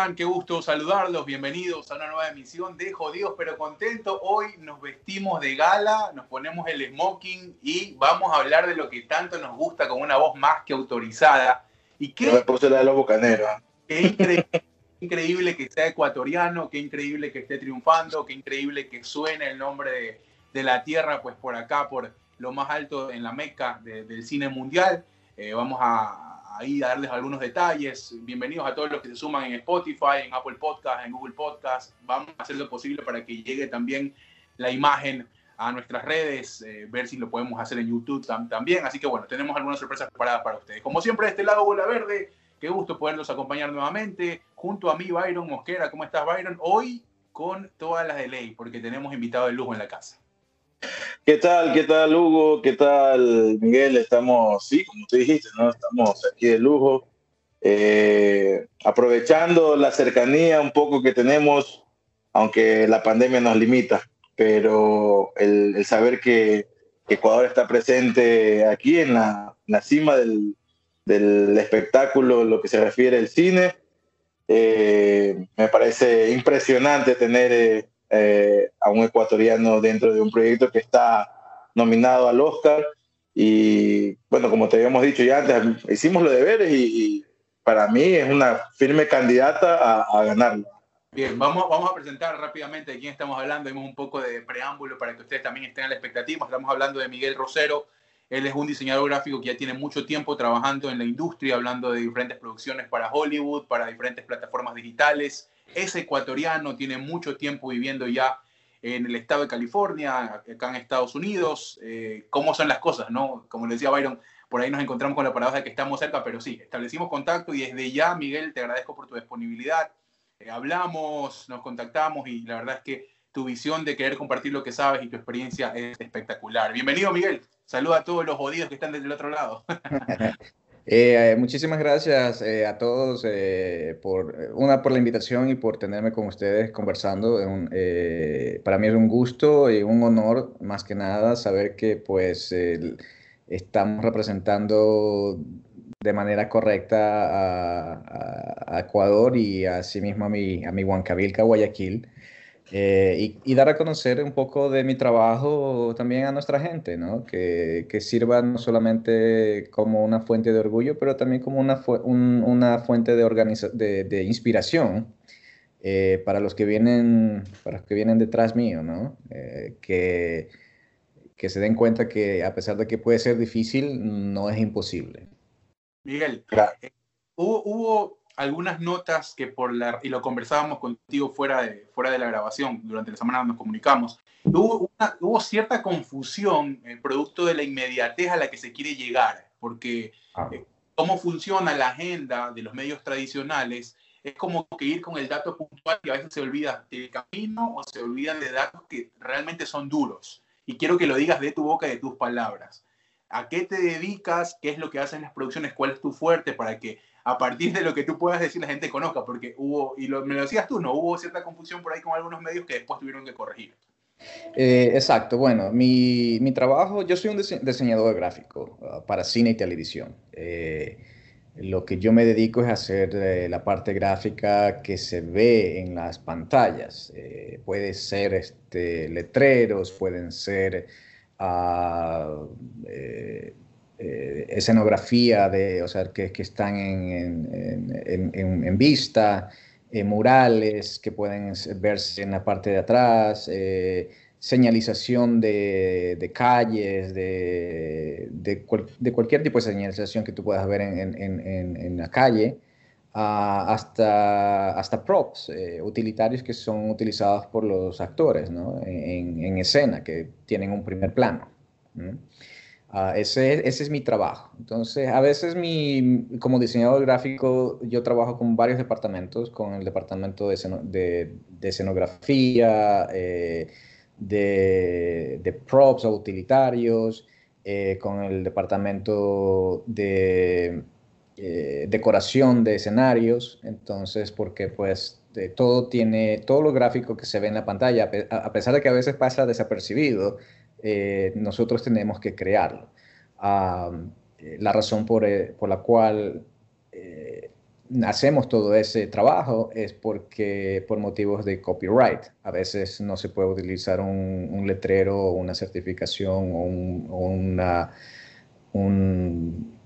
están? Qué gusto saludarlos. Bienvenidos a una nueva emisión de Jodidos pero Contento. Hoy nos vestimos de gala, nos ponemos el smoking y vamos a hablar de lo que tanto nos gusta con una voz más que autorizada. Y qué, me puse la de los bucaneros. Qué increíble, increíble que sea ecuatoriano, qué increíble que esté triunfando, qué increíble que suene el nombre de, la tierra, pues por acá, por lo más alto en la meca del cine mundial. Eh, vamos a, ahí darles algunos detalles. Bienvenidos a todos los que se suman en Spotify, en Apple Podcast, en Google Podcast. Vamos a hacer lo posible para que llegue también la imagen a nuestras redes, eh, ver si lo podemos hacer en YouTube también. Así que bueno, tenemos algunas sorpresas preparadas para ustedes. Como siempre, de este lado, Bola Verde, qué gusto poderlos acompañar nuevamente. Junto a mí, Byron Mosquera. ¿Cómo estás, Byron? Hoy con todas las de ley, porque tenemos invitado de lujo en la casa. ¿Qué tal? ¿Qué tal, Hugo? ¿Qué tal, Miguel? Estamos, sí, como tú dijiste, ¿no? Estamos aquí de lujo, eh, aprovechando la cercanía un poco que tenemos, aunque la pandemia nos limita, pero el, saber que, Ecuador está presente aquí en la, cima del, espectáculo, lo que se refiere al cine, eh, me parece impresionante tener eh, eh, a un ecuatoriano dentro de un proyecto que está nominado al Oscar. Y bueno, como te habíamos dicho ya antes, hicimos los deberes y, para mí es una firme candidata a, a, ganarlo. Bien, vamos, vamos a presentar rápidamente de quién estamos hablando. Hemos un poco de preámbulo para que ustedes también estén a la expectativa. Estamos hablando de Miguel Rosero. Él es un diseñador gráfico que ya tiene mucho tiempo trabajando en la industria, hablando de diferentes producciones para Hollywood, para diferentes plataformas digitales es ecuatoriano, tiene mucho tiempo viviendo ya en el estado de California, acá en Estados Unidos. Eh, ¿Cómo son las cosas? no? Como le decía Byron, por ahí nos encontramos con la paradoja de que estamos cerca, pero sí, establecimos contacto y desde ya, Miguel, te agradezco por tu disponibilidad. Eh, hablamos, nos contactamos y la verdad es que tu visión de querer compartir lo que sabes y tu experiencia es espectacular. Bienvenido, Miguel. Saluda a todos los jodidos que están desde el otro lado. Eh, muchísimas gracias eh, a todos eh, por una por la invitación y por tenerme con ustedes conversando. para mí es un gusto y un honor más que nada saber que pues estamos representando de manera correcta a, Ecuador y asimismo a mi, a mi Huancavilca, Guayaquil. Eh, y, dar a conocer un poco de mi trabajo también a nuestra gente, ¿no? que, que sirva no solamente como una fuente de orgullo, pero también como una, una fuente de, de, inspiración eh, para, los que vienen, para los que vienen detrás mío, ¿no? Eh, que, que se den cuenta que a pesar de que puede ser difícil, no es imposible. Miguel, hubo, hubo algunas notas que por la, y lo conversábamos contigo fuera de, fuera de la grabación, durante la semana nos comunicamos, hubo, hubo cierta confusión el producto de la inmediatez a la que se quiere llegar, porque eh, cómo funciona la agenda de los medios tradicionales es como que ir con el dato puntual y a veces se olvida del camino o se olvidan de datos que realmente son duros. Y quiero que lo digas de tu boca y de tus palabras. ¿A qué te dedicas? ¿Qué es lo que hacen las producciones? ¿Cuál es tu fuerte para que a partir de lo que tú puedas decir la gente conozca, porque hubo, y me lo decías tú, ¿no? Hubo cierta confusión por ahí con algunos medios que después tuvieron que corregir. Eh, exacto, bueno, mi, mi, trabajo, yo soy un diseñador gráfico uh, para cine y televisión. Eh, lo que yo me dedico es hacer eh, la parte gráfica que se ve en las pantallas. puede ser este, letreros, pueden ser uh, eh, escenografía de, o sea, que, están en, en, vista, eh, murales que pueden verse en la parte de atrás, eh, señalización de, de calles, de, de, de, cualquier tipo de señalización que tú puedas ver en, la calle, hasta, hasta props utilitarios que son utilizados por los actores ¿no? en, escena, que tienen un primer plano. Ah, ese, ese, es mi trabajo. Entonces, a veces mi, como diseñador gráfico, yo trabajo con varios departamentos, con el departamento de, de, escenografía, eh, de, de, props o utilitarios, eh, con el departamento de eh, decoración de escenarios. Entonces, porque pues todo tiene, todo lo gráfico que se ve en la pantalla, a pesar de que a veces pasa desapercibido, eh, nosotros tenemos que crearlo. Eh, la razón por, eh, por la cual hacemos todo ese trabajo es porque por motivos de copyright. A veces no se puede utilizar un, letrero, una certificación o, una, un,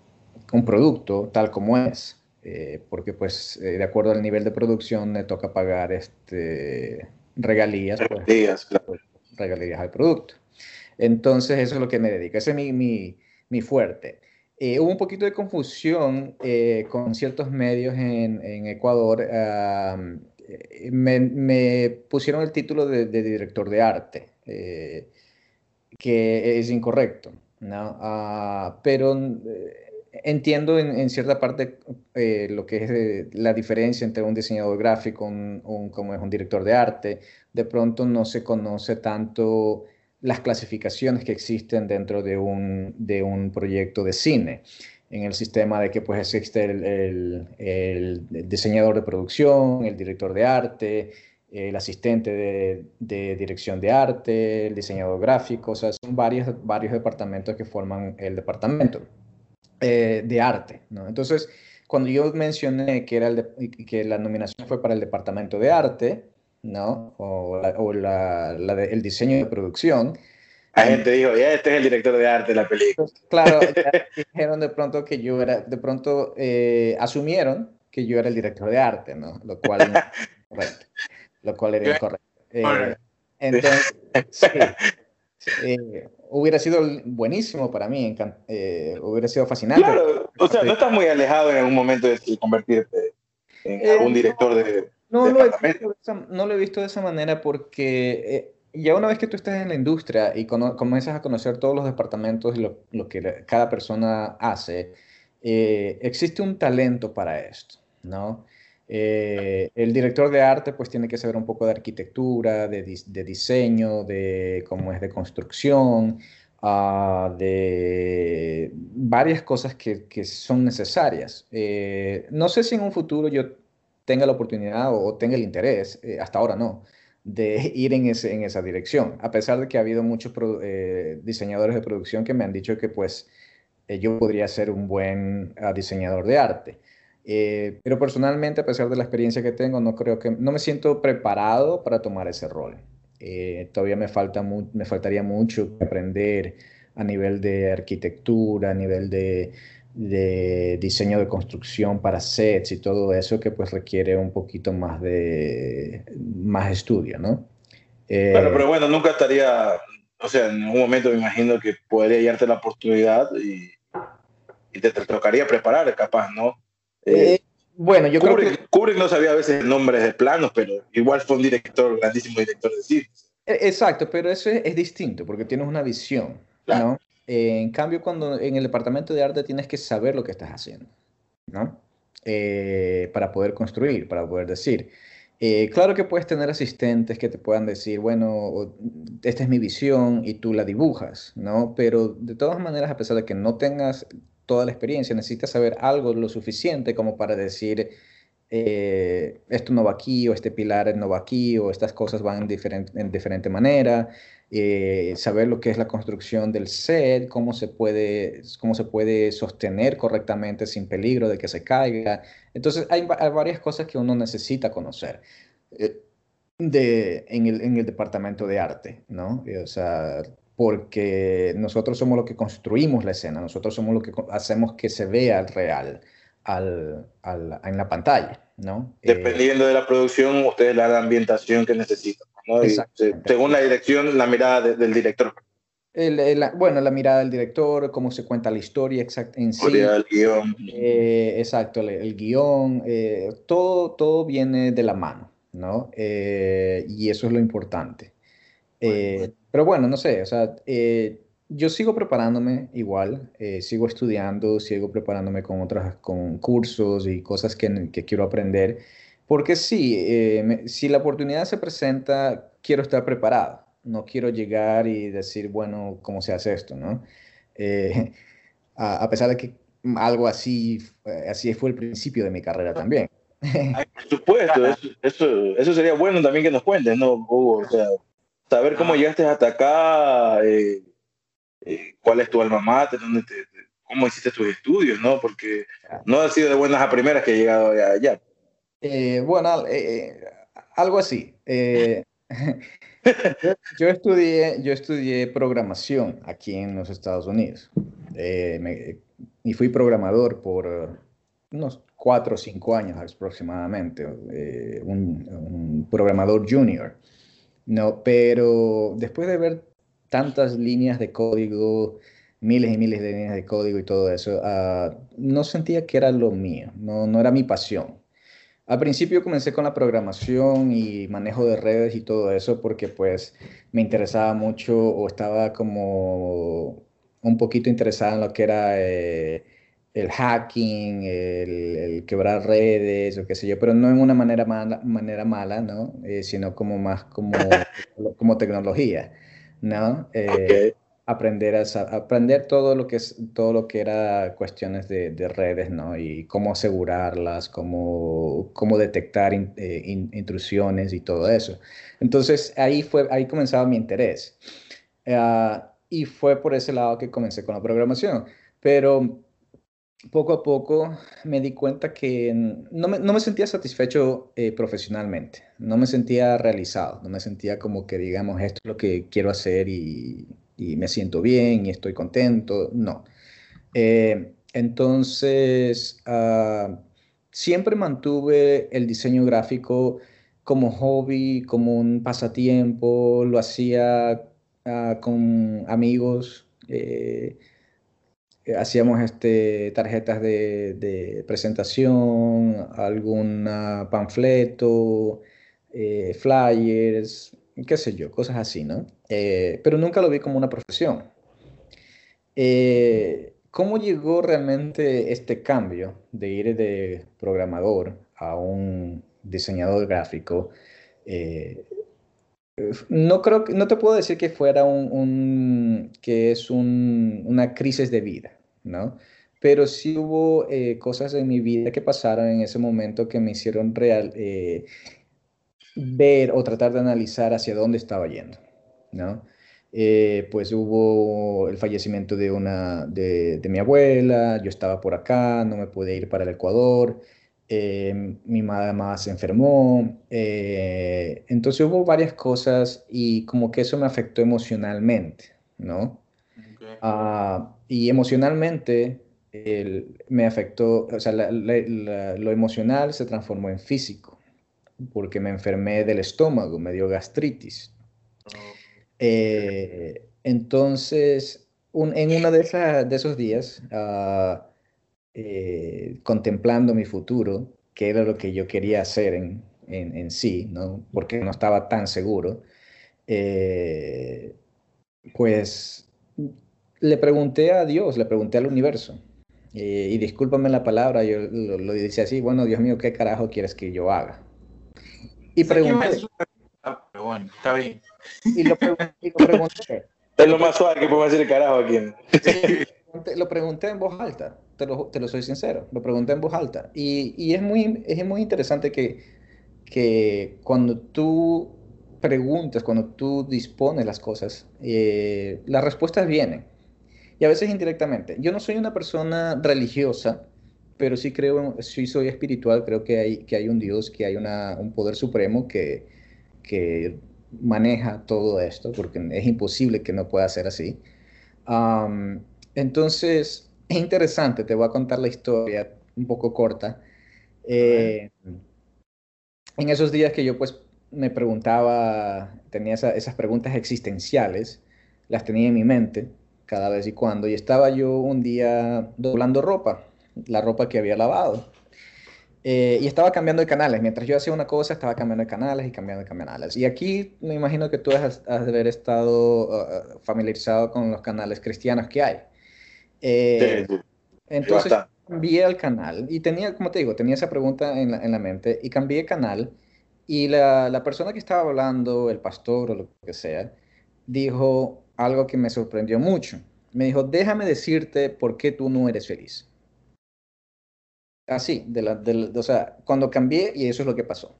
producto tal como es. Eh, porque pues de acuerdo al nivel de producción me toca pagar este, regalías, pues, regalías, regalías al producto. Entonces eso es lo que me dedico, ese es mi, mi, mi fuerte. Eh, hubo un poquito de confusión eh, con ciertos medios en, Ecuador. Eh, me, pusieron el título de, director de arte, que es incorrecto, ¿no? Ah, pero entiendo en, cierta parte lo que es la diferencia entre un diseñador gráfico, un, como es un director de arte. De pronto no se conoce tanto las clasificaciones que existen dentro de un, de un proyecto de cine en el sistema de que pues existe el, el, diseñador de producción, el director de arte, el asistente de, de, dirección de arte, el diseñador gráfico, o sea, son varios, varios departamentos que forman el departamento eh, de arte, ¿no? Entonces, cuando yo mencioné que, era el que la nominación fue para el departamento de arte, ¿no? O, el diseño de producción. La gente dijo, ya este es el director de arte de la película. Pues, claro, dijeron de pronto que yo era, de pronto eh, asumieron que yo era el director de arte, ¿no? Lo cual, correcto, lo cual era incorrecto. Eh, entonces, eh, hubiera sido buenísimo para mí, hubiera sido fascinante. Claro, o sea, no estás muy alejado en algún momento de convertirte en algún director de, no lo, he visto de esa, no lo he visto de esa manera porque eh, ya una vez que tú estás en la industria y comienzas a conocer todos los departamentos y lo, lo que cada persona hace, eh, existe un talento para esto, ¿no? Eh, el director de arte pues tiene que saber un poco de arquitectura, de, de diseño, de cómo es de construcción, uh, de varias cosas que, que son necesarias. no sé si en un futuro yo tenga la oportunidad o, tenga el interés, eh, hasta ahora no, de ir en, ese, en esa dirección, a pesar de que ha habido muchos eh, diseñadores de producción que me han dicho que pues eh, yo podría ser un buen ah, diseñador de arte. pero personalmente, a pesar de la experiencia que tengo, no creo que, no me siento preparado para tomar ese rol. todavía me, falta me faltaría mucho aprender a nivel de arquitectura, a nivel de de diseño de construcción para sets y todo eso que pues requiere un poquito más de más estudio, ¿no? Eh, pero bueno, nunca estaría, o sea, en un momento me imagino que podría darte la oportunidad y, y te, tocaría preparar, capaz, ¿no? Eh, bueno, yo creo que... Kubrick no sabía a veces nombres de planos, pero igual fue un director, grandísimo director de cine. E, exacto, pero eso es, distinto porque tienes una visión, ¿no? Eh, en cambio, cuando en el departamento de arte tienes que saber lo que estás haciendo, ¿no? Eh, para poder construir, para poder decir. Eh, claro que puedes tener asistentes que te puedan decir, bueno, esta es mi visión y tú la dibujas, ¿no? Pero de todas maneras, a pesar de que no tengas toda la experiencia, necesitas saber algo lo suficiente como para decir, esto no va aquí, o este pilar no va aquí, o estas cosas van en diferente manera. Eh, saber lo que es la construcción del set, cómo se, puede, cómo se puede sostener correctamente sin peligro de que se caiga. Entonces hay, varias cosas que uno necesita conocer eh, de, en, el, en, el, departamento de arte, ¿no? Eh, o sea, porque nosotros somos los que construimos la escena, nosotros somos los que hacemos que se vea real al, al, en la pantalla, ¿no? Dependiendo de la producción, ustedes le dan la ambientación que necesitan según la dirección, la mirada del director. bueno, la mirada del director, cómo se cuenta la historia exacta en sí. El guion. Eh, exacto, el, guion, eh, todo, todo viene de la mano, ¿no? Eh, y eso es lo importante. Pero bueno, no sé, o sea, yo sigo preparándome igual, sigo estudiando, sigo preparándome con otros con cursos y cosas que, que quiero aprender. Porque sí, eh, si la oportunidad se presenta, quiero estar preparado. No quiero llegar y decir, bueno, ¿cómo se hace esto? ¿no? Eh, a, pesar de que algo así, eh, así fue el principio de mi carrera también. por supuesto, eso, eso, sería bueno también que nos cuentes, ¿no, Hugo? O sea, saber cómo llegaste hasta acá, cuál es tu alma mater, dónde te, cómo hiciste tus estudios, ¿no? Porque no ha sido de buenas a primeras que he llegado allá. Eh, bueno, eh, algo así. yo, estudié, yo estudié programación aquí en los Estados Unidos y fui programador por unos cuatro o cinco años aproximadamente, un, un, programador junior. No, pero después de ver tantas líneas de código, miles y miles de líneas de código y todo eso, ah, no sentía que era lo mío, no, no era mi pasión. Al principio comencé con la programación y manejo de redes y todo eso porque pues me interesaba mucho o estaba como un poquito interesada en lo que era eh, el hacking, el, quebrar redes o qué sé yo, pero no en una manera mala, manera mala ¿no? Eh, sino como más como, como tecnología. ¿no? Eh, aprender, a, aprender todo lo que es todo lo que era cuestiones de, redes, ¿no? Y cómo asegurarlas, cómo, cómo detectar eh, intrusiones y todo eso. Entonces ahí fue ahí comenzaba mi interés. Ah, y fue por ese lado que comencé con la programación. Pero poco a poco me di cuenta que no me, no me sentía satisfecho eh, profesionalmente, no me sentía realizado, no me sentía como que, digamos, esto es lo que quiero hacer y, y me siento bien y estoy contento, no. Eh, entonces, uh, siempre mantuve el diseño gráfico como hobby, como un pasatiempo, lo hacía uh, con amigos. Eh, eh, hacíamos este, tarjetas de, presentación, algún panfleto, flyers, qué sé yo, cosas así, ¿no? Eh, pero nunca lo vi como una profesión. ¿Cómo llegó realmente este cambio de ir de programador a un diseñador gráfico? no creo no te puedo decir que fuera un, que es una crisis de vida, ¿no? Pero sí hubo eh, cosas en mi vida que pasaron en ese momento que me hicieron real, eh, ver o tratar de analizar hacia dónde estaba yendo, ¿no? Eh, pues hubo el fallecimiento de una de, de, mi abuela, yo estaba por acá, no me pude ir para el Ecuador, eh, mi mamá se enfermó, eh, entonces hubo varias cosas y como que eso me afectó emocionalmente, ¿no? Ah, y emocionalmente me afectó, o sea, lo emocional se transformó en físico, porque me enfermé del estómago, me dio gastritis. Eh, entonces, en uno de, de esos días, uh, eh, contemplando mi futuro, que era lo que yo quería hacer en, en, sí, ¿no? porque no estaba tan seguro, eh, pues le pregunté a Dios, le pregunté al universo, eh, y discúlpame la palabra, yo lo, lo, decía así, bueno, Dios mío, ¿qué carajo quieres que yo haga? Y pregunté... Pero bueno, está bien. Y lo, y lo pregunté. Es lo más suave que puedo decir el carajo aquí. Lo pregunté en voz alta te lo, te lo soy sincero, lo pregunté en voz alta. Y, y es, muy, es muy interesante que, que cuando tú preguntas, cuando tú dispones las cosas, eh, las respuestas vienen. Y a veces indirectamente. Yo no soy una persona religiosa, pero sí creo, sí soy espiritual, creo que hay, que hay un Dios, que hay una, un poder supremo que, que maneja todo esto, porque es imposible que no pueda ser así. entonces, es interesante, te voy a contar la historia un poco corta. Eh, en esos días que yo pues me preguntaba, tenía esas preguntas existenciales, las tenía en mi mente cada vez y cuando, y estaba yo un día doblando ropa, la ropa que había lavado. Eh, y estaba cambiando de canales. Mientras yo hacía una cosa, estaba cambiando de canales y cambiando de canales. Y aquí me imagino que tú has, has de haber estado uh, familiarizado con los canales cristianos que hay. Eh, entonces cambié al canal y tenía, como te digo, tenía esa pregunta en la, en la mente y cambié canal y la, la, persona que estaba hablando, el pastor o lo que sea, dijo algo que me sorprendió mucho. Me dijo, déjame decirte por qué tú no eres feliz. Así, de la, de o sea, cuando cambié y eso es lo que pasó.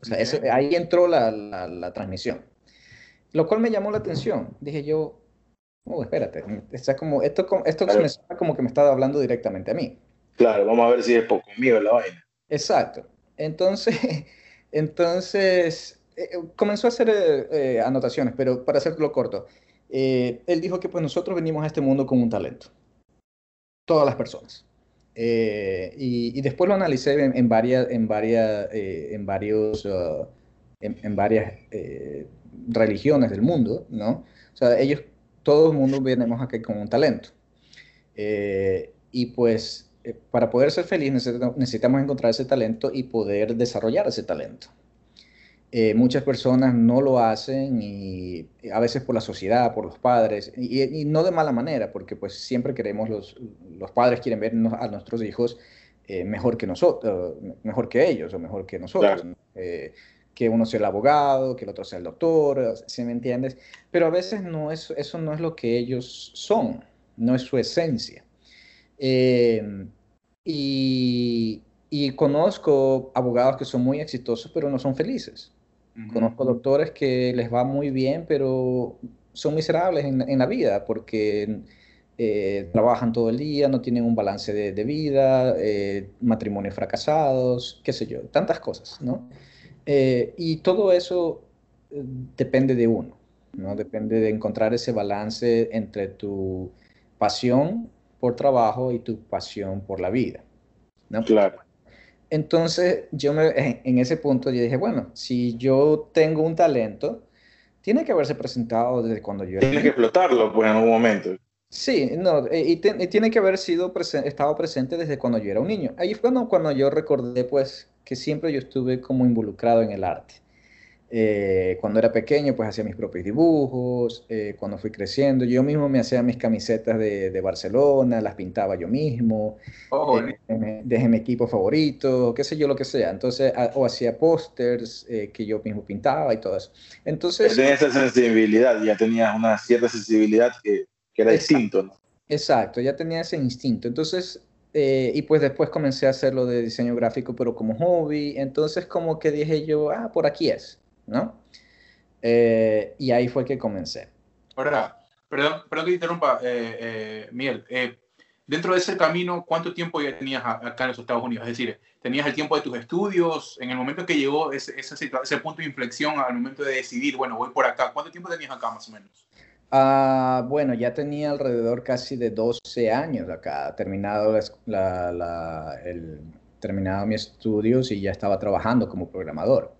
O sea, eso, ahí entró la, la, la transmisión. Lo cual me llamó la atención. Dije yo, oh, espérate, está como, esto, esto me como que me estaba hablando directamente a mí. Claro, vamos a ver si es poco mío la vaina. Exacto. Entonces, entonces eh, comenzó a hacer eh, anotaciones, pero para hacerlo corto, él dijo que pues nosotros venimos a este mundo con un talento. Todas las personas. Y, después lo analicé en, varias, en varias, en varios, uh, en, varias religiones del mundo, ¿no? O sea, ellos, todo el mundo venimos aquí con un talento. Eh, y pues eh, para poder ser feliz necesitamos, encontrar ese talento y poder desarrollar ese talento. Eh, muchas personas no lo hacen y a veces por la sociedad, por los padres, y, no de mala manera, porque pues siempre queremos, los, los padres quieren ver a nuestros hijos mejor que nosotros, mejor que ellos o mejor que nosotros que uno sea el abogado, que el otro sea el doctor, ¿sí me entiendes? Pero a veces no es, eso no es lo que ellos son, no es su esencia. Em, y, conozco abogados que son muy exitosos, pero no son felices. Conozco doctores que les va muy bien, pero son miserables en, la vida porque eh, trabajan todo el día, no tienen un balance de, vida, eh, matrimonios fracasados, qué sé yo, tantas cosas, ¿no? Eh, y todo eso depende de uno, ¿no? Depende de encontrar ese balance entre tu pasión por trabajo y tu pasión por la vida, ¿no? Claro. Entonces, yo me, en ese punto yo dije, bueno, si yo tengo un talento, tiene que haberse presentado desde cuando yo... Tiene que explotarlo, pues, en algún momento. Sí, no, eh, y, tiene que haber sido estado presente desde cuando yo era un niño. Ahí fue cuando, cuando yo recordé, pues, que siempre yo estuve como involucrado en el arte. Eh, cuando era pequeño, pues hacía mis propios dibujos, eh, cuando fui creciendo, yo mismo me hacía mis camisetas de, de Barcelona, las pintaba yo mismo, oh, eh, dejé mi equipo favorito, qué sé yo, lo que sea. Entonces, o hacía pósters que yo mismo pintaba y todo eso. Entonces... Tenías esa sensibilidad, ya tenías una cierta sensibilidad que, que era distinto, ¿no? Exacto, ya tenía ese instinto. Entonces, eh, y pues después comencé a hacerlo de diseño gráfico, pero como hobby. Entonces como que dije yo, ah, por aquí es, ¿no? Eh, y ahí fue que comencé. Ahora, perdón, perdón que te interrumpa, eh, Miguel. dentro de ese camino, ¿cuánto tiempo ya tenías acá en los Estados Unidos? Es decir, ¿tenías el tiempo de tus estudios? En el momento en que llegó ese, ese, ese punto de inflexión, al momento de decidir, bueno, voy por acá, ¿cuánto tiempo tenías acá más o menos? Ah, bueno, ya tenía alrededor casi de 12 años acá, terminado, la, el, terminado mis estudios y ya estaba trabajando como programador.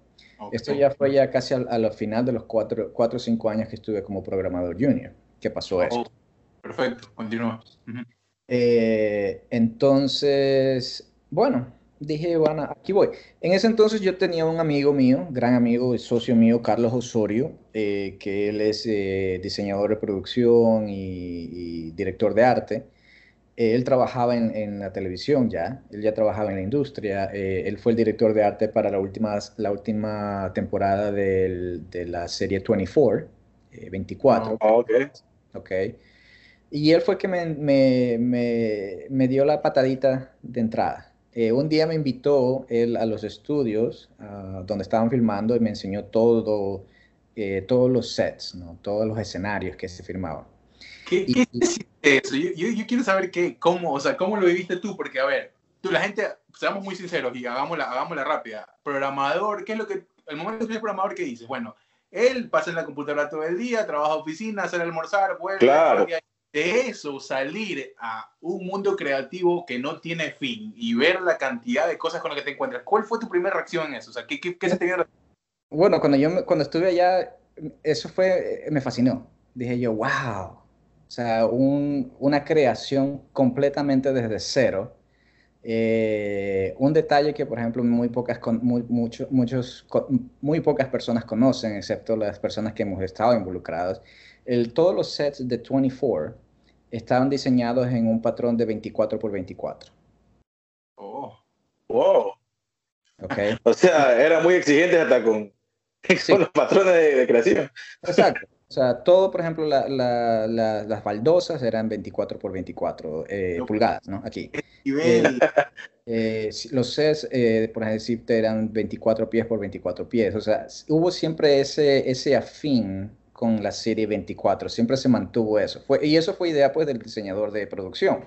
Esto ya fue ya casi a, la final de los 4 o 5 años que estuve como programador junior, que pasó eso. esto. Perfecto, continúa. Eh, entonces, bueno, dije, bueno, aquí voy. En ese entonces yo tenía un amigo mío, gran amigo y socio mío, Carlos Osorio, eh, que él es eh, diseñador de producción y, director de arte. Él trabajaba en, la televisión ya, él ya trabajaba en la industria. Eh, él fue el director de arte para la última, la última temporada de la serie 24, 24. Ah, ok. Ok. Y él fue que me, me, me dio la patadita de entrada. Eh, un día me invitó él a los estudios ah, donde estaban filmando y me enseñó todo, eh, todos los sets, ¿no? todos los escenarios que se filmaban. ¿Qué, ¿qué es eso? Yo, yo, quiero saber qué, cómo, o sea, cómo lo viviste tú, porque a ver, tú, la gente, seamos muy sinceros y hagámosla, hagámosla rápida. Programador, ¿qué es lo que, el momento que eres programador, ¿qué dices? Bueno, él pasa en la computadora todo el día, trabaja oficina, hace el almorzar, vuelve, claro de eso salir a un mundo creativo que no tiene fin y ver la cantidad de cosas con las que te encuentras, ¿cuál fue tu primera reacción en eso? O sea, ¿qué, qué, se te dio? Bueno, cuando yo cuando estuve allá, eso fue, me fascinó. Dije yo, wow. O sea, un, una creación completamente desde cero. Eh, un detalle que, por ejemplo, muy pocas, muy, mucho, muchos, muy pocas personas conocen, excepto las personas que hemos estado involucrados. El, todos los sets de 24 estaban diseñados en un patrón de 24 por 24. Oh. Wow. Okay. O sea, eran muy exigentes hasta con, los patrones de, creación. Exacto. O sea, todo, por ejemplo, las baldosas eran 24 por 24 eh, pulgadas, ¿no? Aquí. Eh, eh, los sets, por ejemplo, eran 24 pies por 24 pies. O sea, hubo siempre ese, ese afín con la serie 24, siempre se mantuvo eso. Fue, y eso fue idea pues del diseñador de producción,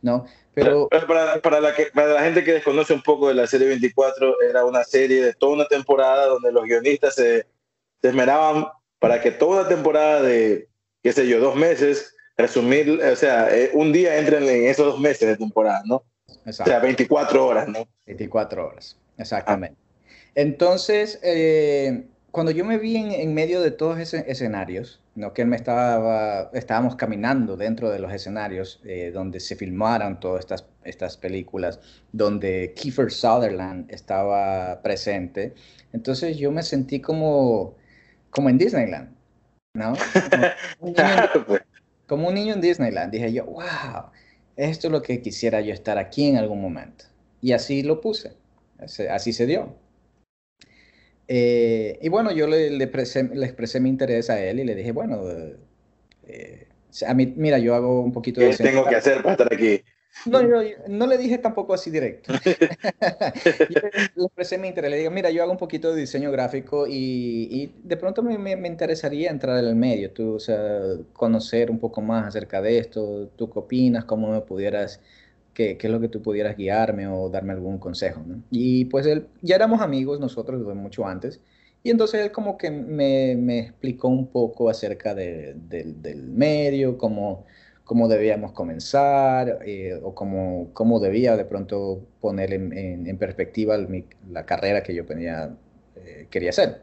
¿no? Pero, para, para, la que, para la gente que desconoce un poco de la serie 24, era una serie de toda una temporada donde los guionistas se, se esmeraban para que toda una temporada de, qué sé yo, dos meses, resumir, o sea, eh, un día entren en esos dos meses de temporada, ¿no? Exacto. O sea, 24 horas, ¿no? 24 horas, exactamente. Entonces, eh, cuando yo me vi en, medio de todos esos escenarios, ¿no? que me estaba, estábamos caminando dentro de los escenarios eh, donde se filmaron todas estas, estas películas, donde Kiefer Sutherland estaba presente, entonces yo me sentí como, como en Disneyland, ¿no? Pues. Como un, niño, en Disneyland. Dije yo, wow, esto es lo que quisiera yo estar aquí en algún momento. Y así lo puse, así se dio. Eh, y bueno, yo le, le, expresé mi interés a él y le dije, bueno, eh, a mí, mira, yo hago un poquito de... ¿Qué tengo que hacer para estar aquí? No, no, no le dije tampoco así directo. yo le expresé mi interés, le digo, mira, yo hago un poquito de diseño gráfico y, y de pronto me, me, interesaría entrar en el medio, tú, o sea, conocer un poco más acerca de esto, tú qué opinas, cómo me pudieras qué, es lo que tú pudieras guiarme o darme algún consejo. ¿no? Y pues él, ya éramos amigos nosotros desde mucho antes. Y entonces él como que me, me explicó un poco acerca de, del medio, cómo, cómo debíamos comenzar eh, o cómo, cómo, debía de pronto poner en, en, perspectiva la carrera que yo tenía, eh, quería hacer.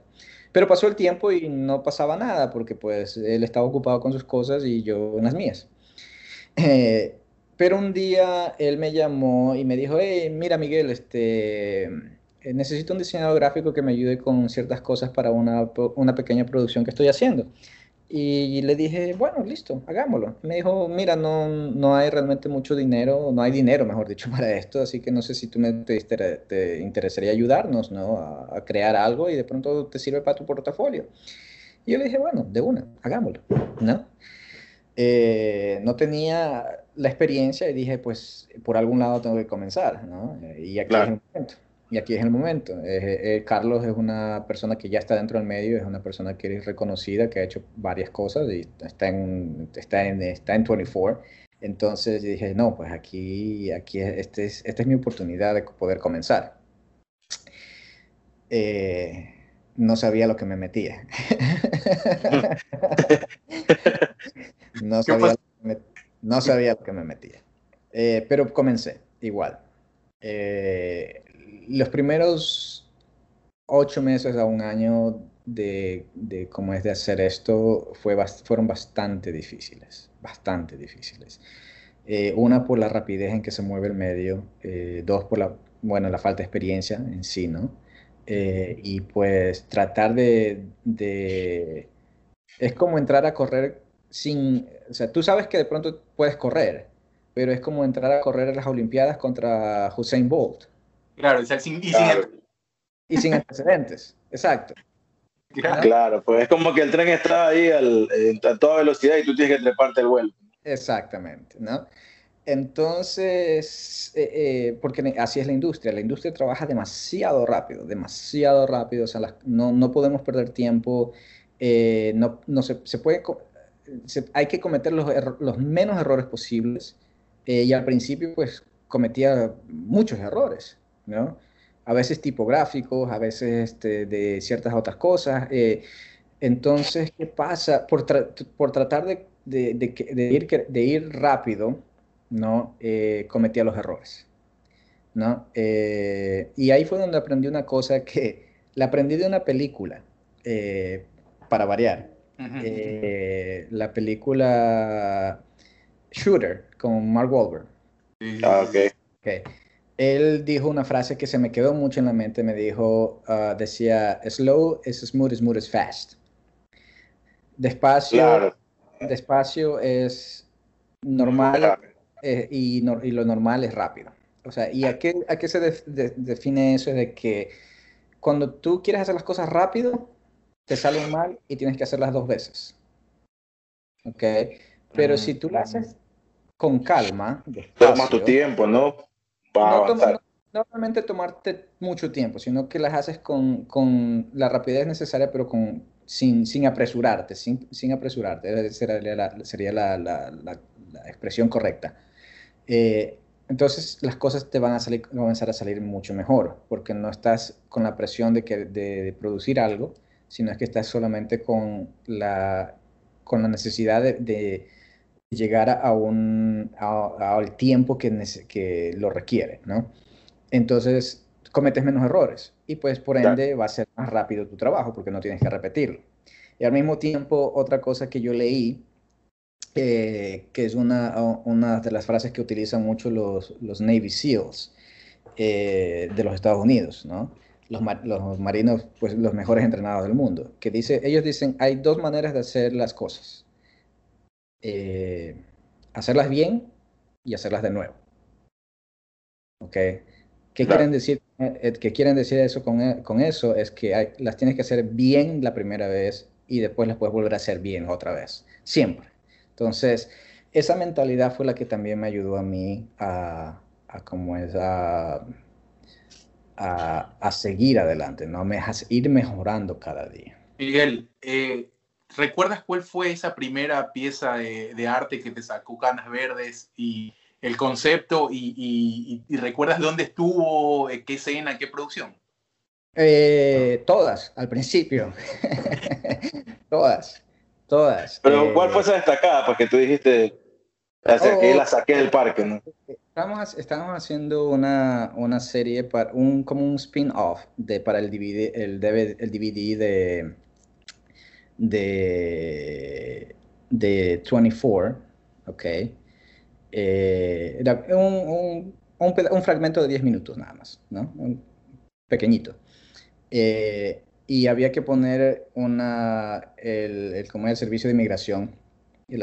Pero pasó el tiempo y no pasaba nada porque pues él estaba ocupado con sus cosas y yo en las mías. Eh, pero un día él me llamó y me dijo, hey, mira Miguel, este, eh, necesito un diseñador gráfico que me ayude con ciertas cosas para una, una pequeña producción que estoy haciendo. Y le dije, bueno, listo, hagámoslo. Me dijo, mira, no, no hay realmente mucho dinero, no hay dinero, mejor dicho, para esto, así que no sé si tú me, te, te interesaría ayudarnos, ¿no? A, a, crear algo y de pronto te sirve para tu portafolio. Y yo le dije, bueno, de una, hagámoslo, ¿no? Eh, no tenía la experiencia y dije, pues por algún lado tengo que comenzar, ¿no? Y aquí es el momento. Y aquí es el momento. Eh, eh, Carlos es una persona que ya está dentro del medio, es una persona que es reconocida, que ha hecho varias cosas y está en, está en, está en 24. Entonces dije, no, pues aquí, aquí este es, esta es mi oportunidad de poder comenzar. no sabía lo que me metía. No sabía, no sabía lo que me metía. Eh, pero comencé igual. Eh, los primeros ocho meses a un año de, cómo es de hacer esto fue, fueron bastante difíciles, bastante difíciles. Eh, una por la rapidez en que se mueve el medio, dos por la, bueno, la falta de experiencia en sí, ¿no? y pues tratar de, de, Es como entrar a correr sin, o sea, tú sabes que de pronto puedes correr, pero es como entrar a correr en las Olimpiadas contra Hussein Bolt. Claro, sin, y, sin, antecedentes, exacto. Claro. pues es como que el tren está ahí a toda velocidad y tú tienes que treparte el vuelo. Exactamente, ¿no? Entonces, eh, eh, porque así es la industria, la industria trabaja demasiado rápido, demasiado rápido, o sea, no, no, podemos perder tiempo, eh, no, no se, se, puede, hay que cometer los, los menos errores posibles. Eh, y al principio, pues, cometía muchos errores, ¿no? A veces tipográficos, a veces este, de ciertas otras cosas. Eh, entonces, ¿qué pasa? Por, por tratar de, de, de, ir, de ir rápido, ¿no? Eh, cometía los errores, ¿no? y ahí fue donde aprendí una cosa que la aprendí de una película, para variar. Eh, la película Shooter con Mark Wahlberg. Ah, okay. Él dijo una frase que se me quedó mucho en la mente. Me dijo, uh, decía, slow is smooth, smooth is fast. Despacio, despacio es normal eh, y, y, lo normal es rápido. O sea, ¿y a qué, a qué se define eso? De que cuando tú quieres hacer las cosas rápido, te salen mal y tienes que hacerlas dos veces. ¿Ok? Pero si tú las haces con calma, toma tu tiempo, ¿no? No, normalmente tomarte mucho tiempo, sino que las haces con, con, la rapidez necesaria, pero con sin, sin apresurarte, sin, sin apresurarte, sería la, sería la, la, la, expresión correcta. Eh, entonces las cosas te van a salir, comenzar a salir mucho mejor, porque no estás con la presión de, que, de, producir algo, sino es que estás solamente con la, con la necesidad de, llegar a un, al tiempo que, que lo requiere, ¿no? Entonces cometes menos errores y pues por ende va a ser más rápido tu trabajo porque no tienes que repetirlo. Y al mismo tiempo, otra cosa que yo leí que es una, una, de las frases que utilizan mucho los, los Navy SEALs eh, de los Estados Unidos, ¿no? Los, los, marinos, pues los mejores entrenados del mundo, que dice, ellos dicen, hay dos maneras de hacer las cosas. Eh, hacerlas bien y hacerlas de nuevo. ¿Ok? ¿Qué quieren decir? Eh, ¿Qué quieren decir eso con, con eso? Es que las tienes que hacer bien la primera vez y después las puedes volver a hacer bien otra vez. Siempre. Entonces, esa mentalidad fue la que también me ayudó a mí a, a como es, a, a, seguir adelante, ¿no? Me, a ir mejorando cada día. Miguel, eh, ¿recuerdas cuál fue esa primera pieza de, arte que te sacó Canas Verdes y el concepto y, y, recuerdas dónde estuvo, eh, qué escena, qué producción? Eh, todas, al principio. todas. Todas. Pero ¿cuál fue esa destacada? Porque tú dijiste, la saqué, la saqué del parque, ¿no? Estamos, estamos haciendo una, una serie, para un, como un spin-off de, para el DVD, el DVD, el DVD de, de, de 24, ¿ok? Eh, un, un, un, un, fragmento de 10 minutos nada más, ¿no? Un pequeñito. Eh, y había que poner una, el, el, como el servicio de inmigración, y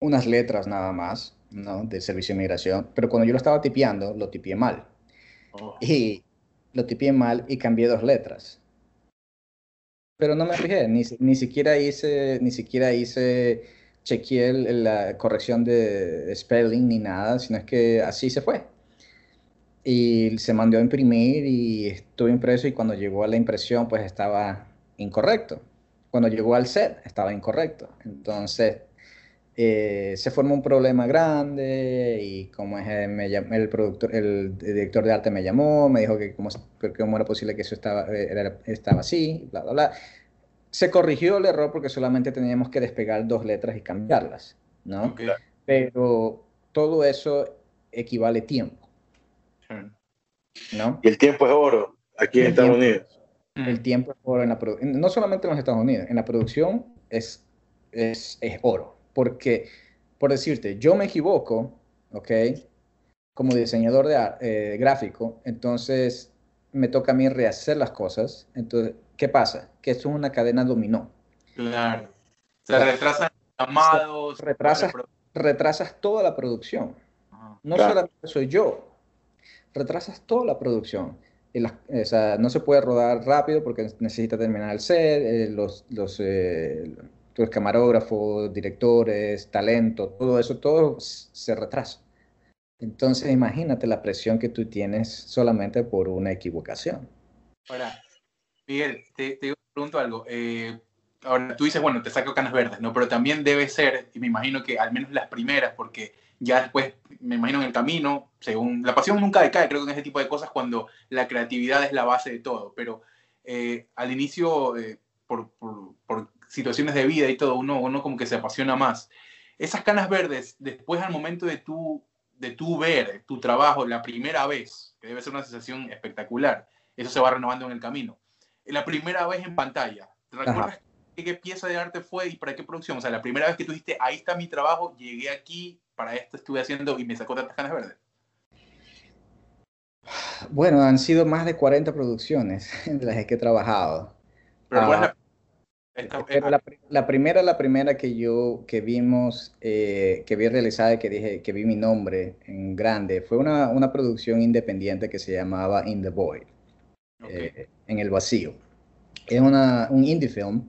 unas letras nada más, ¿no? Del servicio de inmigración, pero cuando yo lo estaba tipeando, lo tipié mal. Oh. Y lo tipié mal y cambié dos letras. Pero no me fijé, ni, ni siquiera hice, ni siquiera hice, chequeé la corrección de spelling ni nada, sino es que así se fue y se mandó a imprimir y estuvo impreso y cuando llegó a la impresión pues estaba incorrecto. Cuando llegó al set estaba incorrecto. Entonces eh, se formó un problema grande y como es, eh, me, el, productor, el director de arte me llamó, me dijo que cómo, cómo era posible que eso estaba, eh, estaba así, bla, bla, bla. Se corrigió el error porque solamente teníamos que despegar dos letras y cambiarlas, ¿no? Pero todo eso equivale tiempo. ¿No? Y el tiempo es oro aquí en Estados Unidos. El tiempo es oro en la producción, no solamente en los Estados Unidos, en la producción es, es, es oro. Porque, por decirte, yo me equivoco, ¿ok? Como diseñador de eh, gráfico, entonces me toca a mí rehacer las cosas. Entonces, ¿qué pasa? Que esto es una cadena dominó. Claro. Se retrasan llamados. Retrasas, retrasas toda la producción. No solamente soy yo, retrasas toda la producción. Y o sea, no se puede rodar rápido porque necesita terminar el set, eh, los, los, eh, los, camarógrafos, directores, talento, todo eso, todo se retrasa. Entonces imagínate la presión que tú tienes solamente por una equivocación. Ahora, Miguel, te, te pregunto algo. Eh, ahora, tú dices, bueno, te saco canas verdes, ¿no? Pero también debe ser, y me imagino que al menos las primeras, porque ya después, me imagino en el camino, según la pasión nunca decae, creo que en ese tipo de cosas cuando la creatividad es la base de todo, pero eh, al inicio, eh, por, por, situaciones de vida y todo, uno, uno como que se apasiona más. Esas canas verdes, después al momento de tú, de tú ver tu trabajo la primera vez, que debe ser una sensación espectacular, eso se va renovando en el camino. La primera vez en pantalla, ¿te recuerdas qué pieza de arte fue y para qué producción? O sea, la primera vez que tú dijiste, ahí está mi trabajo, llegué aquí, para esto estuve haciendo y me sacó tantas ganas verdes? Bueno, han sido más de 40 producciones en las que he trabajado. Pero ah, la, la, primera, la primera que yo, que vimos, eh, que vi realizada, que dije, que vi mi nombre en grande, fue una, una producción independiente que se llamaba In the Void, eh, en el vacío. Es una, un indie film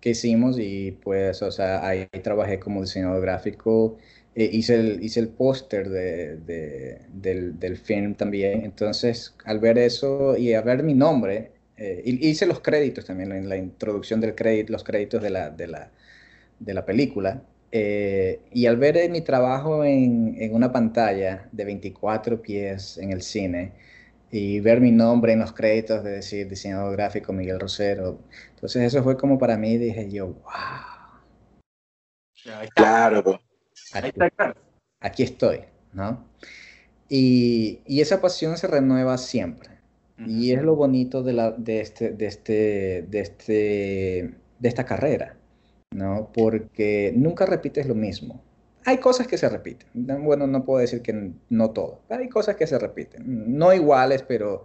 que hicimos y pues, o sea, ahí trabajé como diseñador gráfico eh, hice el, hice el póster de, de, del, del, film también. Entonces, al ver eso y a ver mi nombre, Eh, hice los créditos también, en la introducción del crédito, los créditos de la, de la, de la película. Eh, y al ver mi trabajo en, en, una pantalla de 24 pies en el cine y ver mi nombre en los créditos de decir diseñador gráfico Miguel Rosero, entonces eso fue como para mí, dije yo, wow. Claro. Aquí, aquí estoy, ¿no? Y, y, esa pasión se renueva siempre. Y es lo bonito de, la, de, este, de, este, de, este, de esta carrera, ¿no? Porque nunca repites lo mismo. Hay cosas que se repiten. Bueno, no puedo decir que no todo. Hay cosas que se repiten. No iguales, pero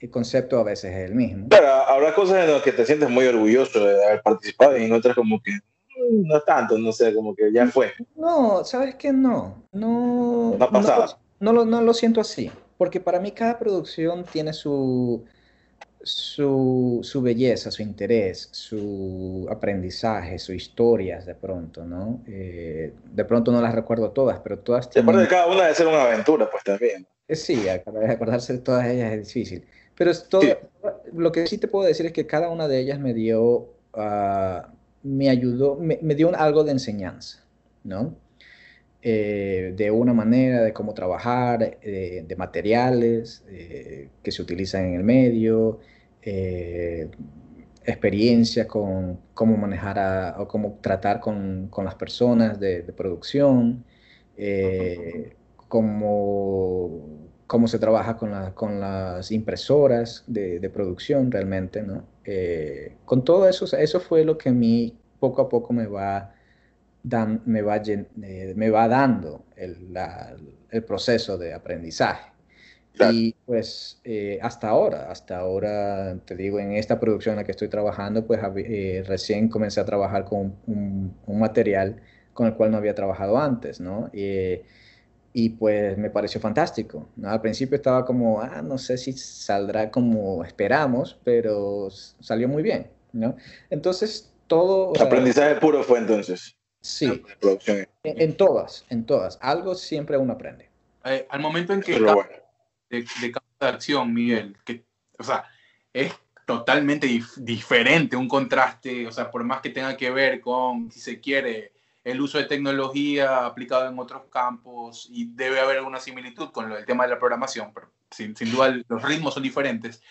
el concepto a veces es el mismo. Claro, habrá cosas en las que te sientes muy orgulloso de haber participado y en otras como que mm, no tanto, no sé, como que ya fue. No, ¿sabes qué? No, no. No ha pasado. No, no, no, lo siento así, porque para mí cada producción tiene su, su, su, belleza, su interés, su aprendizaje, sus historias de pronto, ¿no? Eh, de pronto no las recuerdo todas, pero todas tienen... de cada una debe ser una aventura, pues también. Eh, sí, acordarse de todas ellas es difícil. Pero es todo, lo que sí te puedo decir es que cada una de ellas me dio, uh, me ayudó, me, me, dio algo de enseñanza, ¿no? Eh, de una manera de cómo trabajar, eh, de materiales eh, que se utilizan en el medio, eh, experiencia con cómo manejar o cómo tratar con, con las personas de, producción, cómo, cómo, se trabaja con, la, con las impresoras de, de, producción realmente, ¿no? Con todo eso, eso fue lo que a mí poco a poco me va, dan, me va, eh, me va dando el, la, el proceso de aprendizaje. Y pues eh, hasta ahora, hasta ahora, te digo, en esta producción en la que estoy trabajando, pues eh, recién comencé a trabajar con un, un, material con el cual no había trabajado antes, ¿no? Eh, y pues me pareció fantástico. ¿no? Al principio estaba como, ah, no sé si saldrá como esperamos, pero salió muy bien, ¿no? Entonces, todo... Aprendizaje puro fue entonces. Sí, en, en, todas, en todas. Algo siempre uno aprende. Eh, al momento en que... Bueno de, de de acción, Miguel, que, o sea, es totalmente dif diferente, un contraste, o sea, por más que tenga que ver con, si se quiere, el uso de tecnología aplicado en otros campos y debe haber alguna similitud con lo, el tema de la programación, pero sin, sin duda los ritmos son diferentes.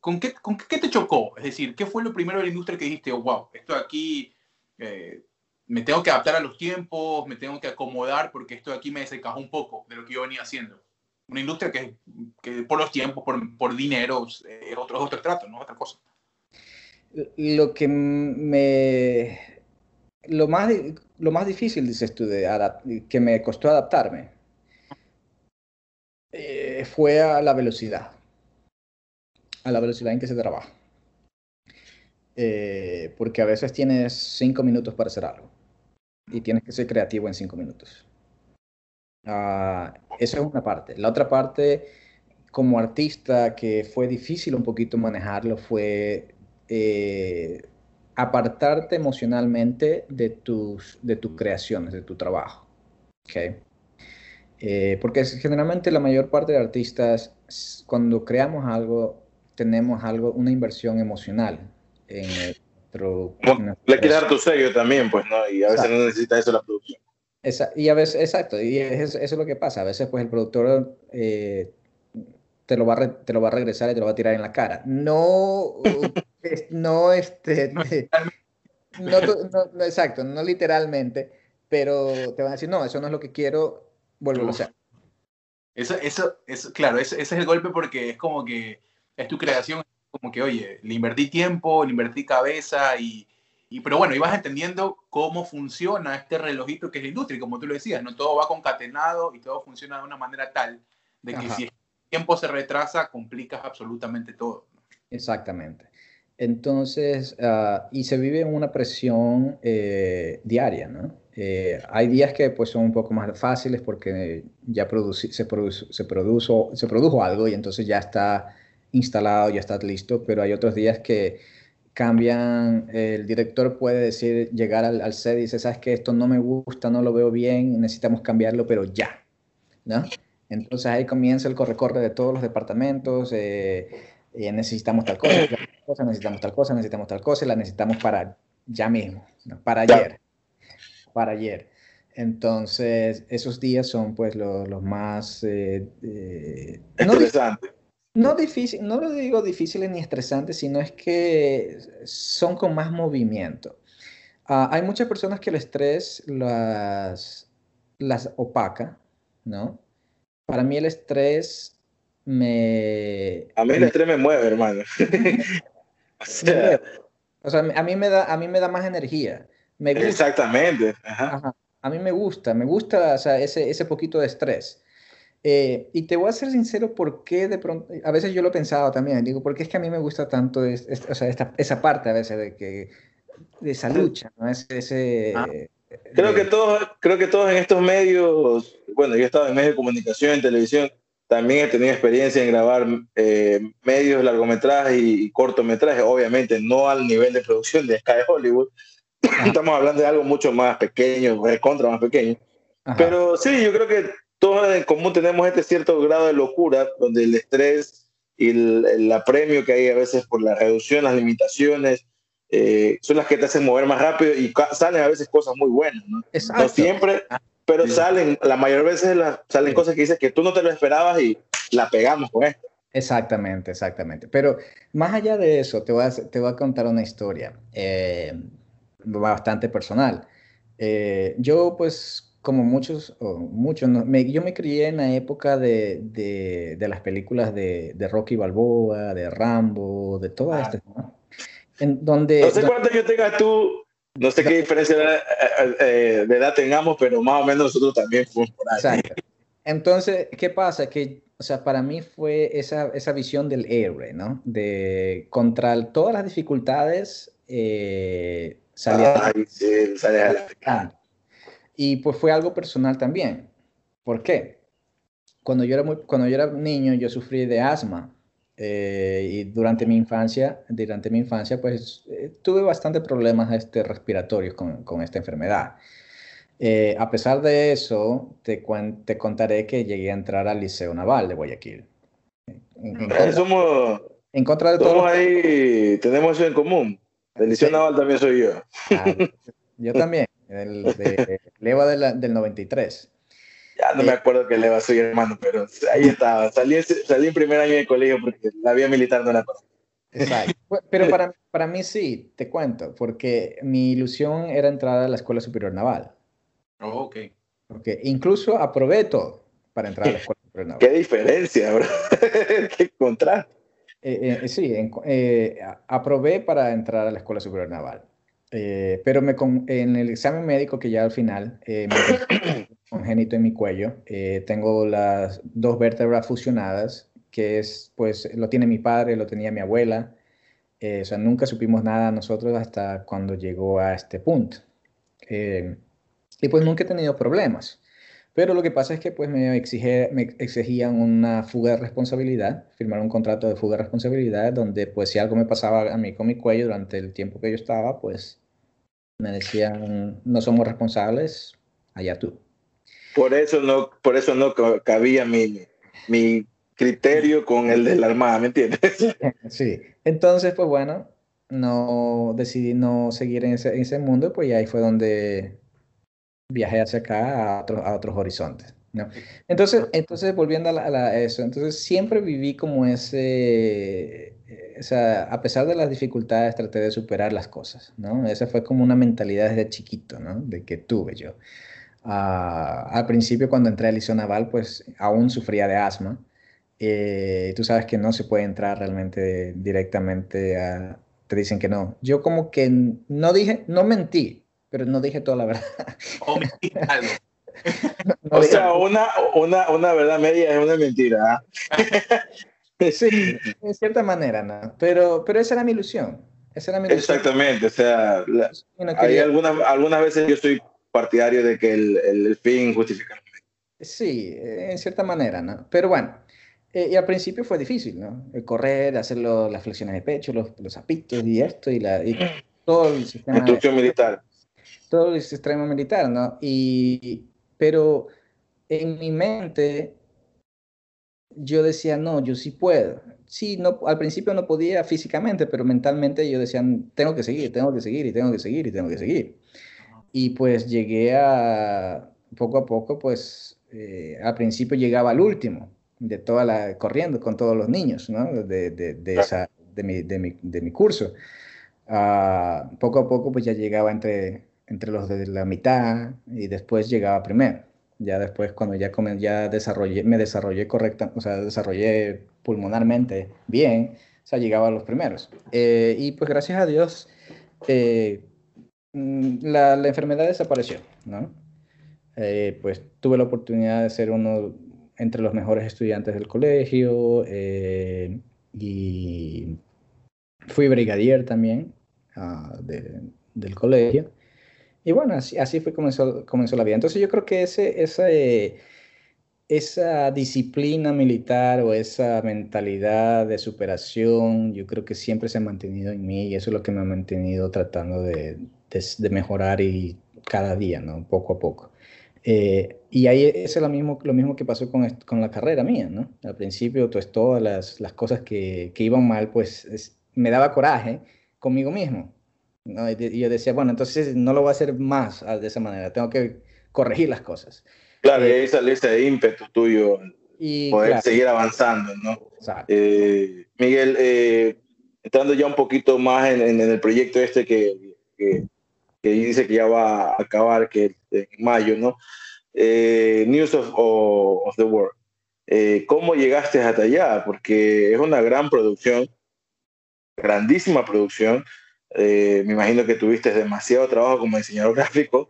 ¿Con qué, ¿Con qué te chocó? Es decir, ¿qué fue lo primero de la industria que dijiste, oh, wow, esto aquí eh, me tengo que adaptar a los tiempos, me tengo que acomodar porque esto de aquí me desencajó un poco de lo que yo venía haciendo? una industria que, que por los tiempos, por, por dinero, es otro, otro trato, no otra cosa. Lo que me... Lo más, lo más difícil, dices tú, de que me costó adaptarme, eh, fue a la velocidad, a la velocidad en que se trabaja. Eh, porque a veces tienes cinco minutos para hacer algo y tienes que ser creativo en cinco minutos. Uh, esa es una parte. La otra parte, como artista, que fue difícil un poquito manejarlo, fue eh, apartarte emocionalmente de tus, de tus creaciones, de tu trabajo. ¿okay? Eh, porque generalmente la mayor parte de artistas, cuando creamos algo, tenemos algo, una inversión emocional en nuestro... Le quieres dar tu sello también, pues, ¿no? Y a veces no necesita eso la producción. Esa, y a veces, exacto, y es, eso es lo que pasa. A veces, pues, el productor eh, te, lo va a te lo va a regresar y te lo va a tirar en la cara. No, no, este, no, no, exacto, no literalmente, pero te van a decir, no, eso no es lo que quiero, vuelvo a hacer. Eso, eso, eso, claro, ese, ese es el golpe porque es como que es tu creación, como que, oye, le invertí tiempo, le invertí cabeza y y, pero bueno, ibas entendiendo cómo funciona este relojito que es la industria. Y como tú lo decías, no todo va concatenado y todo funciona de una manera tal de que Ajá. si el tiempo se retrasa, complicas absolutamente todo. Exactamente. Entonces, uh, y se vive una presión eh, diaria, ¿no? Eh, hay días que pues son un poco más fáciles porque ya produci se, produce, se, produjo, se produjo algo y entonces ya está instalado, ya está listo, pero hay otros días que cambian, el director puede decir, llegar al, al set y dice, sabes que esto no me gusta, no lo veo bien, necesitamos cambiarlo, pero ya, ¿no? Entonces ahí comienza el corre-corre de todos los departamentos, eh, eh, necesitamos tal cosa, necesitamos tal cosa, necesitamos tal cosa, y la necesitamos para ya mismo, para ayer, para ayer. Entonces, esos días son pues los, más... Eh, Estresantes. No, difícil, no lo digo difíciles ni estresantes, sino es que son con más movimiento. Ah, hay muchas personas que el estrés las, las opaca, ¿no? Para mí el estrés me... A mí el estrés me mueve, hermano. o, sea... a mí me da, a mí me da más energía. Me Exactamente. Ajá. A mí me gusta, me gusta ese, ese poquito de estrés. Eh, y te voy a ser sincero, ¿por qué de pronto? A veces yo lo he pensado también, digo, ¿por qué es que a mí me gusta tanto o sea, esta, esa parte a veces de, que, de esa lucha, ¿no? Ese, ah, creo, que todos, creo que todos en estos medios, bueno, yo he estado en medios de comunicación, en televisión, también he tenido experiencia en grabar eh, medios, largometrajes y, cortometrajes, obviamente no al nivel de producción de Sky Hollywood, estamos hablando de algo mucho más pequeño, contra más pequeño. Pero sí, yo creo que todos en común tenemos este cierto grado de locura, donde el estrés y el, apremio que hay a veces por la reducción, las limitaciones, eh, son las que te hacen mover más rápido y salen a veces cosas muy buenas, ¿no? No siempre, pero salen, la mayor veces salen cosas que dices que tú no te lo esperabas y la pegamos con esto. Exactamente, exactamente. Pero más allá de eso, te voy a, te voy a contar una historia eh, bastante personal. Eh, yo pues como muchos, muchos yo me crié en la época de, de, las películas de, de, Rocky Balboa, de Rambo, de todas ah. estas, ¿no? En donde, no sé cuánto yo tengas tú, no sé qué diferencia de, eh, eh, de, edad tengamos, pero más o menos nosotros también fuimos por ahí. Exacto. Entonces, ¿qué pasa? Que, o sea, para mí fue esa, esa visión del héroe, ¿no? De contra todas las dificultades, eh, salía, sí, salía a y pues fue algo personal también. ¿Por qué? Cuando yo era, muy, cuando yo era niño yo sufrí de asma eh, y durante mi infancia, durante mi infancia pues eh, tuve bastantes problemas este, respiratorios con, con esta enfermedad. Eh, a pesar de eso, te, te, contaré que llegué a entrar al Liceo Naval de Guayaquil. En, contra, somos, en contra de todo. ahí, tenemos eso en común. El Liceo Naval también soy yo. Ah, yo también el de Leva del 93. Ya no me eh, acuerdo que Leva soy hermano, pero ahí estaba. Salí, salí en primer año de colegio porque la vía militar no era para Exacto. Pero para, para mí sí, te cuento, porque mi ilusión era entrar a la Escuela Superior Naval. Oh, ok. Porque incluso aprobé todo para entrar a la Escuela Superior Naval. Qué diferencia, bro. Qué contraste. Eh, eh, sí, aprobé para entrar a la Escuela Superior Naval. Eh, pero me en el examen médico que ya al final, eh, me congénito en mi cuello, eh, tengo las dos vértebras fusionadas, que es, pues, lo tiene mi padre, lo tenía mi abuela. o sea, nunca supimos nada nosotros hasta cuando llegó a este punto. y pues nunca he tenido problemas. Pero lo que pasa es que pues me, exige, me exigían una fuga de responsabilidad, firmar un contrato de fuga de responsabilidad, donde pues si algo me pasaba a mí con mi cuello durante el tiempo que yo estaba, pues me decían, no somos responsables, allá tú. Por eso no, por eso no cabía mi, mi criterio con el de la Armada, ¿me entiendes? Sí, entonces pues bueno, no decidí no seguir en ese, en ese mundo, pues ahí fue donde viajé hacia acá a, a otros horizontes. ¿no? Entonces, entonces volviendo a, eso, entonces siempre viví como ese, o sea, a pesar de las dificultades, traté de superar las cosas, ¿no? Esa fue como una mentalidad desde chiquito, ¿no? De que tuve yo. Ah, al principio, cuando entré al Liceo Naval, pues aún sufría de asma. Eh, tú sabes que no se puede entrar realmente directamente a... Te dicen que no. Yo como que no dije, no mentí, pero no dije toda la verdad. O mentí algo. o sea, una, una, una verdad media es una mentira. ¿ah? Sí, en cierta manera, ¿no? Pero, pero esa era mi ilusión. Esa era mi ilusión. Exactamente, o sea, hay algunas, algunas veces yo soy partidario de que el, el, fin justifica Sí, en cierta manera, ¿no? Pero bueno, eh, y al principio fue difícil, ¿no? El correr, hacer las flexiones de pecho, los, los zapitos y esto, y, la, y todo el sistema. Instrucción militar. Todo el sistema militar, ¿no? Y, pero en mi mente yo decía, no, yo sí puedo. sí, no, al principio no podía físicamente, pero mentalmente yo decía, tengo que seguir, tengo que seguir y tengo que seguir y tengo que seguir. Y pues llegué a, poco a poco, pues eh, al principio llegaba al último, de toda la, corriendo con todos los niños, ¿no? De, de, de, esa, de, mi, de, mi, de mi curso. Uh, poco a poco pues ya llegaba entre, entre los de la mitad y después llegaba primero. Ya después cuando ya, ya desarrollé, me desarrollé correcta, o sea, desarrollé pulmonarmente bien, o sea, llegaba a los primeros. Eh, y pues gracias a Dios, eh, mm, la, la, enfermedad desapareció, ¿no? Eh, pues tuve la oportunidad de ser uno entre los mejores estudiantes del colegio y fui brigadier también uh, de, del colegio. Y bueno, así, así fue comenzó, comenzó la vida. Entonces yo creo que ese, esa, eh, esa disciplina militar o esa mentalidad de superación, yo creo que siempre se ha mantenido en mí y eso es lo que me ha mantenido tratando de, de, mejorar y cada día, ¿no? Poco a poco. Eh, y ahí es lo mismo, lo mismo que pasó con, con la carrera mía, ¿no? Al principio, pues todas las, las cosas que, que, iban mal, pues me daba coraje conmigo mismo. ¿No? Y, yo decía, bueno, entonces no lo voy a hacer más de esa manera, tengo que corregir las cosas. Claro, y ahí sale ese ímpetu tuyo, y, poder seguir avanzando, ¿no? Eh, Miguel, eh, entrando ya un poquito más en, en el proyecto este que, que, que, dice que ya va a acabar, que en mayo, ¿no? Eh, News of, of, the World. Eh, ¿Cómo llegaste hasta allá? Porque es una gran producción, grandísima producción. Eh, me imagino que tuviste demasiado trabajo como diseñador gráfico.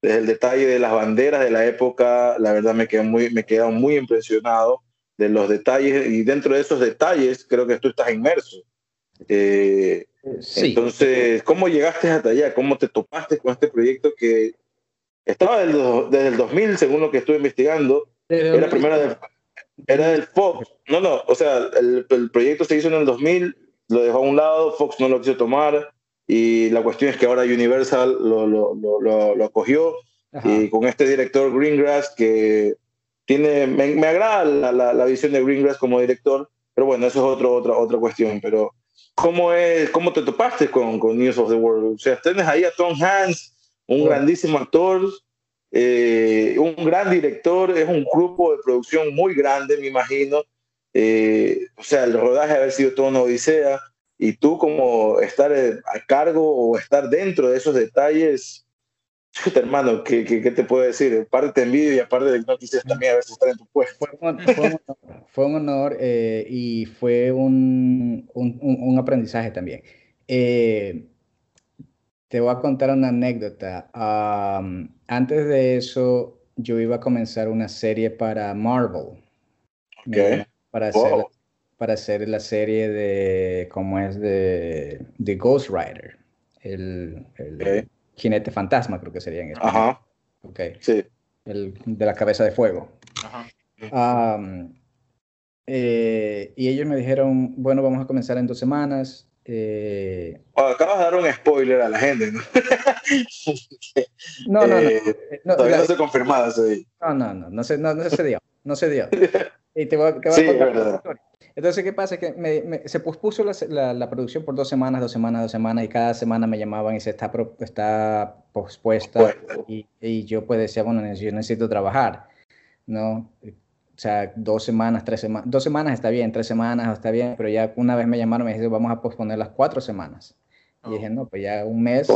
Desde el detalle de las banderas de la época, la verdad me quedé muy, me quedé muy impresionado de los detalles y dentro de esos detalles creo que tú estás inmerso. Eh, sí. Entonces, ¿cómo llegaste hasta allá? ¿Cómo te topaste con este proyecto que estaba desde, el 2000, según lo que estuve investigando? Era, primero de, era del Fox. No, no, o sea, el, el proyecto se hizo en el 2000 lo dejó a un lado, Fox no lo quiso tomar y la cuestión es que ahora Universal lo, lo, lo, lo acogió y con este director Greengrass que tiene, me, me agrada la, la, la, visión de Greengrass como director, pero bueno, eso es otro, otra, otra cuestión, pero ¿cómo, es, cómo te topaste con, con News of the World? O sea, tienes ahí a Tom Hanks, un grandísimo actor, eh, un gran director, es un grupo de producción muy grande, me imagino, eh, o sea, el rodaje haber sido toda una odisea y tú como estar eh, a cargo o estar dentro de esos detalles, hermano, ¿qué, qué, te puedo decir? Aparte te envidio y aparte de que no quisieras también a veces estar en tu puesto. Fue un, fue un honor, fue un honor eh, y fue un, un, un aprendizaje también. Eh, te voy a contar una anécdota. Um, antes de eso, yo iba a comenzar una serie para Marvel. Okay para, hacer, para hacer la serie de, como es de, de Ghost Rider, el, el jinete fantasma creo que sería en español. Ajá. Ok. Sí. El de la cabeza de fuego. Ajá. Um, eh, y ellos me dijeron, bueno, vamos a comenzar en dos semanas. Eh, acabas de dar un spoiler a la gente, ¿no? no, no, no, eh, no, Todavía no se confirmado eso ahí. No, no, no, no se, no, no se dio, no se dio. Y te voy, te voy sí, a contar Entonces, ¿qué pasa? Que me, me, se pospuso la, la, la, producción por dos semanas, dos semanas, dos semanas, y cada semana me llamaban y se está, está pospuesta. Y, y, yo pues decía, bueno, yo necesito trabajar, ¿no? O sea, dos semanas, tres semanas, dos semanas está bien, tres semanas está bien, pero ya una vez me llamaron y me dijeron, vamos a posponer las cuatro semanas. Y dije, no, pues ya un mes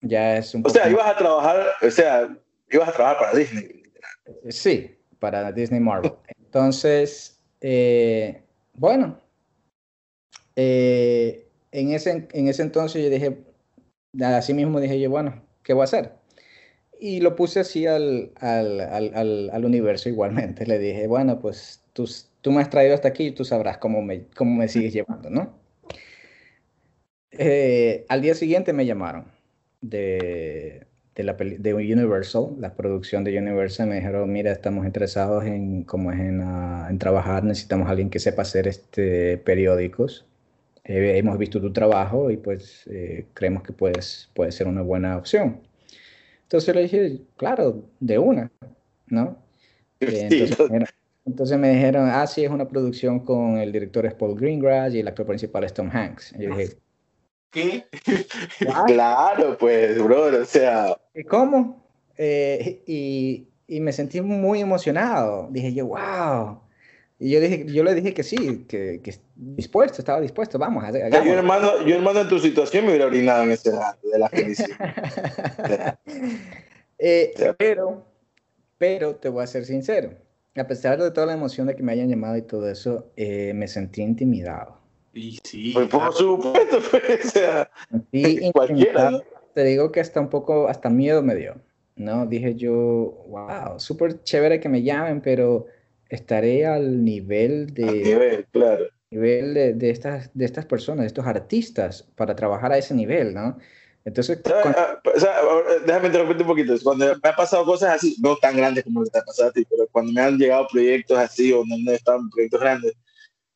ya es un O sea, ibas a trabajar, o sea, ibas a trabajar para Disney. Sí, para Disney Marvel. Entonces, eh, bueno, eh, en, ese, en ese entonces yo dije, así mismo dije yo, bueno, ¿qué voy a hacer? Y lo puse así al, al, al, al universo igualmente. Le dije, bueno, pues tú, tú, me has traído hasta aquí y tú sabrás cómo me, cómo me sigues llevando, ¿no? Eh, al día siguiente me llamaron de, de, la de Universal, la producción de Universal, me dijeron, mira, estamos interesados en, como es en, uh, en trabajar, necesitamos a alguien que sepa hacer este, periódicos. Eh, hemos visto tu trabajo y pues eh, creemos que puedes, puede ser una buena opción. Entonces le dije, claro, de una, ¿no? Eh, entonces, Entonces me dijeron, ah, sí, es una producción con el director es Paul Greengrass y el actor principal es Tom Hanks. Y yo dije, ¿qué? claro, pues, brother, o sea. ¿Cómo? Eh, y, y, me sentí muy emocionado. Dije yo, wow. Y yo, dije, yo le dije que sí, que, que dispuesto, estaba dispuesto, vamos. Yo, hermano, yo, hermano, en tu situación me hubiera orinado en ese rato de la felicidad. eh, pero, pero te voy a ser sincero a pesar de toda la emoción de que me hayan llamado y todo eso, eh, me sentí intimidado. Y sí. Pues por supuesto, pues, o sea, cualquiera. Te digo que hasta un poco, hasta miedo me dio, ¿no? Dije yo, wow, súper chévere que me llamen, pero estaré al nivel de... Al nivel, claro. Nivel de, de, estas, de estas personas, de estos artistas, para trabajar a ese nivel, ¿no? Entonces, ah, déjame interrumpirte un poquito. Cuando me han pasado cosas así, no tan grandes como lo que te ha pasado a ti, pero cuando me han llegado proyectos así o no, no están proyectos grandes,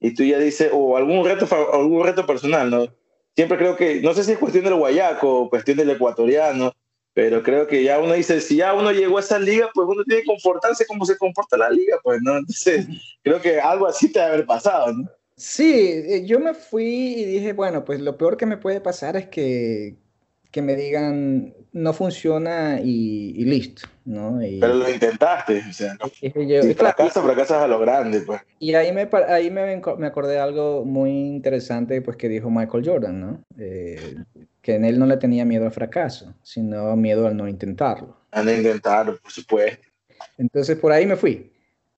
y tú ya dices, o algún reto, algún reto personal, ¿no? Siempre creo que, no sé si es cuestión del guayaco o cuestión del ecuatoriano, pero creo que ya uno dice, si ya uno llegó a esa liga, pues uno tiene que comportarse como se comporta la liga, pues, ¿no? Entonces, creo que algo así te debe haber pasado, ¿no? Sí, eh, yo me fui y dije, bueno, pues lo peor que me puede pasar es que, que me digan no funciona y, listo, ¿no? Pero lo intentaste, o sea, no, si fracasas, fracasas a lo grande, pues. Y ahí me, ahí me, me, acordé de algo muy interesante, pues, que dijo Michael Jordan, ¿no? Eh, que en él no le tenía miedo al fracaso, sino miedo al no intentarlo. A no intentarlo, por supuesto. Entonces, por ahí me fui.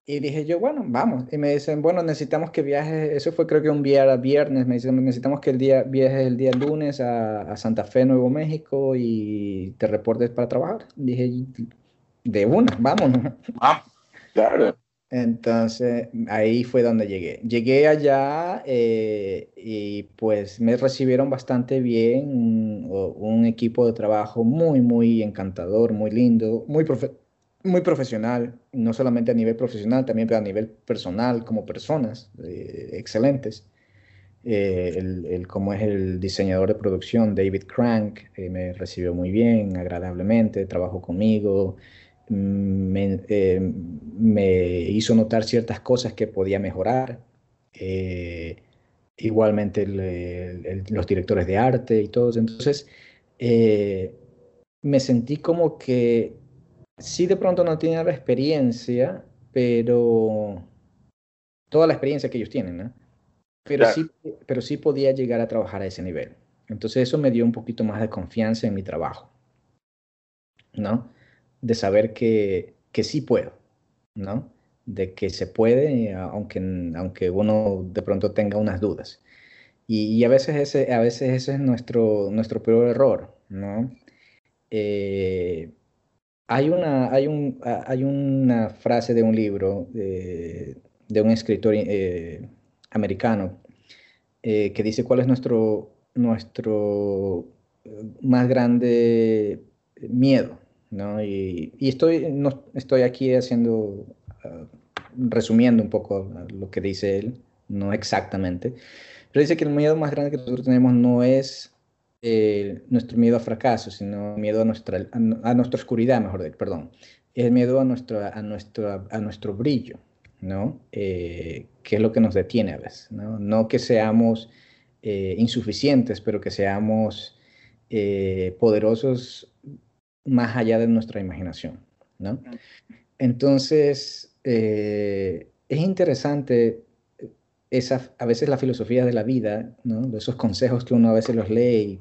Y dije yo, bueno, vamos. Y me dicen, bueno, necesitamos que viajes, eso fue creo que un día viernes, me dicen, necesitamos que el día viajes el día lunes a, a, Santa Fe, Nuevo México y te reportes para trabajar. Dije, de una, vámonos. Ah, claro. Entonces ahí fue donde llegué. Llegué allá eh, y pues me recibieron bastante bien, un, un, equipo de trabajo muy, muy encantador, muy lindo, muy profesional muy profesional, no solamente a nivel profesional, también a nivel personal, como personas eh, excelentes. Eh, el, el, como es el diseñador de producción, David Crank, eh, me recibió muy bien, agradablemente, trabajó conmigo, mm, me, me hizo notar ciertas cosas que podía mejorar. igualmente los directores de arte y todos. Entonces, me sentí como que sí de pronto no tienen la experiencia, pero toda la experiencia que ellos tienen, ¿no? Pero, sí, pero sí podía llegar a trabajar a ese nivel. Entonces eso me dio un poquito más de confianza en mi trabajo, ¿no? De saber que, que sí puedo, ¿no? De que se puede, aunque, aunque uno de pronto tenga unas dudas. Y, y a, veces ese, a veces ese es nuestro, nuestro peor error, ¿no? Eh, hay una, hay, un, hay una frase de un libro de, un escritor eh, americano eh, que dice cuál es nuestro, nuestro más grande miedo. ¿no? Y, estoy, no, estoy aquí haciendo, ah, resumiendo un poco lo que dice él, no exactamente, pero dice que el miedo más grande que nosotros tenemos no es eh, nuestro miedo a fracaso, sino miedo a nuestra, a, nuestra oscuridad, mejor dicho, perdón. El miedo a nuestro, a nuestro, a nuestro brillo, ¿no? Eh, que es lo que nos detiene a veces, ¿no? No que seamos eh, insuficientes, pero que seamos poderosos más allá de nuestra imaginación, ¿no? Entonces, es interesante esa, a veces la filosofía de la vida, ¿no? esos consejos que uno a veces los lee y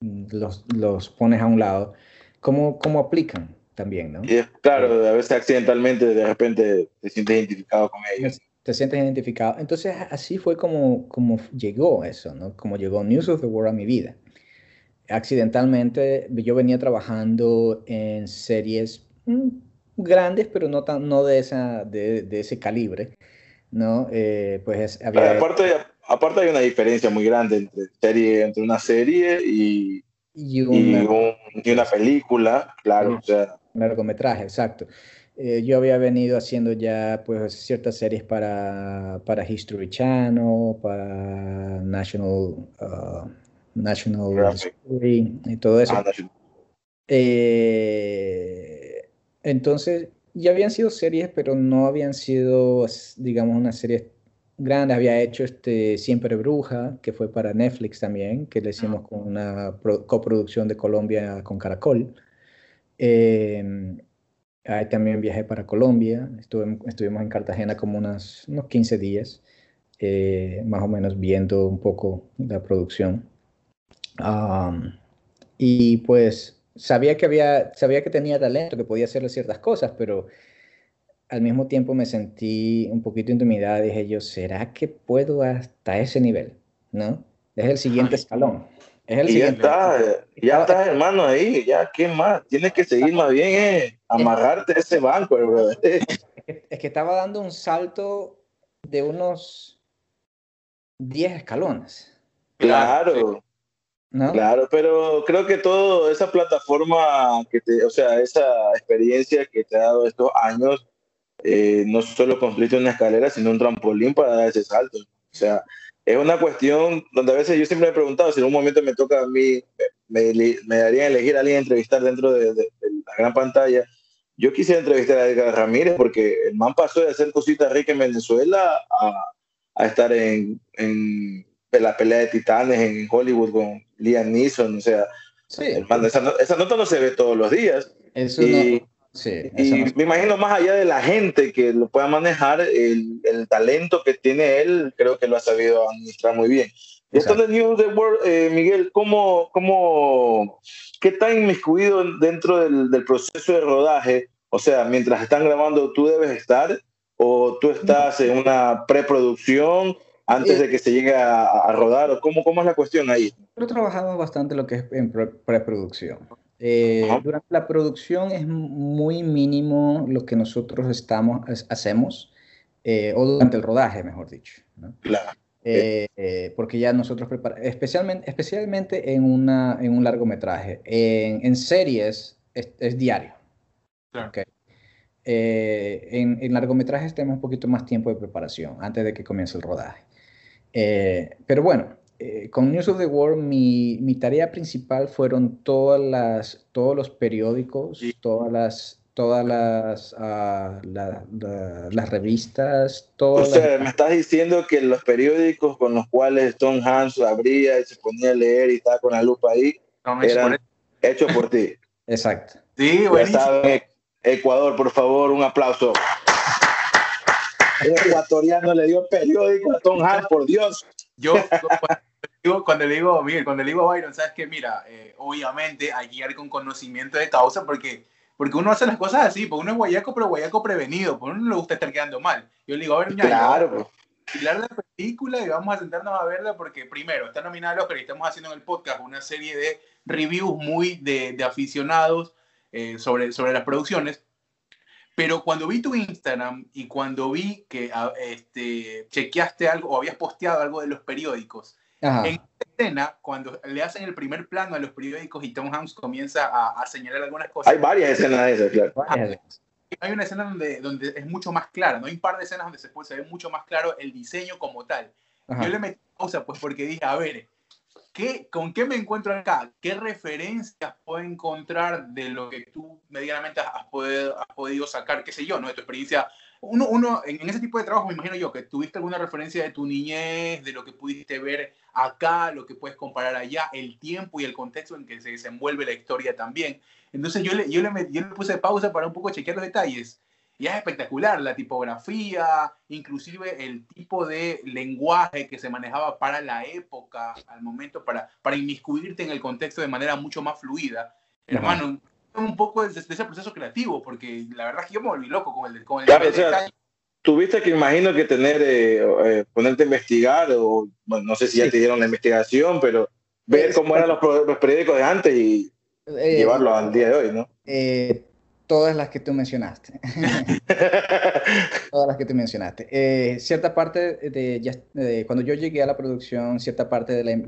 los, los pones a un lado, ¿cómo, cómo aplican también? ¿no? Y claro, a veces accidentalmente de repente te sientes identificado con ellos. Te sientes identificado. Entonces así fue como, como llegó eso, ¿no? como llegó News of the World a mi vida. Accidentalmente yo venía trabajando en series mm, grandes, pero no, tan, no de, esa, de, de ese calibre ¿no? Eh, pues había... aparte, aparte hay una diferencia muy grande entre, serie, entre una serie y, y, una, película, claro. O sea. Un largometraje, exacto. Eh, yo había venido haciendo ya pues ciertas series para, para History Channel, para National, uh, National History y todo eso. Ah, eh, entonces ya habían sido series, pero no habían sido, digamos, una serie grande. Había hecho este Siempre Bruja, que fue para Netflix también, que le hicimos ah. con una coproducción de Colombia con Caracol. Em, ahí también viajé para Colombia, Estuve, estuvimos en Cartagena como unas, unos 15 días, eh, más o menos viendo un poco la producción. y pues sabía que, había, sabía que tenía talento, que podía hacerle ciertas cosas, pero al mismo tiempo me sentí un poquito intimidada. Dije yo, ¿será que puedo hasta ese nivel? ¿No? Es el siguiente escalón. Es el y ya está, ya está, hermano, ahí, ya, ¿qué más? Tienes que seguir más bien, eh, amarrarte a ese banco, brother. Es que estaba dando un salto de unos 10 escalones. Claro. Claro, pero creo que toda esa plataforma que te, o sea, esa experiencia que te ha dado estos años, eh, no solo construiste una escalera, sino un trampolín para dar ese salto. O sea, es una cuestión donde a veces yo siempre me he preguntado si en un momento me toca a mí, me, me daría elegir a alguien a entrevistar dentro de, la gran pantalla. Yo quisiera entrevistar a Edgar Ramírez porque el man pasó de hacer cositas ricas en Venezuela a, a estar en, en la pelea de titanes en Hollywood con Liam Neeson, o sea, esa, nota no se ve todos los días. Eso y, me imagino más allá de la gente que lo pueda manejar, el, el, talento que tiene él, creo que lo ha sabido administrar muy bien. Y esto de News the World, eh, Miguel, ¿cómo, cómo, ¿qué está inmiscuido dentro del, del proceso de rodaje? O sea, mientras están grabando, ¿tú debes estar? ¿O tú estás en una preproducción? antes de que se llegue a, rodar? ¿O cómo, ¿Cómo es la cuestión ahí? Nosotros trabajamos bastante lo que es en preproducción. Eh, durante la producción es muy mínimo lo que nosotros estamos, hacemos, eh, o durante el rodaje, mejor dicho. Claro. Eh, porque ya nosotros preparamos, especialmente, especialmente en, una, en un largometraje. En, en series es, diario. Claro. en, en largometrajes tenemos un poquito más tiempo de preparación antes de que comience el rodaje. Eh, pero bueno, eh, con News of the World mi, mi, tarea principal fueron todas las, todos los periódicos, todas las, todas las, uh, las revistas, todas O sea, me estás diciendo que los periódicos con los cuales Tom Hanks abría y se ponía a leer y estaba con la lupa ahí, eran hechos por ti. Exacto. Sí, bueno. Ecuador, por favor, un aplauso. El ecuatoriano le dio periódico a Tom Hanks, por Dios. Yo, cuando, le digo, Miguel, cuando le digo a Byron, sabes que, mira, eh, obviamente hay que ir con conocimiento de causa porque, porque uno hace las cosas así, porque uno es guayaco, pero guayaco prevenido, porque uno no le gusta estar quedando mal. Yo le digo, a ver, ya, claro, pues. la película y vamos a sentarnos a verla porque primero está nominada a Oscar y estamos haciendo en el podcast una serie de reviews muy de, de aficionados eh, sobre, sobre las producciones pero cuando vi tu Instagram y cuando vi que ah, este, chequeaste algo o habías posteado algo de los periódicos, en esta escena, cuando le hacen el primer plano a los periódicos y Tom Hanks comienza a, señalar algunas cosas. Hay varias escenas de esas, claro. Hay una escena donde, donde es mucho más clara, ¿no? Hay un par de escenas donde se, puede, se ve mucho más claro el diseño como tal. Yo le metí pausa, pues, porque dije, a ver, ¿Qué, ¿Con qué me encuentro acá? ¿Qué referencias puedo encontrar de lo que tú medianamente has, podido, has podido sacar, qué sé yo, ¿no? de tu experiencia? Uno, uno en, ese tipo de trabajo me imagino yo que tuviste alguna referencia de tu niñez, de lo que pudiste ver acá, lo que puedes comparar allá, el tiempo y el contexto en que se desenvuelve la historia también. Entonces yo le, yo le, yo le puse pausa para un poco chequear los detalles y es espectacular la tipografía, inclusive el tipo de lenguaje que se manejaba para la época, al momento, para, para inmiscuirte en el contexto de manera mucho más fluida. Hermano, un poco de, ese proceso creativo, porque la verdad es que yo me volví loco con el, con el claro, Tuviste que imagino que tener, eh, eh, ponerte a investigar, o no sé si ya te dieron la investigación, pero ver cómo eran los, los periódicos de antes y eh, llevarlo al día de hoy, ¿no? Todas las que tú mencionaste. Todas las que tú mencionaste. Eh, cierta parte de, cuando yo llegué a la producción, cierta parte del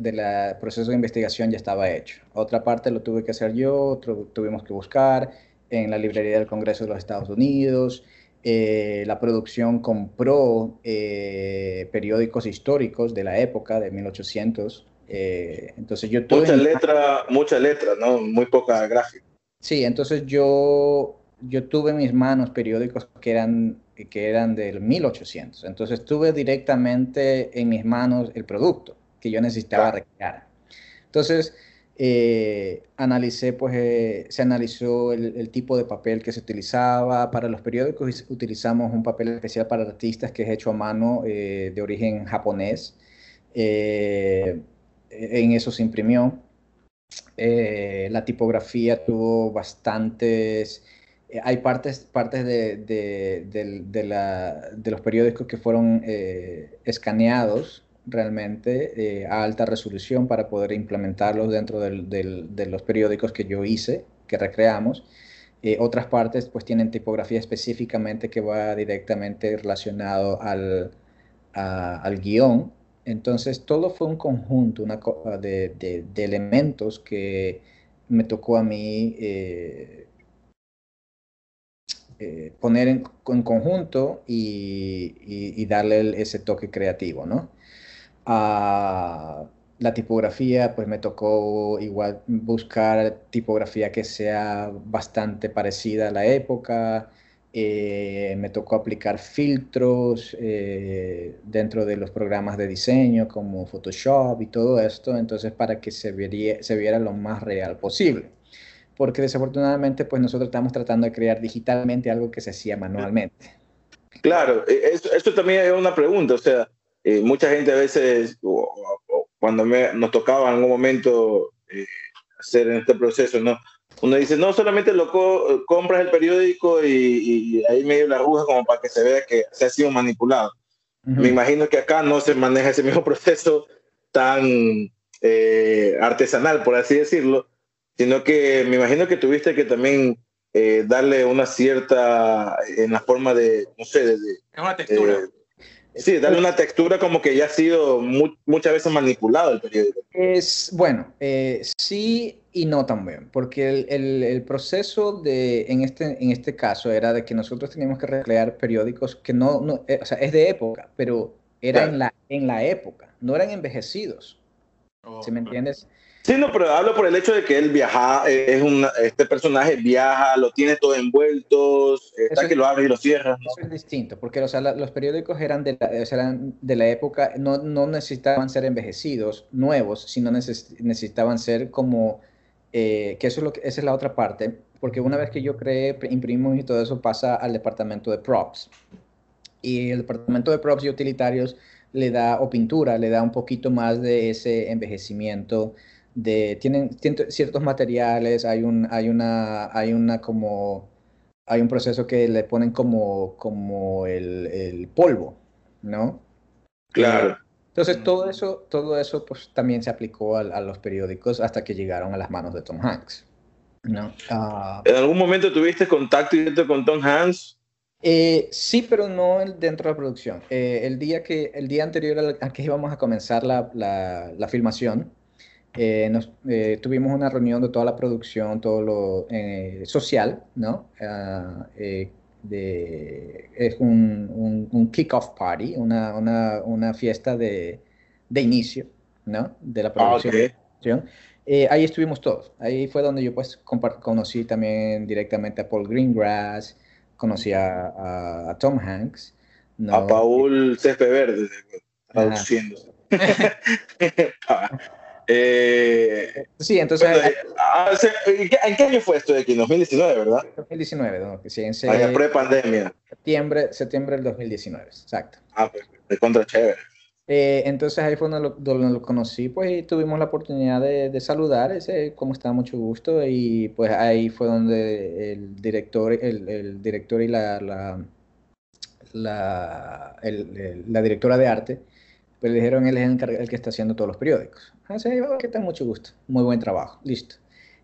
proceso de investigación ya estaba hecho. Otra parte lo tuve que hacer yo, otro tuvimos que buscar en la librería del Congreso de los Estados Unidos. Eh, la producción compró eh, periódicos históricos de la época de 1800. entonces yo tuve mucha letra, mucha letra, no, muy poca gráfica. Sí, entonces yo yo tuve en mis manos periódicos que eran, que eran del 1800. Entonces tuve directamente en mis manos el producto que yo necesitaba recrear. Entonces, eh, analicé, pues, eh, se analizó el, tipo de papel que se utilizaba para los periódicos. Utilizamos un papel especial para artistas que es hecho a mano eh, de origen japonés. en eso se imprimió. La tipografía tuvo bastantes hay partes, partes de, de, de, de, los periódicos que fueron escaneados realmente eh, a alta resolución para poder implementarlos dentro de los periódicos que yo hice, que recreamos. Eh, otras partes pues tienen tipografía específicamente que va directamente relacionado al, al guion. Entonces todo fue un conjunto una, de, de, elementos que me tocó a mí eh, poner en, conjunto y, darle ese toque creativo, ¿no? la tipografía, pues me tocó igual buscar tipografía que sea bastante parecida a la época. Eh, me tocó aplicar filtros eh, dentro de los programas de diseño como Photoshop y todo esto, entonces para que se, viera lo más real posible. Porque desafortunadamente pues nosotros estamos tratando de crear digitalmente algo que se hacía manualmente. Claro, e, esto también es una pregunta, o sea, eh, mucha gente a veces, cuando nos tocaba en algún momento hacer en este proceso, ¿no? Uno dice, no solamente lo compras el periódico y, ahí medio la aguja como para que se vea que se ha sido manipulado. Me imagino que acá no se maneja ese mismo proceso tan eh, artesanal, por así decirlo, sino que me imagino que tuviste que también darle una cierta, en la forma de, no sé, de... es una textura. Sí, darle una textura como que ya ha sido muchas veces manipulado el periódico. Es, bueno, eh, sí y no también, porque el, el, proceso de, en este, en este caso era de que nosotros teníamos que recrear periódicos que no, no eh, o sea, es de época, pero era en, la, en la época, no eran envejecidos. Oh, ¿Sí me entiendes? Sí, no, pero hablo por el hecho de que él viaja, eh, es un, este personaje viaja, lo tiene todo envuelto, está que lo abre y lo cierra. Eso es distinto, porque los periódicos eran de, la, eran de la época, no, no, necesitaban ser envejecidos, nuevos, sino necesitaban ser como, eh, que eso es esa es la otra parte, porque una vez que yo creé, imprimo y todo eso pasa al departamento de props. Y el departamento de props y utilitarios le da, o pintura, le da un poquito más de ese envejecimiento tienen, ciertos materiales, hay un, hay una, hay una como, hay un proceso que le ponen como, como el, polvo, ¿no? Claro. Entonces todo eso, todo eso pues también se aplicó a, los periódicos hasta que llegaron a las manos de Tom Hanks. ¿no? Ah, ¿En algún momento tuviste contacto directo con Tom Hanks? Eh, sí, pero no dentro de la producción. Eh, el, día que, el día anterior a que íbamos a comenzar la, la, la filmación, eh, nos, eh, tuvimos una reunión de toda la producción, todo lo eh, social, ¿no? Ah, de, es un, un, kick-off party, una, una, una fiesta de, de, inicio, ¿no? De la ah, producción. ahí estuvimos todos. Ahí fue donde yo pues conocí también directamente a Paul Greengrass, conocí a, a, Tom Hanks. ¿no? A Paul Césped Verde, traduciendo. Eh, sí, entonces... Eh, ah, ¿En qué año fue esto de aquí? 2019, ¿verdad? 2019, ¿no? Que sí, en pre-pandemia. Septiembre, septiembre del 2019, exacto. Ah, pues, de contra chévere. Eh, entonces ahí fue donde lo, lo, conocí, pues, y tuvimos la oportunidad de, de saludar, ese, como estaba mucho gusto, y pues ahí fue donde el director, el, el director y la, la, la, la directora de arte, pues le dijeron, él es el, el que está haciendo todos los periódicos. Ah, sí, que está mucho gusto. Muy buen trabajo. Listo.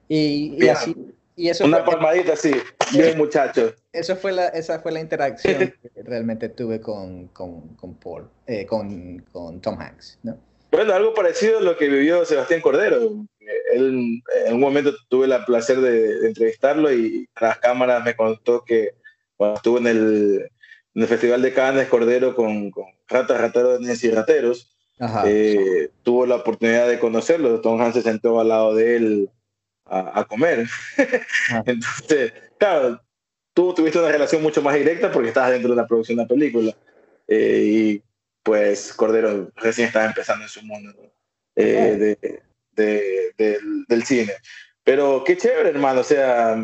Y, así. Y eso Una palmadita así. Bien, muchachos. Eso fue la, esa fue la interacción que realmente tuve con, con, con Paul, eh, con, con, Tom Hanks, ¿no? Bueno, algo parecido a lo que vivió Sebastián Cordero. Él, en un momento tuve el placer de, entrevistarlo y a las cámaras me contó que cuando estuvo en el, en el Festival de Cannes Cordero con, con Ratas, Rateros y Rateros, eh, tuvo la oportunidad de conocerlo. Tom Hanks se sentó al lado de él a, comer. Entonces, claro, tú tuviste una relación mucho más directa porque estabas dentro de la producción de la película. Eh, y pues Cordero recién estaba empezando en su mundo eh, de, del, cine. Pero qué chévere, hermano. O sea,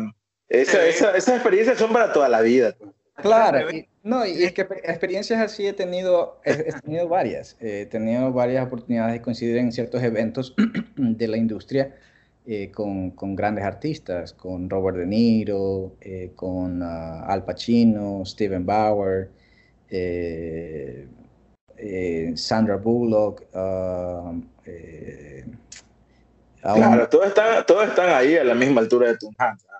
esa, esa, esas experiencias son para toda la vida. Claro, no, y es que experiencias así he tenido, he, tenido varias. He tenido varias oportunidades de coincidir en ciertos eventos de la industria eh, con, con, grandes artistas, con Robert De Niro, eh, con uh, Al Pacino, Steven Bauer, eh, Sandra Bullock. Uh, claro, todos están, todos están ahí a la misma altura de Hanks.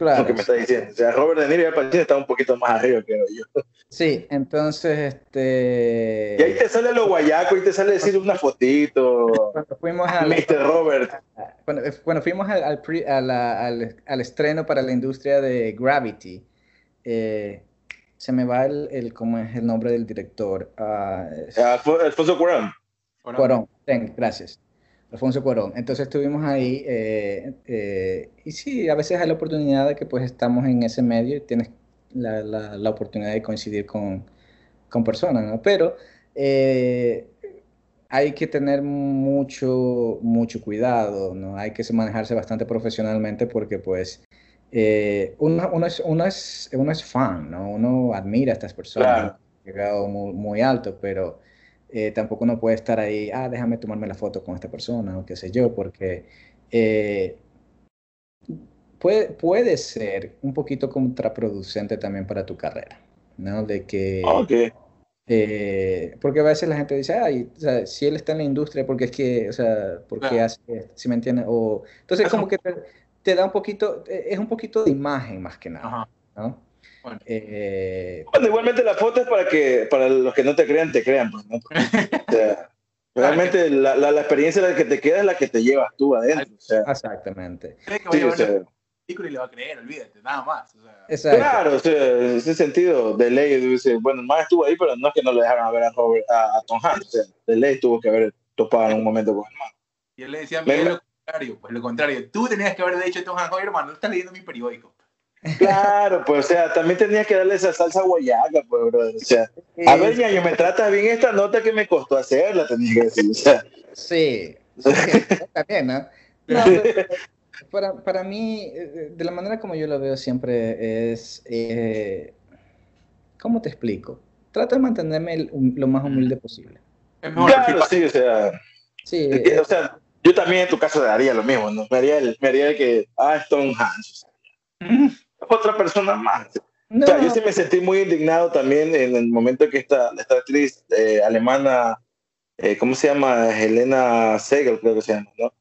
Claro. Lo que me está diciendo. O sea, Robert De Niro y Al Pacino están un poquito más arriba que yo. Sí, entonces, este... Y ahí te sale lo guayaco y te sale decir una fotito. Cuando fuimos al... Mr. Robert. Cuando, fuimos al, al, al, estreno para la industria de Gravity, eh, se me va el, el, ¿cómo es el nombre del director? Uh, Alfonso Cuarón. Cuarón, gracias. Alfonso Cuarón. Entonces estuvimos ahí eh, eh, y sí, a veces hay la oportunidad de que pues estamos en ese medio y tienes la, la, oportunidad de coincidir con, con personas, ¿no? Pero eh, hay que tener mucho, mucho cuidado, ¿no? Hay que manejarse bastante profesionalmente porque pues uno, uno, es, uno, es, uno es fan, ¿no? Uno admira a estas personas, llegado muy, muy alto, pero eh, tampoco uno puede estar ahí, ah, déjame tomarme la foto con esta persona o qué sé yo, porque eh, puede, puede ser un poquito contraproducente también para tu carrera, ¿no? De que... Eh, porque a veces la gente dice, ay, o sea, si él está en la industria, porque es que, o sea, porque hace, si me entiendes, o... Entonces como que te, da un poquito, es un poquito de imagen más que nada, ¿no? Eh, bueno. igualmente la foto es para que para los que no te crean, te crean. Pues, realmente la, la, experiencia la que te queda es la que te llevas tú adentro. Exactamente. y le va a creer, olvídate, nada más. Claro, en ese sentido, de ley, dice, bueno, más estuvo ahí, pero no es que no le dejaron ver a, a, Tom Hanks, de ley tuvo que haber topado en un momento con el man. Y él le decía a mí lo contrario, pues lo contrario, tú tenías que haber dicho a Tom Hanks, oye hermano, no estás leyendo mi periódico. Claro, pues, o sea, también tenía que darle esa salsa guayaca, pues, bro. O sea, a ver, yo me tratas bien esta nota que me costó hacerla, tenía que decir. O sea. Sí, también, ¿no? para, para, mí, eh, de la manera como yo lo veo siempre es, eh, ¿cómo te explico? Trato de mantenerme lo más humilde posible. Claro, sí, o sea, sí, eh, o sea, yo también en tu caso haría lo mismo, ¿no? Me haría el, me haría el que, ah, Stone Hans. O sea, otra persona más. O sea, yo sí me sentí muy indignado también en el momento que esta, esta actriz eh, alemana, eh, ¿cómo se llama? Helena Segel, creo que se llama, ¿no?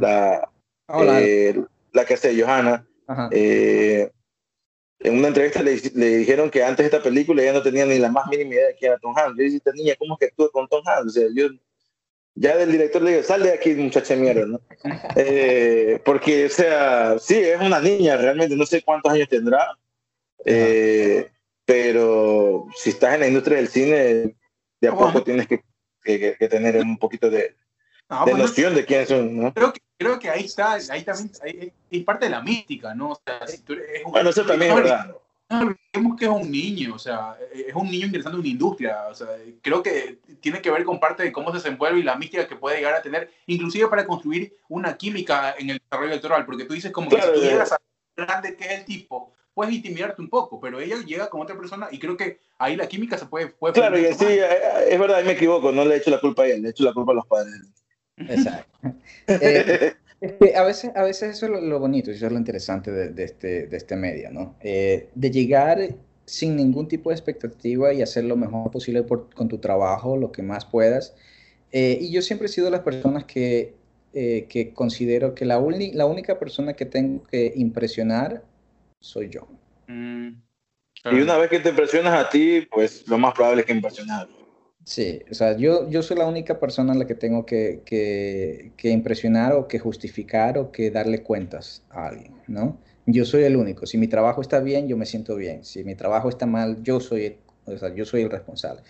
La, eh, la que hace Johanna. en una entrevista le, le, dijeron que antes de esta película ella no tenía ni la más mínima idea de quién era Tom Hanks. Yo dije, esta niña, ¿cómo es que actúa con Tom Hanks? O sea, yo ya del director le digo, sal de aquí, muchacha mierda, ¿no? Eh, porque, o sea, sí, es una niña, realmente, no sé cuántos años tendrá, eh, pero si estás en la industria del cine, de a poco tienes que, que, tener un poquito de, de noción de quiénes son, ¿no? Creo que, creo que ahí está, ahí también, ahí, es parte de la mística, ¿no? O sea, si tú eres bueno, eso también es verdad no olvidemos que es un niño, o sea, es un niño ingresando en una industria, o sea, creo que tiene que ver con parte de cómo se desenvuelve y la mística que puede llegar a tener, inclusive para construir una química en el desarrollo electoral, porque tú dices como que si tú llegas a grande que es el tipo, puedes intimidarte un poco, pero ella llega con otra persona y creo que ahí la química se puede... puede claro, y sí, es verdad, me equivoco, no le he hecho la culpa a él, le he hecho la culpa a los padres. Exacto. Eh, a, veces, a veces eso es lo, bonito, eso es lo interesante de, este, de este medio, ¿no? Eh, de llegar sin ningún tipo de expectativa y hacer lo mejor posible con tu trabajo, lo que más puedas. Eh, y yo siempre he sido de las personas que, eh, que considero que la, la única persona que tengo que impresionar soy yo. Mm, y una vez que te impresionas a ti, pues lo más probable es que impresionar. Sí, o sea, yo, yo soy la única persona a la que tengo que, que, impresionar o que justificar o que darle cuentas a alguien, ¿no? Yo soy el único. Si mi trabajo está bien, yo me siento bien. Si mi trabajo está mal, yo soy, o sea, yo soy el responsable,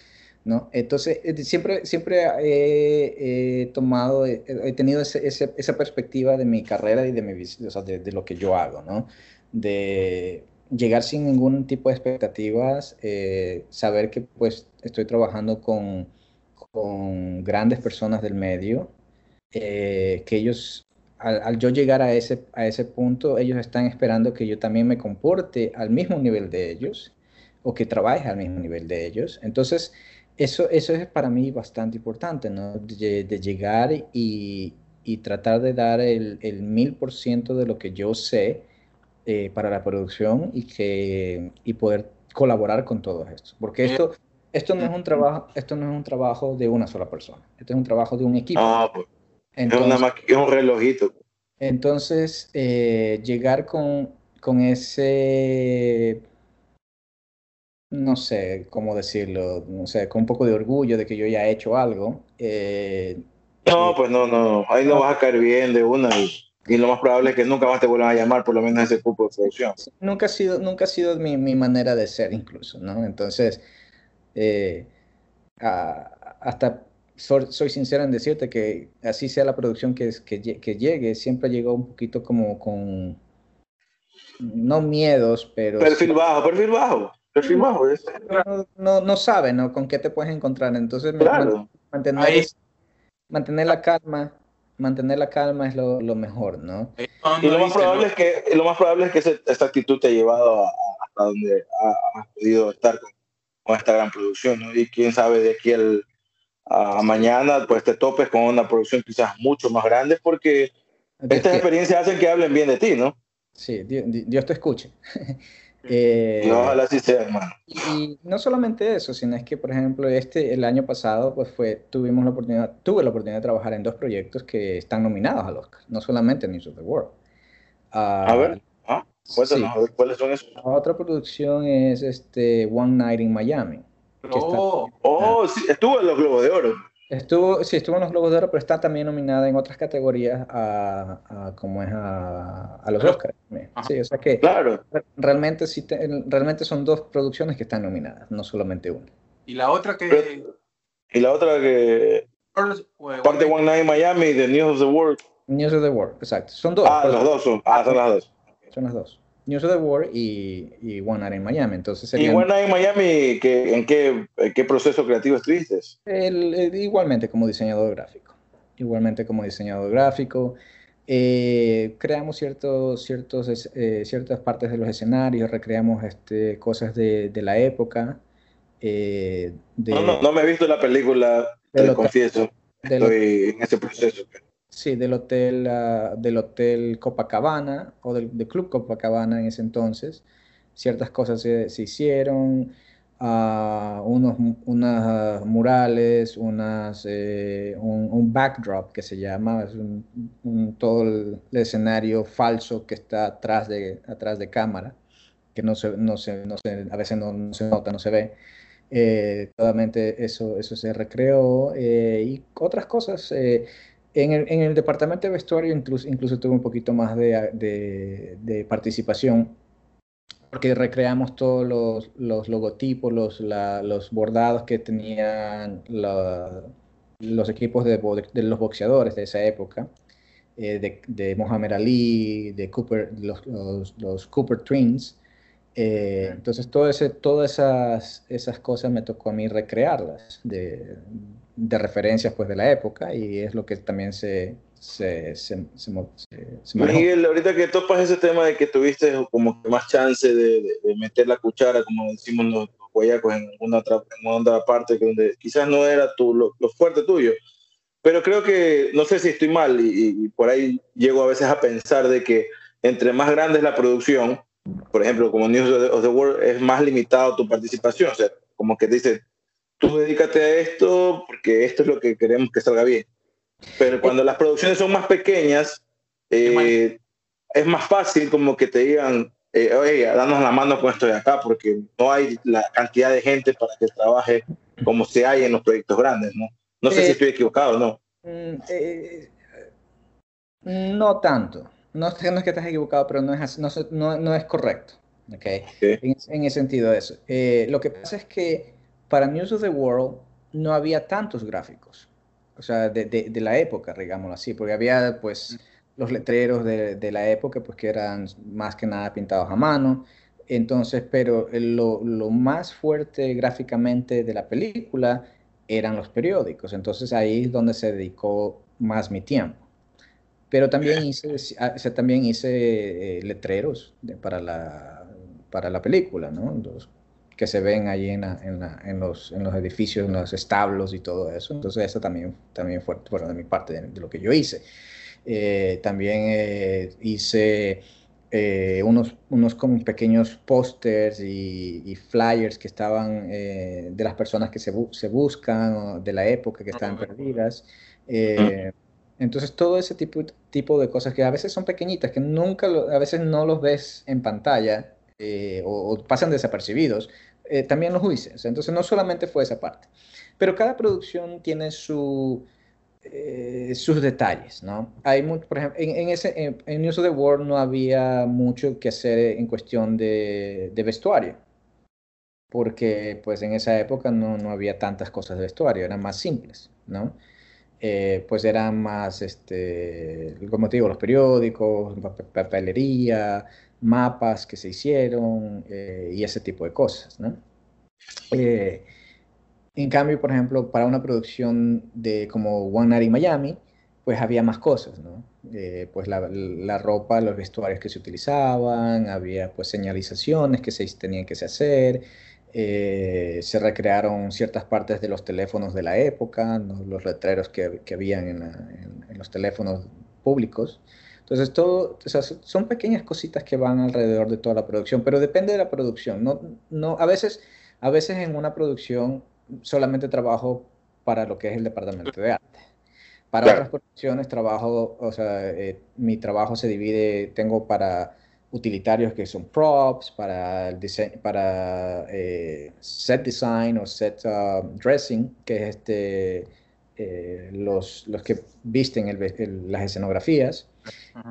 ¿no? Entonces, eh, siempre, siempre he, tomado, he, tenido ese, esa perspectiva de mi carrera y de, mi, o sea, de, de, lo que yo hago, ¿no? De llegar sin ningún tipo de expectativas, saber que pues estoy trabajando con, con grandes personas del medio, que ellos al, yo llegar a ese, a ese punto, ellos están esperando que yo también me comporte al mismo nivel de ellos o que trabaje al mismo nivel de ellos. Entonces, eso, eso es para mí bastante importante, ¿no? De, llegar y, y, tratar de dar el mil por ciento de lo que yo sé eh, para la producción y, que, y poder colaborar con todo esto. Porque esto, esto, no es un trabajo, esto no es un trabajo de una sola persona, esto es un trabajo de un equipo. Ah, pues es, un relojito. Entonces, eh, llegar con, con ese, no sé cómo decirlo, no sé, con un poco de orgullo de que yo ya he hecho algo. Eh, no, pues no, no, ahí no, vas a caer bien de una y, lo más probable es que nunca más te vuelvan a llamar, por lo menos ese grupo de producción. Nunca ha sido, nunca ha sido mi, mi manera de ser incluso, ¿no? Entonces, eh, hasta soy, sincero en decirte que así sea la producción que, que, que llegue, siempre llegó un poquito como con, no miedos, pero... Perfil bajo, perfil bajo, perfil bajo. No, no, sabe, ¿no? Con qué te puedes encontrar. Entonces, mantener, mantener la calma, mantener la calma es lo, lo mejor, ¿no? Y lo más probable es que, lo más probable es que esta actitud te ha llevado hasta donde has podido estar con, con, esta gran producción, ¿no? Y quién sabe de aquí el a mañana pues te topes con una producción quizás mucho más grande porque estas experiencias hacen que hablen bien de ti, ¿no? Sí, Dios, te escuche. eh, no, ojalá así sea, hermano. Y, no solamente eso, sino es que, por ejemplo, este, el año pasado, pues fue, tuvimos la oportunidad, tuve la oportunidad de trabajar en dos proyectos que están nominados al Oscar, no solamente News of the World. a ver, ah, cuéntanos, a ver, ¿cuáles son esos? La otra producción es este One Night in Miami. Oh, oh sí, estuvo en los Globos de Oro. Estuvo, sí, estuvo en los Globos de Oro, pero está también nominada en otras categorías a, como es a, los Oscars. Sí, o sea que claro. realmente, sí realmente son dos producciones que están nominadas, no solamente una. Y la otra que... y la otra que... Parte One Night in Miami de News of the World. News of the World, exacto. Son dos. Ah, los dos son. Ah, son las dos. Son las dos. News of the World y, y One Night in Miami. Entonces ¿Y One Night in Miami ¿qué, en, qué, qué, proceso creativo estuviste? igualmente como diseñador gráfico. Igualmente como diseñador gráfico. Eh, creamos ciertos, ciertos, eh, ciertas partes de los escenarios, recreamos este, cosas de, de la época. Eh, no, no, no, me he visto la película, te confieso. Estoy en ese proceso. Sí, del hotel, ah, del hotel Copacabana o del, Club Copacabana en ese entonces. Ciertas cosas se, hicieron, uh, unos unas murales, unas, eh, un, backdrop que se llama, es un, todo el, escenario falso que está atrás de, atrás de cámara, que no se, no se, no se a veces no, se nota, no se ve. Eh, totalmente eso, eso se recreó eh, y otras cosas. Eh, en el, en el, departamento de vestuario incluso, incluso tuve un poquito más de, de, participación, porque recreamos todos los, los logotipos, los, los, bordados que tenían los equipos de, de, los boxeadores de esa época, eh, de, de Mohamed Ali, de Cooper, los, los, Cooper Twins. Eh, entonces, todo ese, todas esas, esas cosas me tocó a mí recrearlas de, de referencias pues de la época y es lo que también se, se, se, se, Miguel, ahorita que topas ese tema de que tuviste como que más chance de, de, meter la cuchara, como decimos los, guayacos, en alguna otra, en otra parte que donde quizás no era tu, lo, fuerte tuyo, pero creo que, no sé si estoy mal y, y, por ahí llego a veces a pensar de que entre más grande es la producción, por ejemplo, como News of the World, es más limitado tu participación, o sea, como que dice, tú dedícate a esto porque esto es lo que queremos que salga bien. Pero cuando las producciones son más pequeñas, eh, es más fácil como que te digan, eh, oye, danos la mano con esto de acá, porque no hay la cantidad de gente para que trabaje como se hay en los proyectos grandes, ¿no? No sé si eh, estoy equivocado o no. Mm, no tanto. No, no, es que estés equivocado, pero no es, no, no, no es correcto. Okay. En, en, ese sentido, eso. lo que pasa es que para News of the World no había tantos gráficos, o sea, de, de, la época, digámoslo así, porque había pues los letreros de, de, la época, pues que eran más que nada pintados a mano. entonces, pero lo, lo, más fuerte gráficamente de la película eran los periódicos, entonces ahí es donde se dedicó más mi tiempo. Pero también hice, ah, también hice eh, letreros para, la, para la película, ¿no? Que se ven ahí en, en, los, en, los, edificios, en los establos y todo eso. Entonces eso también, también fue bueno, de mi parte, de, lo que yo hice. Eh, también eh, hice eh, unos, unos como pequeños pósters y, flyers que estaban de las personas que se, se buscan, de la época que estaban perdidas. entonces todo ese tipo, tipo de cosas que a veces son pequeñitas, que nunca, a veces no los ves en pantalla, o, o, pasan desapercibidos, eh, también los juicios. Entonces no solamente fue esa parte. Pero cada producción tiene su, eh, sus detalles, ¿no? Hay mucho, por ejemplo, en, ese, en, News of the World no había mucho que hacer en cuestión de, de vestuario. Porque pues en esa época no, no, había tantas cosas de vestuario, eran más simples, ¿no? Eh, pues eran más, este, como te digo, los periódicos, papelería, mapas que se hicieron eh, y ese tipo de cosas, ¿no? Eh, en cambio, por ejemplo, para una producción de como One Night in Miami, pues había más cosas, ¿no? Eh, pues la, la, ropa, los vestuarios que se utilizaban, había pues señalizaciones que se tenían que hacer, se recrearon ciertas partes de los teléfonos de la época, los letreros que, que habían en, en, los teléfonos públicos. Entonces, todo, o sea, son pequeñas cositas que van alrededor de toda la producción, pero depende de la producción. No, no, a, veces, a veces en una producción solamente trabajo para lo que es el departamento de arte. Para otras producciones trabajo, o sea, eh, mi trabajo se divide, tengo para utilitarios que son props, para, el para eh, set design o set uh, dressing, que es este, eh, los, los que visten las escenografías.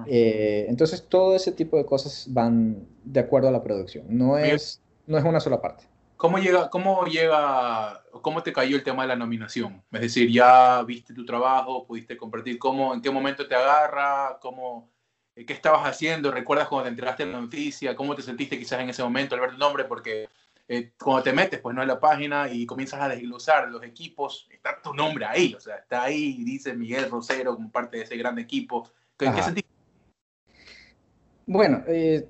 Eh, entonces, todo ese tipo de cosas van de acuerdo a la producción. No es, no es una sola parte. ¿Cómo llega, cómo llega, cómo te cayó el tema de la nominación? Es decir, ya viste tu trabajo, pudiste compartir cómo, en qué momento te agarra, cómo, eh, qué estabas haciendo, recuerdas cuando te enteraste en la noticia, cómo te sentiste quizás en ese momento al ver el nombre, porque eh, cuando te metes, pues no en la página y comienzas a desglosar los equipos, está tu nombre ahí, o sea, está ahí, dice Miguel Rosero como parte de ese gran equipo. ¿Qué, ¿qué sentiste? Bueno, eh,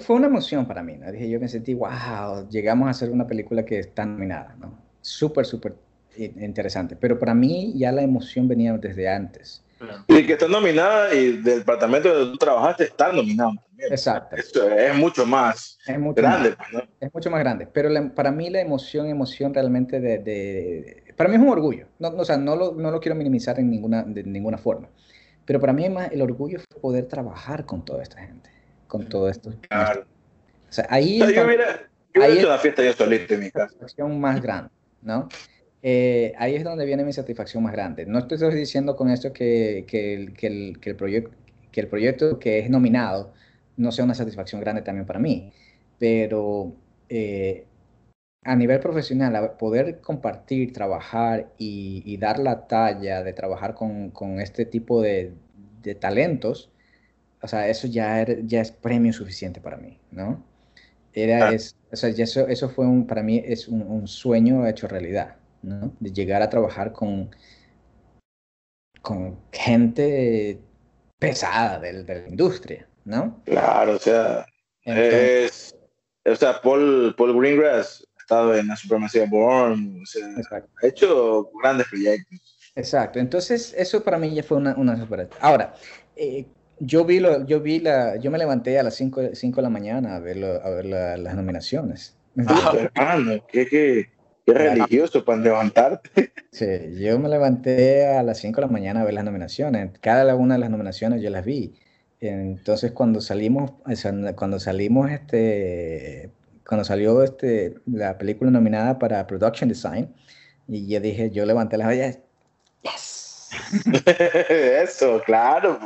fue, una emoción para mí, ¿no? Dije, yo me sentí, wow, llegamos a hacer una película que está nominada, ¿no? Súper, súper interesante. Pero para mí ya la emoción venía desde antes. Y que está nominada y del departamento donde tú trabajaste está nominado también. Exacto. Esto es mucho más grande. Pues, es mucho más grande. Pero para mí la emoción, emoción realmente de, Para mí es un orgullo. No, o sea, no lo, no lo quiero minimizar en ninguna, de ninguna forma. Pero para mí el orgullo fue poder trabajar con toda esta gente, con todo esto. Claro. O sea, ahí... yo, mira, yo he hecho la fiesta yo solito en mi casa. satisfacción más grande, ¿no? Eh, ahí es donde viene mi satisfacción más grande. No estoy diciendo con esto que, que, el, que, el, que, el proyecto, que el proyecto que es nominado no sea una satisfacción grande también para mí, pero eh, a nivel profesional, poder compartir, trabajar y, dar la talla de trabajar con, con este tipo de, de, talentos, o sea, eso ya, ya es premio suficiente para mí, ¿no? Era, es, o sea, eso, eso fue un, para mí es un, un, sueño hecho realidad, ¿no? De llegar a trabajar con, con gente pesada de, de la industria, ¿no? Claro, o sea, es, o sea, Paul, Paul Greengrass estado en la supremacía Born, ha hecho grandes proyectos. Exacto, entonces eso para mí ya fue una, una. Ahora, eh, yo vi lo, yo vi la, yo me levanté a las 5 de la mañana a ver, a ver las nominaciones. Ah, hermano, qué, qué, qué religioso para levantarte. Sí, yo me levanté a las 5 de la mañana a ver las nominaciones. Cada una de las nominaciones yo las vi. Entonces cuando salimos, cuando salimos este, cuando salió este, la película nominada para Production Design, y yo dije, yo levanté las manos, yes. Eso, claro.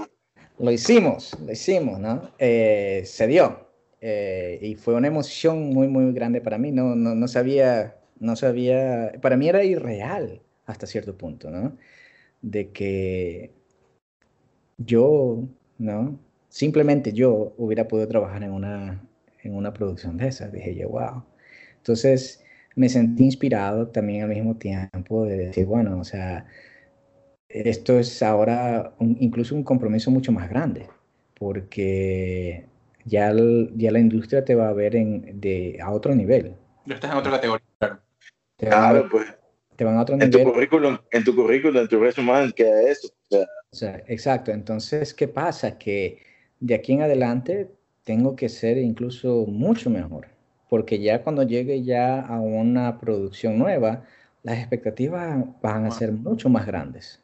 Lo hicimos, lo hicimos, ¿no? Eh, se dio. Eh, y fue una emoción muy, muy grande para mí. No, no, no sabía, no sabía, para mí era irreal hasta cierto punto, ¿no? De que yo, ¿no? Simplemente yo hubiera podido trabajar en una en una producción de esas. Dije yo, wow. Entonces me sentí inspirado también al mismo tiempo de decir, bueno, o sea, esto es ahora incluso un compromiso mucho más grande, porque ya, ya la industria te va a ver en, de, a otro nivel. Ya estás en otra categoría, claro. Claro, pues. Te van a otro en nivel. Tu currículum, en tu currículum, en tu resumen, queda eso. O sea, exacto. Entonces, ¿qué pasa? Que de aquí en adelante tengo que ser incluso mucho mejor, porque ya cuando llegue ya a una producción nueva, las expectativas van a ser mucho más grandes.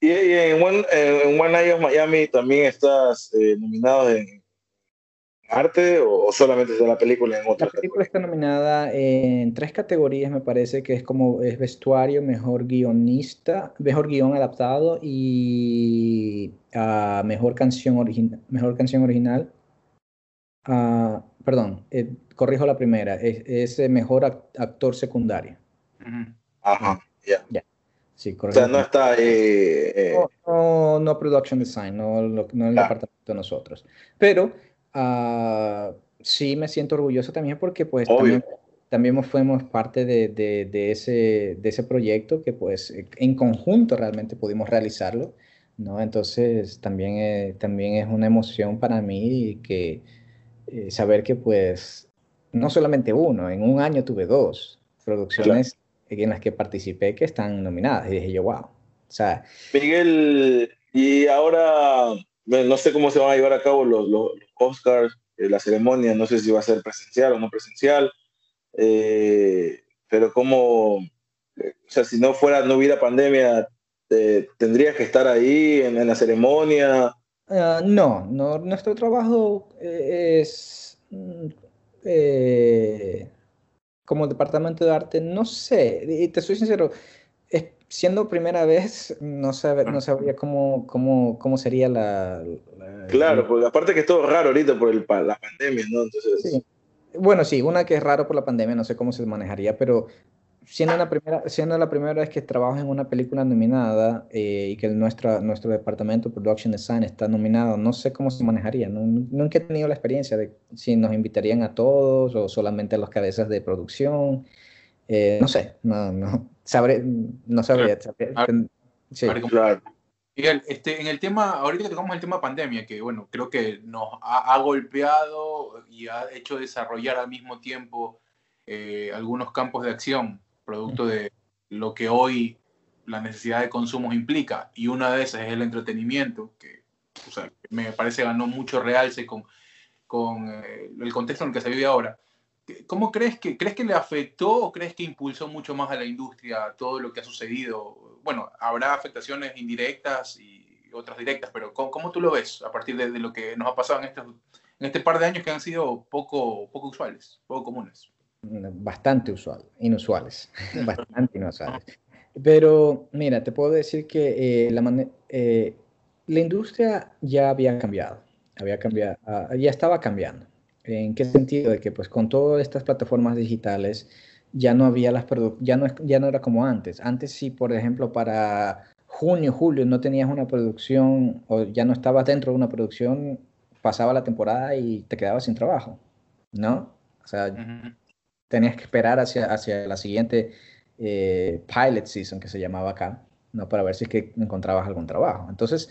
Y, en, One, en One Night of Miami también estás eh, nominado en arte o, solamente de la película en otra La película está nominada en tres categorías, me parece que es como es vestuario, mejor guionista, mejor guion adaptado y uh, mejor canción original, mejor canción original. Uh, perdón, eh, corrijo la primera, es, es mejor actor secundario. Ajá, ya. Yeah. Sí, o sea, no está... Eh, no, no, production design, no, no el departamento de nosotros. Pero uh, sí me siento orgulloso también porque pues también, también, fuimos parte de, de, de, ese, de ese proyecto que pues en conjunto realmente pudimos realizarlo, ¿no? Entonces también, eh, también es una emoción para mí que eh, saber que pues no solamente uno, en un año tuve dos producciones en las que participé que están nominadas. Y dije yo, wow. O sea, Miguel, y ahora no sé cómo se van a llevar a cabo los, los, Oscars, eh, la ceremonia, no sé si va a ser presencial o no presencial, eh, pero como, eh, o sea, si no fuera, no hubiera pandemia, ¿tendrías que estar ahí en, la ceremonia? Ah, no, no, nuestro trabajo es... Mm, como departamento de arte, no sé, y te soy sincero, siendo primera vez, no, sabe, no sabría cómo, cómo, cómo sería la, Claro, porque aparte que es todo raro ahorita por el, la pandemia, ¿no? Entonces... Sí. Bueno, sí, una que es raro por la pandemia, no sé cómo se manejaría, pero siendo, la primera, siendo la primera vez que trabajo en una película nominada eh, y que nuestra, nuestro departamento Production Design está nominado, no sé cómo se manejaría. nunca he tenido la experiencia de si nos invitarían a todos o solamente a las cabezas de producción. Eh, no sé, no, no, sabré, no sabría. sí. Claro. Miguel, este, en el tema, ahorita que tocamos el tema pandemia, que bueno, creo que nos ha, golpeado y ha hecho desarrollar al mismo tiempo eh, algunos campos de acción producto de lo que hoy la necesidad de consumo implica, y una de esas es el entretenimiento, que me parece ganó mucho realce con, con eh, el contexto en el que se vive ahora. ¿Cómo crees que, crees que le afectó o crees que impulsó mucho más a la industria todo lo que ha sucedido? Bueno, habrá afectaciones indirectas y otras directas, pero ¿cómo, tú lo ves a partir de, lo que nos ha pasado en, estos, en este par de años que han sido poco, poco usuales, poco comunes? bastante usual, inusuales, bastante inusuales. Pero mira, te puedo decir que eh, la, eh, la industria ya había cambiado, había cambiado, ah, ya estaba cambiando. ¿En qué sentido? De que pues con todas estas plataformas digitales ya no había las ya no, ya no era como antes. Antes sí, por ejemplo, para junio, julio no tenías una producción o ya no estabas dentro de una producción, pasaba la temporada y te quedabas sin trabajo, ¿no? O sea, tenías que esperar hacia, hacia la siguiente eh, pilot season que se llamaba acá, ¿no? Para ver si es que encontrabas algún trabajo. Entonces,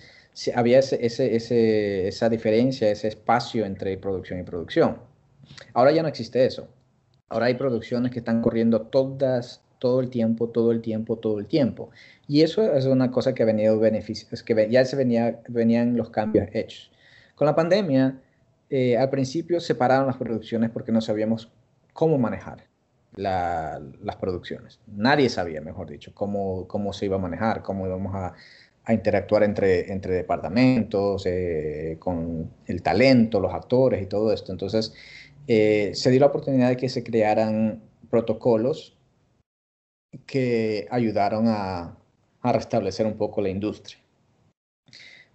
había ese, esa diferencia, ese espacio entre producción y producción. Ahora ya no existe eso. Ahora hay producciones que están corriendo todas, todo el tiempo, todo el tiempo, todo el tiempo. Y eso es una cosa que ha venido beneficios, que ya se venía, venían los cambios hechos. Con la pandemia, eh, al principio separaron las producciones porque no sabíamos cómo manejar las producciones. Nadie sabía, mejor dicho, cómo, cómo se iba a manejar, cómo íbamos a, interactuar entre, entre departamentos, eh, con el talento, los actores y todo esto. Entonces, eh, se dio la oportunidad de que se crearan protocolos que ayudaron a, a restablecer un poco la industria.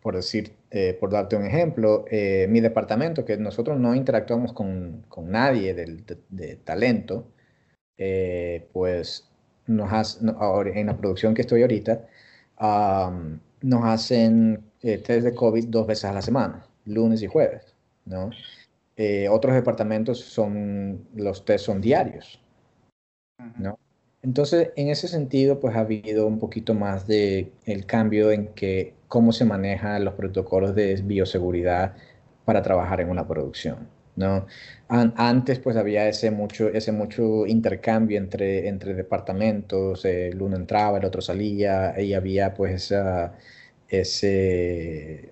Por decir, eh, por darte un ejemplo, mi departamento, que nosotros no interactuamos con, con nadie del, de, talento, pues nos hace, en la producción que estoy ahorita, nos hacen test de COVID dos veces a la semana, lunes y jueves, ¿no? Eh, otros departamentos son, los test son diarios, ¿no? Entonces, en ese sentido, pues ha habido un poquito más de el cambio en que cómo se manejan los protocolos de bioseguridad para trabajar en una producción, ¿no? antes, pues había ese mucho, ese mucho intercambio entre, entre departamentos, el uno entraba, el otro salía, y había pues esa, ese,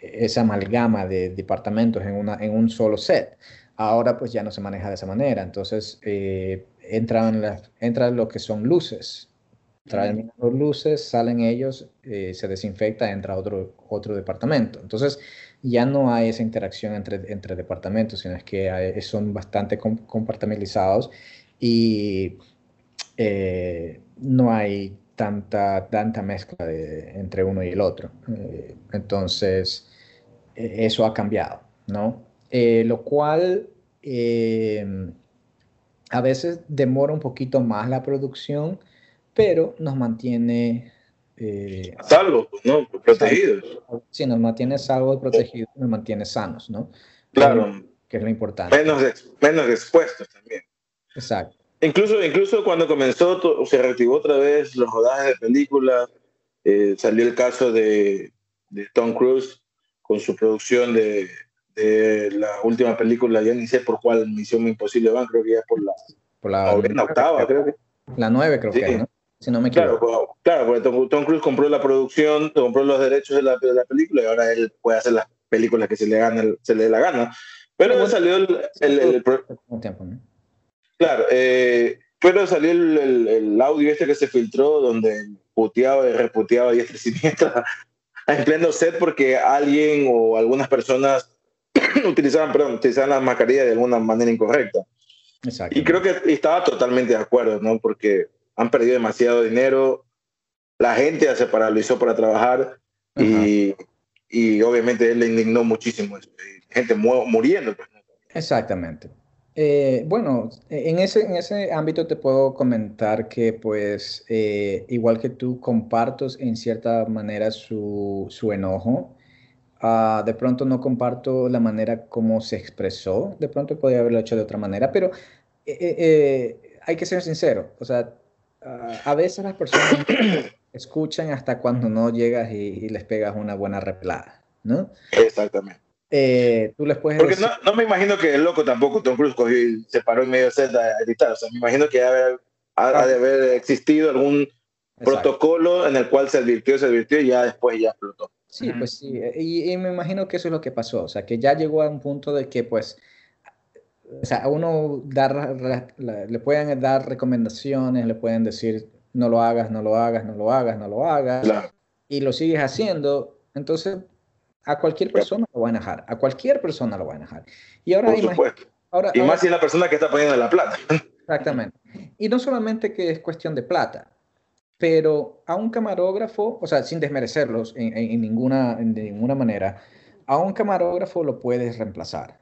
esa amalgama de departamentos en, una, en un solo set. Ahora pues ya no se maneja de esa manera, entonces eh, entran, las, entran lo que son luces, traen luces, salen ellos, eh, se desinfecta, entra otro, otro departamento. Entonces ya no hay esa interacción entre, entre departamentos, sino es que son bastante compartimentalizados y eh, no hay tanta, tanta mezcla entre uno y el otro. entonces, e, eso ha cambiado, ¿no? Eh, lo cual em, a veces demora un poquito más la producción, pero nos mantiene... Eh, salvo, ¿no? Protegidos. Sí, nos mantiene salvos y protegidos, nos mantiene sanos, ¿no? Claro. Que es lo importante. Menos, menos expuestos también. Exacto. Incluso, incluso cuando comenzó, se reactivó otra vez los rodajes de películas, eh, salió el caso de, de Tom Cruise con su producción de, de, la última película, ya ni sé por cuál Misión Imposible van, creo que ya por la, por la octava, creo que. La nueve creo que, ¿no? Si no me equivoco. Claro, claro porque Tom, Cruise compró la producción, compró los derechos de la, de la, película y ahora él puede hacer las películas que se le, gana, se le dé la gana. Pero no salió el... el, el, tiempo, ¿no? Claro, eh, pero salió el, el, audio este que se filtró donde puteaba y reputeaba y siniestra en pleno set porque alguien o algunas personas utilizaban, perdón, utilizaban la mascarilla de alguna manera incorrecta. Exacto. Y creo que estaba totalmente de acuerdo, ¿no? Porque han perdido demasiado dinero, la gente ya se paralizó para trabajar y, y, obviamente él le indignó muchísimo, gente muriendo. Pues, Exactamente. Eh, bueno, en ese, en ese ámbito te puedo comentar que pues eh, igual que tú comparto en cierta manera su, su enojo. Uh, de pronto no comparto la manera como se expresó, de pronto podría haberlo hecho de otra manera, pero eh, hay que ser sincero, o sea, uh, a veces las personas escuchan hasta cuando no llegas y, y les pegas una buena replada, ¿no? Exactamente. Eh, tú les puedes Porque no, no, me imagino que el loco tampoco, Tom Cruise, cogió y se paró en medio de set a editar. O sea, me imagino que ha, ha, de haber existido algún protocolo en el cual se advirtió, se advirtió y ya después ya explotó. Sí, pues sí. Y, y, me imagino que eso es lo que pasó. O sea, que ya llegó a un punto de que, pues, o sea, a uno dar, le pueden dar recomendaciones, le pueden decir, no lo hagas, no lo hagas, no lo hagas, no lo hagas. Y lo sigues haciendo. Entonces, a cualquier persona lo va a enajar, a cualquier persona lo va a enajar. Y ahora, Por supuesto. Ahora, y más si es la persona que está poniendo la plata. Exactamente. Y no solamente que es cuestión de plata, pero a un camarógrafo, o sea, sin desmerecerlos en, ninguna, en ninguna manera, a un camarógrafo lo puedes reemplazar.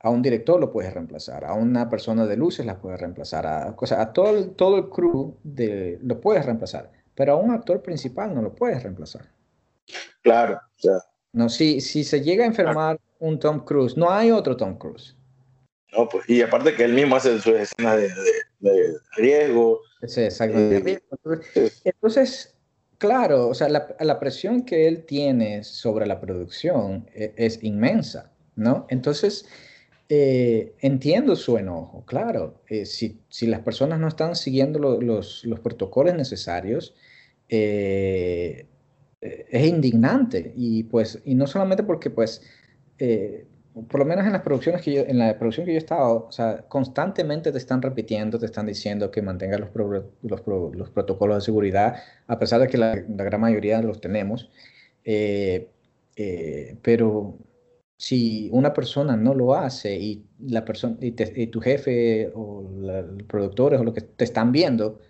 A un director lo puedes reemplazar, a una persona de luces la puedes reemplazar, a, o sea, a todo, el, todo el crew de, lo puedes reemplazar, pero a un actor principal no lo puedes reemplazar. Claro, no, si, si se llega a enfermar un Tom Cruise, no hay otro Tom Cruise. No, pues, y aparte que él mismo hace su escena de, riesgo. Sí, exactamente. Eh, entonces, claro, o sea, la, la, presión que él tiene sobre la producción es, es inmensa, ¿no? Entonces, eh, entiendo su enojo, claro. Eh, si, si, las personas no están siguiendo los, los, protocolos necesarios, eh, eh, es indignante y pues, y no solamente porque pues, eh, por lo menos en las producciones que yo, en la producción que yo he estado, o sea, constantemente te están repitiendo, te están diciendo que mantengas los, los, los, protocolos de seguridad, a pesar de que la, la gran mayoría los tenemos, eh, pero si una persona no lo hace y la persona y, tu jefe o los productores o lo que te están viendo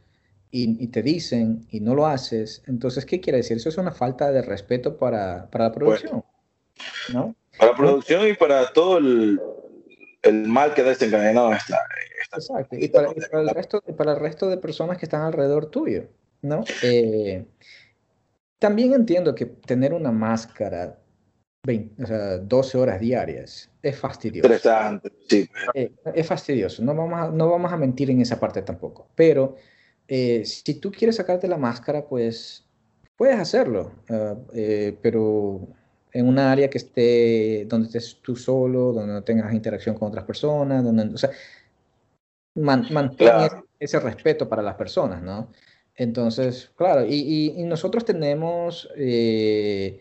y, te dicen y no lo haces, entonces, ¿qué quiere decir? Eso es una falta de respeto para, para la producción, ¿no? Para la producción y para todo el, el mal que ha desencadenado esta, Exacto, y para, el resto, para el resto de personas que están alrededor tuyo, ¿no? Eh, también entiendo que tener una máscara 20, o sea, 12 horas diarias. Es fastidioso. Interesante, sí. Eh, es fastidioso, no vamos, a, no vamos a mentir en esa parte tampoco. Pero eh, si tú quieres sacarte la máscara, pues puedes hacerlo. Ah, eh, pero en una área que esté, donde estés tú solo, donde no tengas interacción con otras personas, donde, o sea, mantén ese, respeto para las personas, ¿no? Entonces, claro, y, y, nosotros tenemos, eh,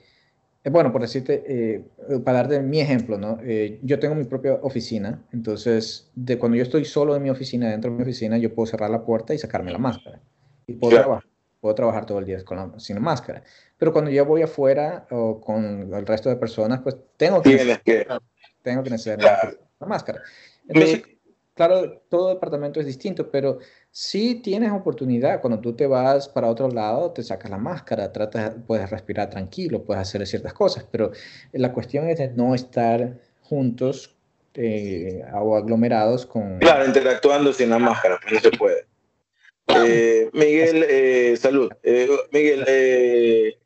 bueno, por decirte, eh, para darte mi ejemplo, ¿no? Eh, yo tengo mi propia oficina, entonces, de cuando yo estoy solo en mi oficina, dentro de mi oficina, yo puedo cerrar la puerta y sacarme la máscara. Y puedo, trabajar, puedo trabajar todo el día con la, sin máscara. Pero cuando yo voy afuera o con el resto de personas, pues tengo que, que... Tengo que necesitar la máscara. Entonces, claro, todo departamento es distinto, pero si tienes oportunidad, cuando tú te vas para otro lado, te sacas la máscara, tratas, puedes respirar tranquilo, puedes hacer ciertas cosas, pero la cuestión es de no estar juntos eh, o aglomerados con... Claro, interactuando sin la máscara, pues no se puede. Eh, Miguel, eh, salud. Miguel,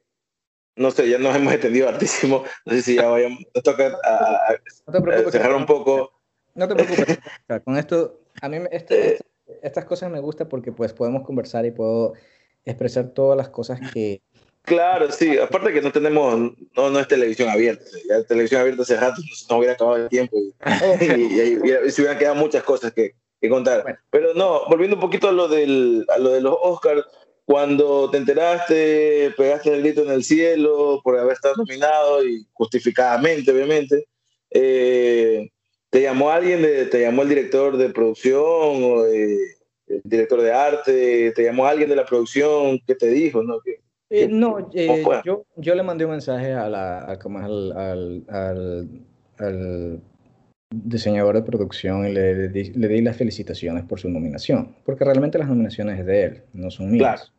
no sé, ya nos hemos entendido hartísimo. No sé si ya vayamos, nos toca a, cerrar un poco. No te preocupes. con esto, a mí este, este, estas cosas me gustan porque pues podemos conversar y puedo expresar todas las cosas que... Claro, sí. Aparte que no tenemos, no, no es televisión abierta. Ya televisión abierta hace rato nos hubiera acabado el tiempo y, se hubieran quedado muchas cosas que, que contar. Pero no, volviendo un poquito a lo, del, a lo de los Oscars, cuando te enteraste, pegaste el grito en el cielo por haber estado nominado y justificadamente, obviamente. Eh, ¿Te llamó alguien, de, te llamó el director de producción o el director de arte? ¿Te llamó alguien de la producción? ¿Qué te dijo? No, eh, no eh, yo, yo le mandé un mensaje a la, al, al, al, diseñador de producción y le, le, di las felicitaciones por su nominación, porque realmente las nominaciones es de él, no son mías.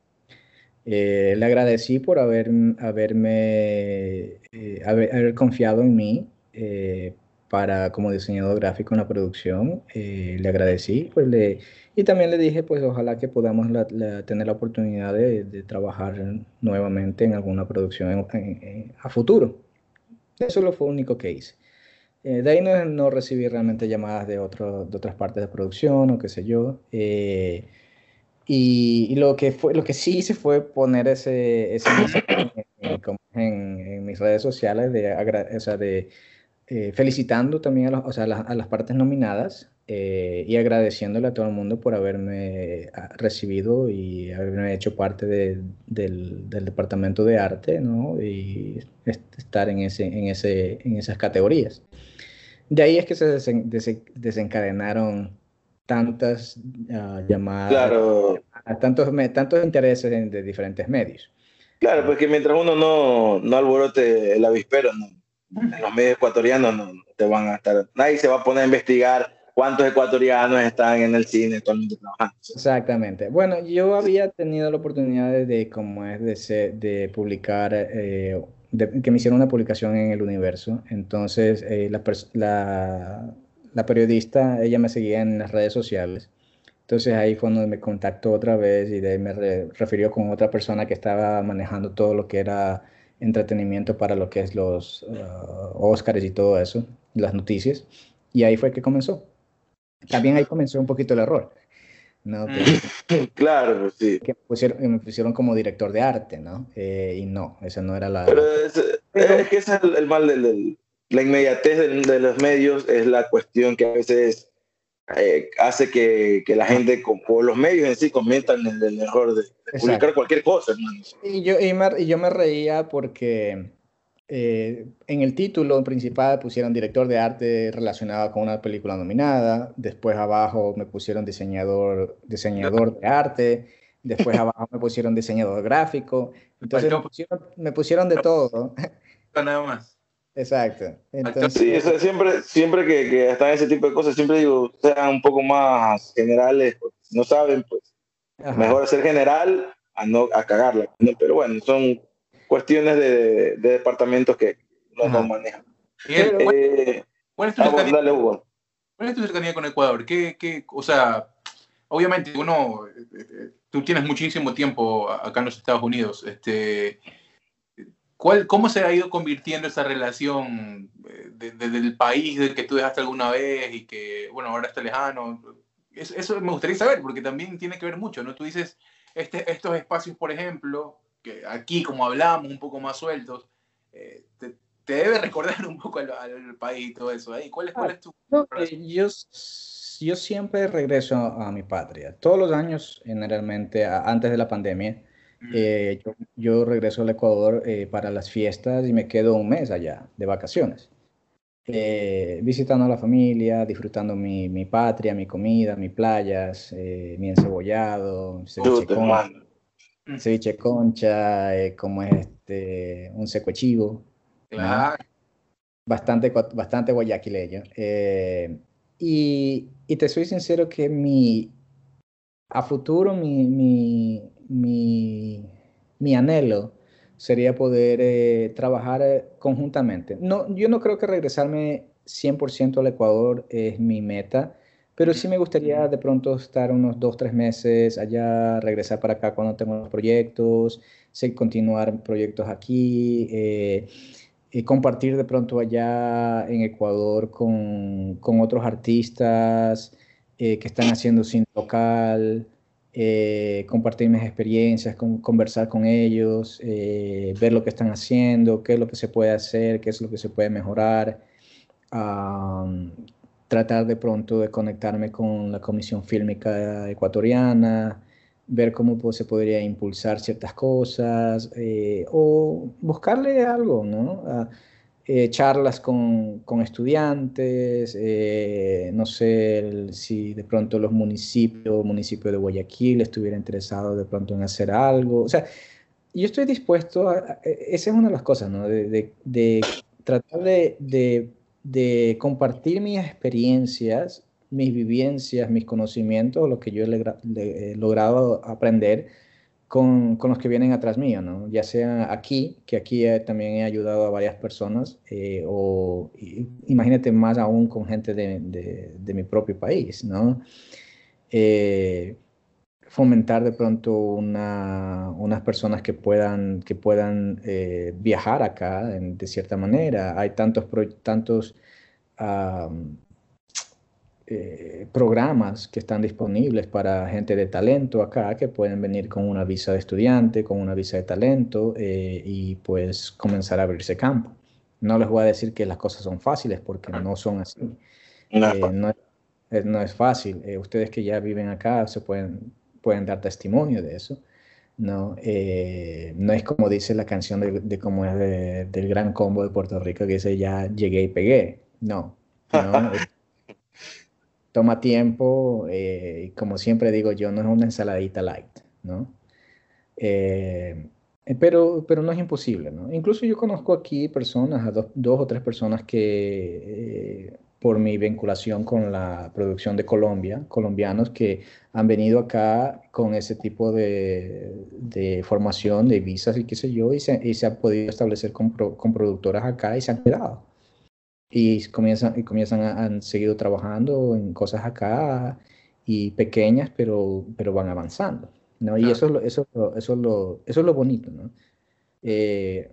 Eh, le agradecí por haber, haberme, haber, haber, confiado en mí para como diseñador gráfico en la producción. Eh, le agradecí pues le, y también le dije pues ojalá que podamos tener la oportunidad de, trabajar nuevamente en alguna producción a futuro. Eso lo fue lo único que hice. Eh, de ahí no, no, recibí realmente llamadas de, otro, de otras partes de producción o qué sé yo. Eh, y, lo, que fue, lo que sí hice fue poner ese, ese mensaje en, en, mis redes sociales de, o sea, de eh, felicitando también a, o sea, a, las, partes nominadas eh, y agradeciéndole a todo el mundo por haberme ah, recibido y haberme hecho parte del, del, departamento de arte ¿no? y estar en, ese, en, ese, en esas categorías. De ahí es que se desencadenaron tantas uh, llamadas, claro. tantos, tantos intereses de, diferentes medios. Claro, porque mientras uno no, no alborote el avispero, no, los medios ecuatorianos no te van a estar, nadie se va a poner a investigar cuántos ecuatorianos están en el cine actualmente trabajando. Exactamente. Bueno, yo había tenido la oportunidad de, como es, de, de publicar, eh, que me hicieron una publicación en El Universo. Entonces, eh, la, la, la, periodista, ella me seguía en las redes sociales. Entonces ahí fue donde me contactó otra vez y de ahí me refirió con otra persona que estaba manejando todo lo que era entretenimiento para lo que es los uh, Oscars y todo eso, las noticias. Y ahí fue que comenzó. También ahí comenzó un poquito el error. ¿no? claro, pues sí. Que me pusieron, como director de arte, ¿no? Eh, y no, esa no era la... Pero es, es que ese es el, mal del, la inmediatez de, de, los medios, es la cuestión que a veces eh, hace que, que, la gente, o los medios en sí, cometan el, error de, publicar cualquier cosa. Y yo, y, me, y yo me reía porque eh, en el título principal pusieron director de arte relacionado con una película nominada, después abajo me pusieron diseñador, diseñador de arte, después abajo me pusieron diseñador gráfico, entonces me pusieron, me pusieron de todo. Nada más. Exacto. Entonces, sí, siempre, siempre que, que, están ese tipo de cosas, siempre digo, sean un poco más generales, pues, si no saben, pues mejor ser general a no a cagarla. Pero bueno, son cuestiones de, de departamentos que no nos manejan. Eh, ¿cuál, es tu cercanía, ¿Cuál es tu cercanía con Ecuador? ¿Qué, qué, o sea, obviamente uno, tú tienes muchísimo tiempo acá en los Estados Unidos. Este, ¿cuál, ¿cómo se ha ido convirtiendo esa relación desde el país del que tú dejaste alguna vez y que, bueno, ahora está lejano? Eso, eso me gustaría saber, porque también tiene que ver mucho, ¿no? Tú dices, este, estos espacios, por ejemplo, que aquí como hablamos, un poco más sueltos, eh, te, debe recordar un poco al, país y todo eso. ¿eh? ¿Cuál, es, cuál es tu... Eh, yo, yo siempre regreso a, mi patria. Todos los años, generalmente, antes de la pandemia, eh, yo, regreso al Ecuador para las fiestas y me quedo un mes allá de vacaciones. visitando a la familia, disfrutando mi, mi, patria, mi comida, mis playas, mi encebollado, ceviche concha, como es este, un seco chivo. Bastante, bastante guayaquileño. Eh, y, y, te soy sincero que mi, a futuro, mi, mi, mi, mi anhelo sería poder eh, trabajar eh, conjuntamente. No, yo no creo que regresarme 100% al Ecuador es mi meta, pero sí me gustaría de pronto estar unos dos, tres meses allá, regresar para acá cuando tengo los proyectos, continuar proyectos aquí, eh, y compartir de pronto allá en Ecuador con, con otros artistas que están haciendo sin local, eh, compartir mis experiencias, conversar con ellos, ver lo que están haciendo, qué es lo que se puede hacer, qué es lo que se puede mejorar tratar de pronto de conectarme con la Comisión Fílmica Ecuatoriana, ver cómo pues, se podría impulsar ciertas cosas eh, o buscarle algo, ¿no? Eh, charlas con, con estudiantes, eh, no sé si de pronto los municipios, municipio de Guayaquil estuviera interesado de pronto en hacer algo. O sea, yo estoy dispuesto a, esa es una de las cosas, ¿no? De, de, de tratar de, de compartir mis experiencias, mis vivencias, mis conocimientos, lo que yo he, logrado aprender con, con, los que vienen atrás mío, ¿no? Ya sea aquí, que aquí también he ayudado a varias personas, eh, o imagínate más aún con gente de, de, mi propio país, ¿no? Eh, fomentar de pronto una, unas personas que puedan, que puedan eh, viajar acá de cierta manera. Hay tantos, tantos eh, programas que están disponibles para gente de talento acá que pueden venir con una visa de estudiante, con una visa de talento eh, y pues comenzar a abrirse campo. No les voy a decir que las cosas son fáciles porque no son así. no, es, no es fácil. ustedes que ya viven acá se pueden pueden dar testimonio de eso. No, eh, no es como dice la canción de, de cómo es del gran combo de Puerto Rico que dice ya llegué y pegué. No, toma tiempo eh, y como siempre digo yo, no es una ensaladita light, ¿no? Eh, pero, pero no es imposible, ¿no? Incluso yo conozco aquí personas, a dos, dos o tres personas que por mi vinculación con la producción de Colombia, colombianos que han venido acá con ese tipo de, de formación, de visas y qué sé yo, y se, y se han podido establecer con, con, productoras acá y se han quedado. Y comienzan, y comienzan a, han seguido trabajando en cosas acá y pequeñas, pero, pero van avanzando. ¿no? Y eso, es lo, eso, eso, es lo, eso es lo bonito. ¿no? Eh,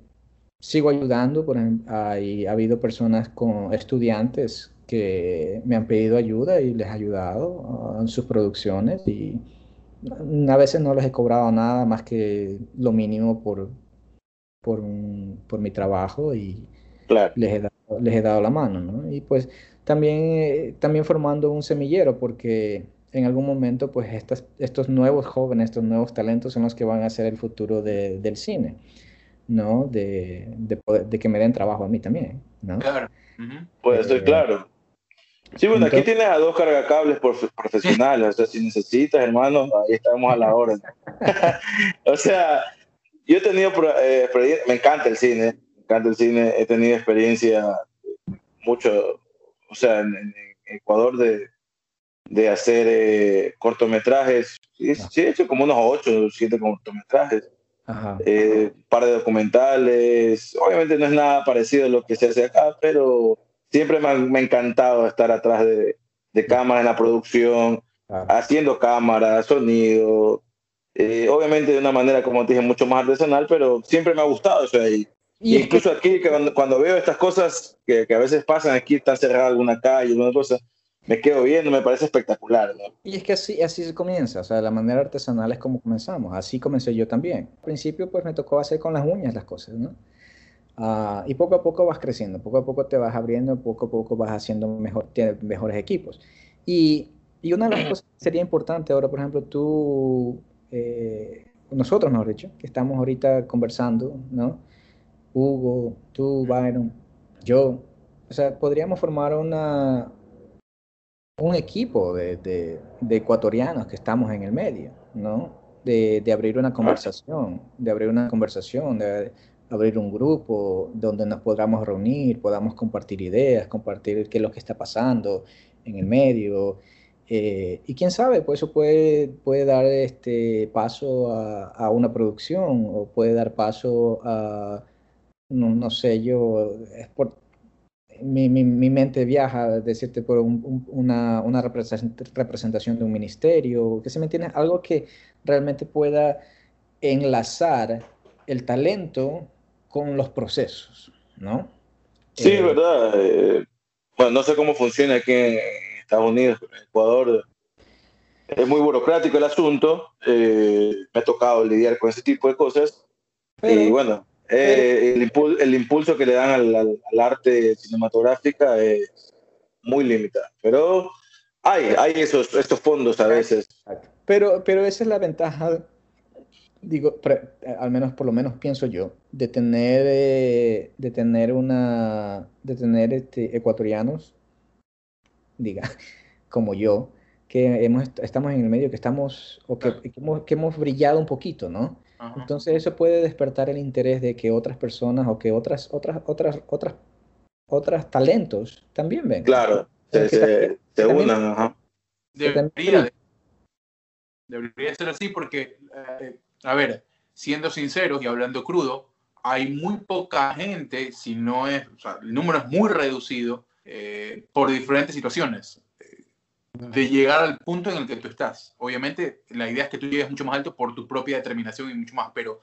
sigo ayudando, por ejemplo, hay, ha habido personas con estudiantes que me han pedido ayuda y les he ayudado en sus producciones y a veces no les he cobrado nada más que lo mínimo por, por, por mi trabajo y les, he dado, les he dado la mano, ¿no? Y pues también, también formando un semillero porque en algún momento pues estas, estos nuevos jóvenes, estos nuevos talentos son los que van a ser el futuro de, del cine, ¿no? De, de, de, que me den trabajo a mí también, ¿no? Claro. Pues estoy claro. Sí, bueno, aquí tienes a dos cargacables profesionales, o sea, si necesitas, hermano, ahí estamos a la hora. o sea, yo he tenido eh, me encanta el cine, encanta el cine, he tenido experiencia mucho, o sea, en, Ecuador de, de hacer eh, cortometrajes, sí, sí, he hecho como unos ocho o siete cortometrajes. Eh, par de documentales, obviamente no es nada parecido a lo que se hace acá, pero siempre me ha, encantado estar atrás de, de cámara en la producción, haciendo cámara, sonido, eh, obviamente de una manera, como te dije, mucho más artesanal, pero siempre me ha gustado eso ahí. Y, incluso aquí, que cuando, veo estas cosas que, que, a veces pasan, aquí está cerrada alguna calle, alguna cosa, me quedo viendo, me parece espectacular. Y es que así, así se comienza, o sea, la manera artesanal es como comenzamos, así comencé yo también. Al principio pues me tocó hacer con las uñas las cosas, ¿no? Uh, y poco a poco vas creciendo, poco a poco te vas abriendo, poco a poco vas haciendo mejor, mejores equipos. Y, y, una de las cosas que sería importante ahora, por ejemplo, tú, eh, nosotros mejor dicho, que estamos ahorita conversando, ¿no? Hugo, tú, Byron, yo, o sea, podríamos formar una, un equipo de, de, ecuatorianos que estamos en el medio, ¿no? De, de, abrir una conversación, de abrir una conversación, de abrir un grupo donde nos podamos reunir, podamos compartir ideas, compartir qué es lo que está pasando en el medio. Eh, y quién sabe, pues eso puede, puede dar este paso a, a una producción o puede dar paso a, no, no sé, yo, es por, mi, mi, mi, mente viaja, decirte, por una, una, representación de un ministerio, que se me entiende, algo que realmente pueda enlazar el talento con los procesos, ¿no? Sí, eh, verdad. Eh, bueno, no sé cómo funciona aquí en Estados Unidos, en Ecuador. Es muy burocrático el asunto. Eh, me ha tocado lidiar con ese tipo de cosas. y bueno, eh, el, impulso, que le dan al, arte cinematográfica es muy limitado. Pero hay, hay esos, estos fondos a veces. Pero, pero esa es la ventaja, digo, al menos por lo menos pienso yo, de tener, eh, de tener una, de tener este, ecuatorianos, diga, como yo, que hemos, estamos en el medio, que estamos, o que, hemos, que hemos brillado un poquito, ¿no? Entonces eso puede despertar el interés de que otras personas o que otras, otras, otras, otras, otras talentos también vengan. Claro, se, unan. Debería, debería ser así porque, eh, a ver, siendo sinceros y hablando crudo, hay muy poca gente, si no es, o sea, el número es muy reducido eh, por diferentes situaciones de llegar al punto en el que tú estás. Obviamente, la idea es que tú llegues mucho más alto por tu propia determinación y mucho más, pero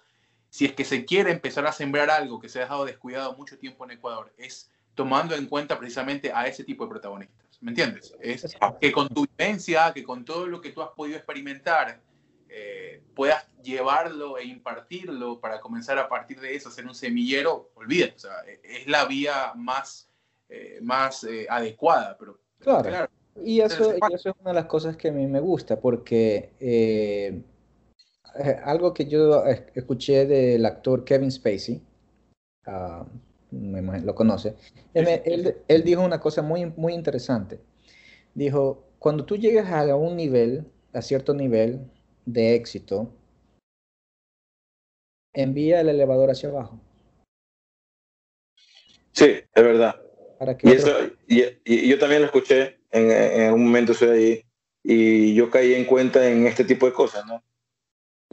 si es que se quiere empezar a sembrar algo que se ha dejado descuidado mucho tiempo en Ecuador, es tomando en cuenta precisamente a ese tipo de protagonistas. ¿Me entiendes? Es que con tu vivencia, que con todo lo que tú has podido experimentar, eh, puedas llevarlo e impartirlo para comenzar a partir de eso a ser un semillero, olvídate, o sea, es la vía más, eh, más eh, adecuada, pero claro y eso, eso, es una de las cosas que a mí me gusta, porque eh, eh, algo que yo escuché del actor Kevin Spacey, uh, lo conoce, él, él, dijo una cosa muy, muy interesante. Dijo, cuando tú llegas a un nivel, a cierto nivel de éxito, envía el elevador hacia abajo. Sí, es verdad. y, eso, y, yo también lo escuché en, un momento estoy ahí y yo caí en cuenta en este tipo de cosas, ¿no?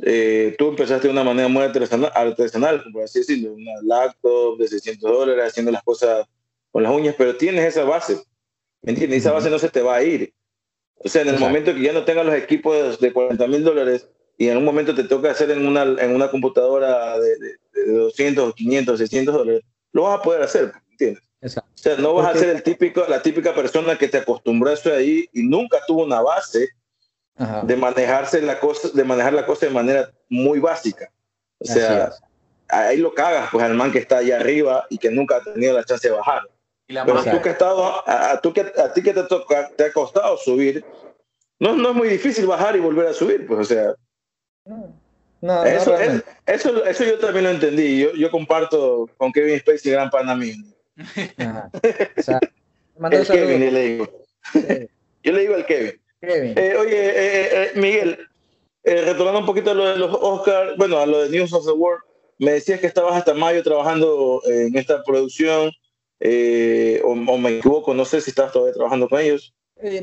Eh, tú empezaste de una manera muy artesanal, artesanal, por así decirlo, una laptop de 600 dólares, haciendo las cosas con las uñas, pero tienes esa base, ¿me entiendes? Y esa base no se te va a ir. O sea, en el momento que ya no tengas los equipos de 40 mil dólares y en un momento te toca hacer en una, en una computadora de, de, de 200, 500, 600 dólares, lo vas a poder hacer, ¿me entiendes? O sea, no vas a ser el típico, la típica persona que te acostumbró a eso ahí y nunca tuvo una base de manejarse la cosa, de manejar la cosa de manera muy básica. O sea, ahí lo cagas, pues al man que está allá arriba y que nunca ha tenido la chance de bajar. Pero tú que has estado, a, tú que, a ti que te, toca, te ha costado subir, no, no es muy difícil bajar y volver a subir, pues o sea. No, eso, eso, eso, yo también lo entendí. Yo, yo comparto con Kevin Spacey, gran pana mío el Kevin, le digo. Yo le digo al Kevin. Eh, oye, eh, eh, Miguel, retornando un poquito a lo de los Oscars, bueno, a lo de News of the World, me decías que estabas hasta mayo trabajando en esta producción, o, me equivoco, no sé si estás todavía trabajando con ellos.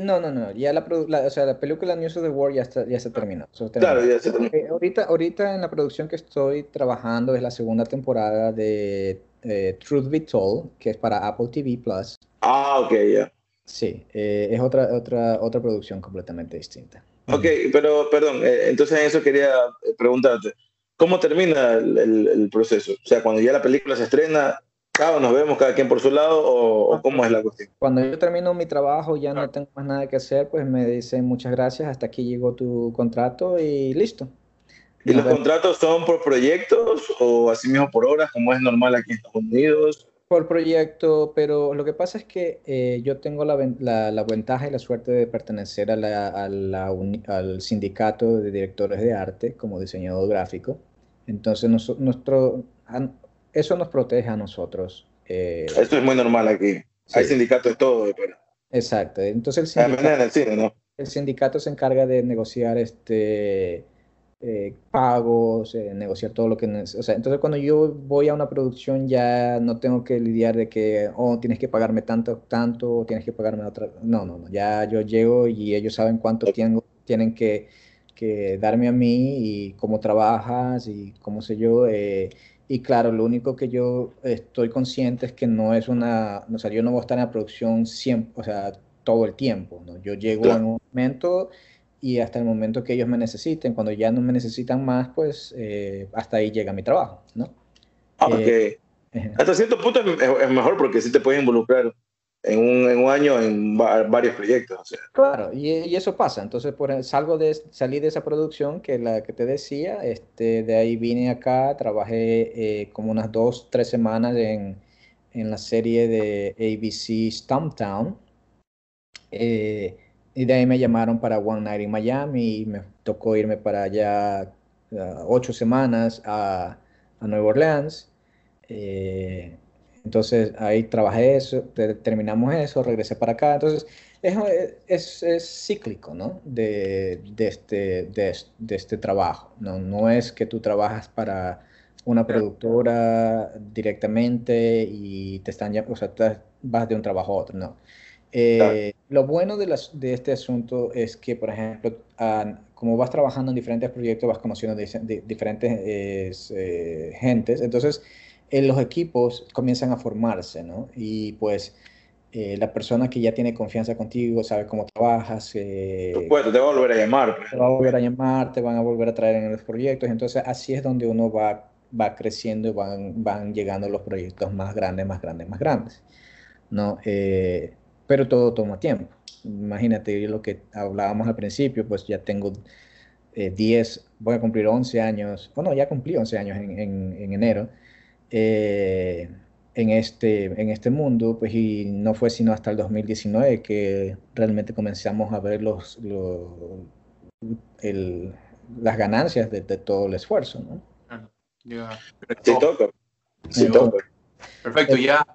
no, no, no, ya la, o sea, la película News of the World ya, está, ya se terminó. Claro, ya se terminó. ahorita, ahorita en la producción que estoy trabajando es la segunda temporada de eh, Truth Be Told, que es para Apple TV Plus. Ah, ok, ya. Sí, eh, es otra, otra, otra producción completamente distinta. Ok, pero perdón, eh, entonces en eso quería preguntarte. ¿cómo termina el, proceso? O sea, cuando ya la película se estrena, cada nos vemos cada quien por su lado o, cómo es la cuestión? Cuando yo termino mi trabajo, ya no tengo más nada que hacer, pues me dicen muchas gracias, hasta aquí llegó tu contrato y listo. ¿Y los contratos son por proyectos o así mismo por horas, como es normal aquí en Estados Unidos? Por proyecto, pero lo que pasa es que eh, yo tengo la, la, ventaja y la suerte de pertenecer a la, al sindicato de directores de arte como diseñador gráfico. Entonces, nuestro, eso nos protege a nosotros. Eh, Esto es muy normal aquí. Hay sindicatos de todo. Pero... Exacto. Entonces, el sindicato, el sindicato se encarga de negociar este eh, pagos, eh, negociar todo lo que... O sea, entonces cuando yo voy a una producción ya no tengo que lidiar de que, oh, tienes que pagarme tanto, tanto, tienes que pagarme otra... No, no, no, ya yo llego y ellos saben cuánto tengo, tienen que, que darme a mí y cómo trabajas y cómo sé yo. Eh, y claro, lo único que yo estoy consciente es que no es una, o sea, yo no voy a estar en la producción siempre, o sea, todo el tiempo, ¿no? Yo llego en un momento y hasta el momento que ellos me necesiten. Cuando ya no me necesitan más, pues eh, hasta ahí llega mi trabajo, ¿no? Ah, eh, hasta cierto punto es, mejor porque sí te puedes involucrar en un, en un año en varios proyectos. O sea. Claro, y, y, eso pasa. Entonces, por, salgo de, salí de esa producción que la que te decía, este, de ahí vine acá, trabajé eh, como unas dos, tres semanas en, en la serie de ABC Stumptown. Eh, y de ahí me llamaron para One Night in Miami y me tocó irme para allá uh, ocho semanas a, a Nueva Orleans. Eh, entonces ahí trabajé eso, terminamos eso, regresé para acá. Entonces es, es, cíclico, ¿no? De, de, este, de, de, este trabajo. ¿no? no es que tú trabajas para una productora directamente y te están, o sea, vas de un trabajo a otro, no. Eh, lo bueno de, las, de, este asunto es que, por ejemplo, como vas trabajando en diferentes proyectos, vas conociendo de, diferentes eh, gentes, entonces eh, los equipos comienzan a formarse, ¿no? Y pues la persona que ya tiene confianza contigo, sabe cómo trabajas. pues te va a volver a llamar. Pues. Te va a volver a llamar, te van a volver a traer en los proyectos, entonces así es donde uno va, va creciendo y van, van llegando los proyectos más grandes, más grandes, más grandes, ¿no? Pero todo toma tiempo. Imagínate lo que hablábamos al principio, pues ya tengo 10, eh, voy a cumplir 11 años, bueno, ya cumplí 11 años en, en, enero, eh, en, este, en este mundo, pues y no fue sino hasta el 2019 que realmente comenzamos a ver los, el, las ganancias de, todo el esfuerzo, ¿no? Perfecto, ya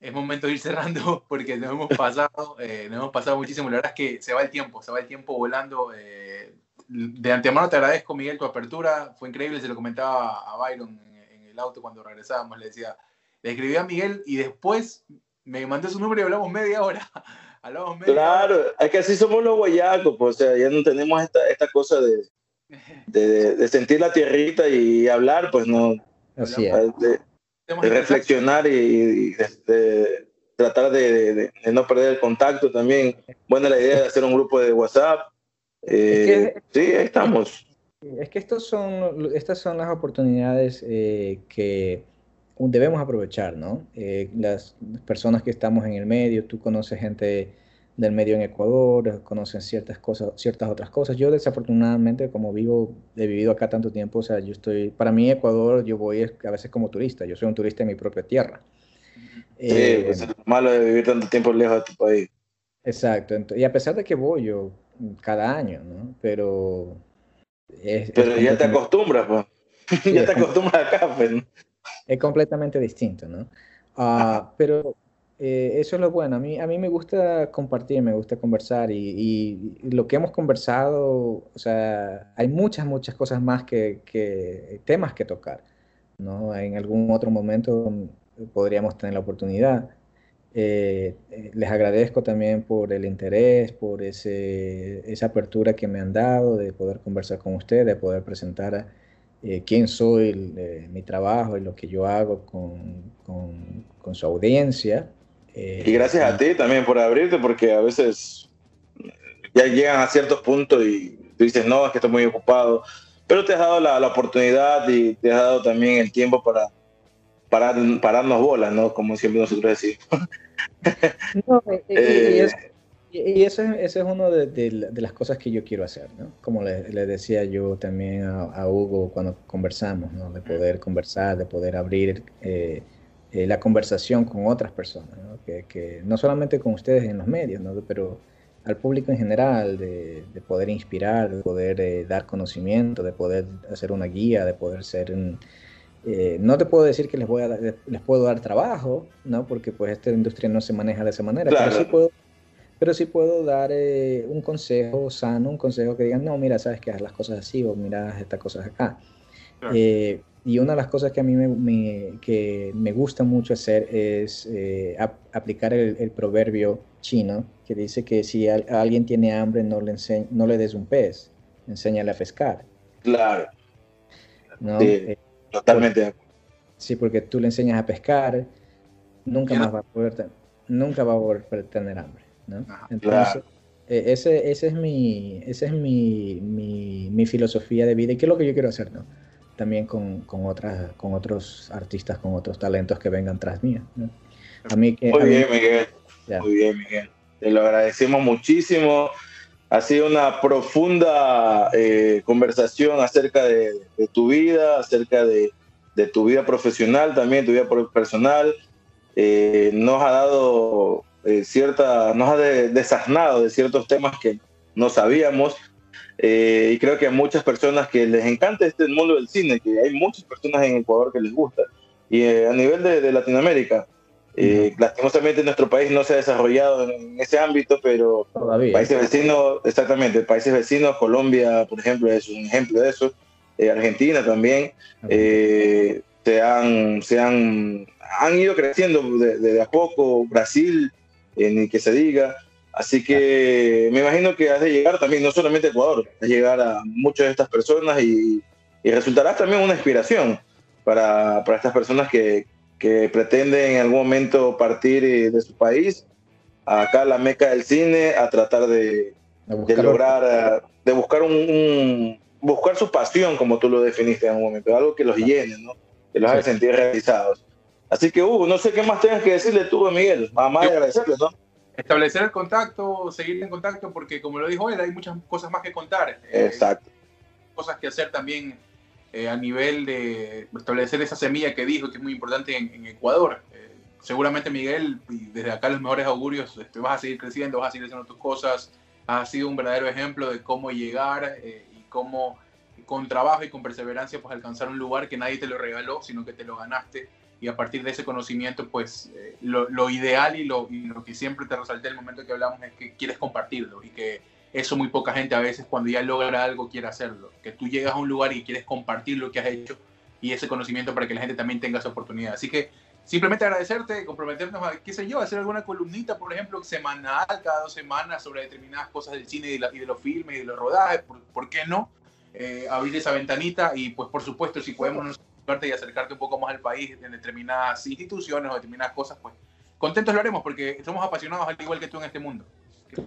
es momento de ir cerrando porque nos hemos pasado, eh, nos hemos pasado muchísimo. La verdad es que se va el tiempo, se va el tiempo volando. Eh, de antemano te agradezco, Miguel, tu apertura. Fue increíble, se lo comentaba a Byron en, el auto cuando regresábamos. Le decía, le escribí a Miguel y después me mandó su número y hablamos media hora. hablamos media claro, es que así somos los guayacos, pues, o sea, ya no tenemos esta, esta cosa de, de, de, sentir la tierrita y hablar, pues no. Así es de reflexionar y, de, tratar de, no perder el contacto también. Buena la idea de hacer un grupo de WhatsApp. Eh, sí, ahí estamos. Es que estos son, estas son las oportunidades eh, que debemos aprovechar, ¿no? Eh, las personas que estamos en el medio, tú conoces gente del medio en Ecuador, conocen ciertas cosas, ciertas otras cosas. Yo desafortunadamente, como vivo, he vivido acá tanto tiempo, o sea, yo estoy, para mí Ecuador, yo voy a veces como turista, yo soy un turista en mi propia tierra. Sí, eh, pues es malo de vivir tanto tiempo lejos de tu país. Exacto, y a pesar de que voy yo cada año, ¿no? Pero... Pero ya te acostumbras, pues. ya te acostumbras acá, pues. Es completamente distinto, ¿no? Uh, pero eh, eso es lo bueno. A mí, a mí me gusta compartir, me gusta conversar y, lo que hemos conversado, o sea, hay muchas, muchas cosas más que, temas que tocar, ¿no? En algún otro momento podríamos tener la oportunidad. Eh, eh, les agradezco también por el interés, por ese, esa apertura que me han dado de poder conversar con ustedes, de poder presentar quién soy, mi trabajo y lo que yo hago con, con su audiencia. Eh, y gracias a ti también por abrirte, porque a veces ya llegan a ciertos puntos y tú dices, no, es que estoy muy ocupado. pero te has dado la, oportunidad y te has dado también el tiempo para, para pararnos bolas, ¿no? Como siempre nosotros decimos. No, y, eh, y eso, es una de, las cosas que yo quiero hacer, ¿no? Como le, decía yo también a, Hugo cuando conversamos, ¿no? De poder conversar, de poder abrir eh, eh, la conversación con otras personas, ¿no? Que, no solamente con ustedes en los medios, ¿no? Pero al público en general, de, poder inspirar, de poder eh, dar conocimiento, de poder hacer una guía, de poder ser un... no te puedo decir que les, voy a les puedo dar trabajo, ¿no? Porque pues esta industria no se maneja de esa manera, pero sí puedo pero sí puedo dar eh, un consejo sano, un consejo que digan, no, mira, sabes que haz las cosas así o mira estas cosas acá. Eh, y una de las cosas que a mí me, que me gusta mucho hacer es eh, aplicar el, proverbio chino que dice que si alguien tiene hambre no le, no le des un pez, enséñale a pescar. Claro. Sí, totalmente. sí, porque tú le enseñas a pescar, nunca más va a poder, nunca va a poder tener hambre. Entonces, e, ese, ese es, mi, ese es mi, mi, filosofía de vida y qué es lo que yo quiero hacer, ¿no? También con, con, otras, con otros artistas, con otros talentos que vengan tras mí. A mí que, Muy bien, Miguel. Muy bien, Miguel. Te lo agradecemos muchísimo. Ha sido una profunda eh, conversación acerca de, tu vida, acerca de, de, tu vida profesional, también tu vida personal. Eh, nos ha dado eh, cierta, nos ha desasnado de ciertos temas que no sabíamos. Eh, y creo que a muchas personas que les encanta este mundo del cine, que hay muchas personas en Ecuador que les gusta. Y eh, a nivel de, Latinoamérica, lastimosamente nuestro país no se ha desarrollado en ese ámbito, pero países vecinos, exactamente, países vecinos, Colombia, por ejemplo, es un ejemplo de eso, Argentina también, se, han, se han, han ido creciendo de, de, a poco, Brasil eh, ni que se diga. Así que me imagino que has de llegar también, no solamente a Ecuador, has de llegar a muchas de estas personas y, y resultarás también una inspiración para, para estas personas que, que, pretenden en algún momento partir eh, de su país acá a la meca del cine a tratar de, de lograr, de buscar un, buscar su pasión, como tú lo definiste en un momento, algo que los llene, ¿no? que los haga sentir realizados. Así que, Hugo, no sé qué más tengas que decirle tú Miguel. Más de agradecerle, ¿no? Establecer el contacto, seguir en contacto, porque como lo dijo él, hay muchas cosas más que contar. Eh, Exacto. cosas que hacer también eh, a nivel de establecer esa semilla que dijo, que es muy importante en, Ecuador. Eh, seguramente, Miguel, desde acá los mejores augurios, este, vas a seguir creciendo, vas a seguir haciendo tus cosas. Has sido un verdadero ejemplo de cómo llegar y cómo con trabajo y con perseverancia pues alcanzar un lugar que nadie te lo regaló, sino que te lo ganaste y a partir de ese conocimiento, pues eh, lo, ideal y lo, lo, que siempre te resalté el momento que hablamos es que quieres compartirlo y que eso muy poca gente a veces cuando ya logra algo quiere hacerlo, que tú llegas a un lugar y quieres compartir lo que has hecho y ese conocimiento para que la gente también tenga esa oportunidad. Así que simplemente agradecerte, comprometernos a, qué sé yo, hacer alguna columnita, por ejemplo, semanal, cada dos semanas sobre determinadas cosas del cine y de, los filmes y de los rodajes, ¿por, qué no? Eh, abrir esa ventanita y pues por supuesto si podemos y acercarte un poco más al país en determinadas instituciones o determinadas cosas, pues contentos lo haremos porque somos apasionados al igual que tú en este mundo.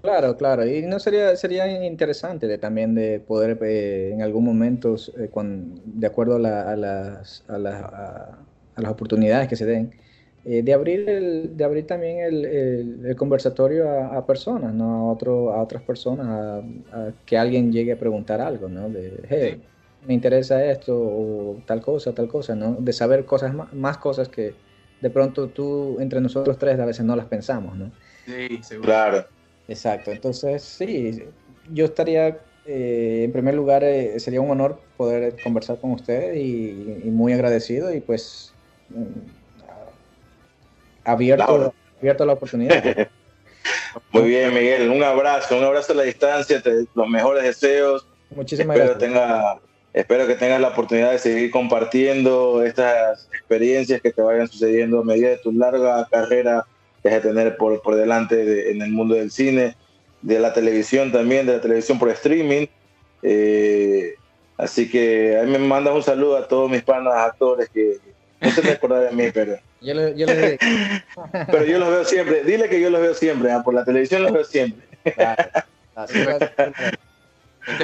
Claro, claro, y no sería sería interesante de, también de poder eh, en algún momento, eh, de acuerdo a, las, a, las oportunidades que se den, eh, de abrir el, de abrir también el, el, conversatorio a, personas, no a otro, a otras personas, a, que alguien llegue a preguntar algo, ¿no? De, hey, me interesa esto o tal cosa, tal cosa, ¿no? De saber cosas más, cosas que de pronto tú, entre nosotros tres, a veces no las pensamos, ¿no? Sí, seguro. Claro. Exacto, entonces sí, yo estaría, eh, en primer lugar, eh, sería un honor poder conversar con usted y, muy agradecido y pues mm, abierto, abierto a la oportunidad. muy bien, Miguel, un abrazo, un abrazo a la distancia, los mejores deseos. Muchísimas Espero gracias. Tenga Espero que tengas la oportunidad de seguir compartiendo estas experiencias que te vayan sucediendo a medida de tu larga carrera que vas a tener por, por delante en el mundo del cine, de la televisión también, de la televisión por streaming. Eh, así que ahí me mandas un saludo a todos mis panas actores que no se me acordar de mí, pero... Yo, yo pero yo los veo siempre. Dile que yo los veo siempre, ¿ah? por la televisión los veo siempre.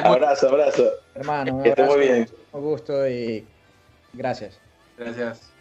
Abrazo, abrazo. Hermano, que esté muy bien. Un gusto y gracias. Gracias.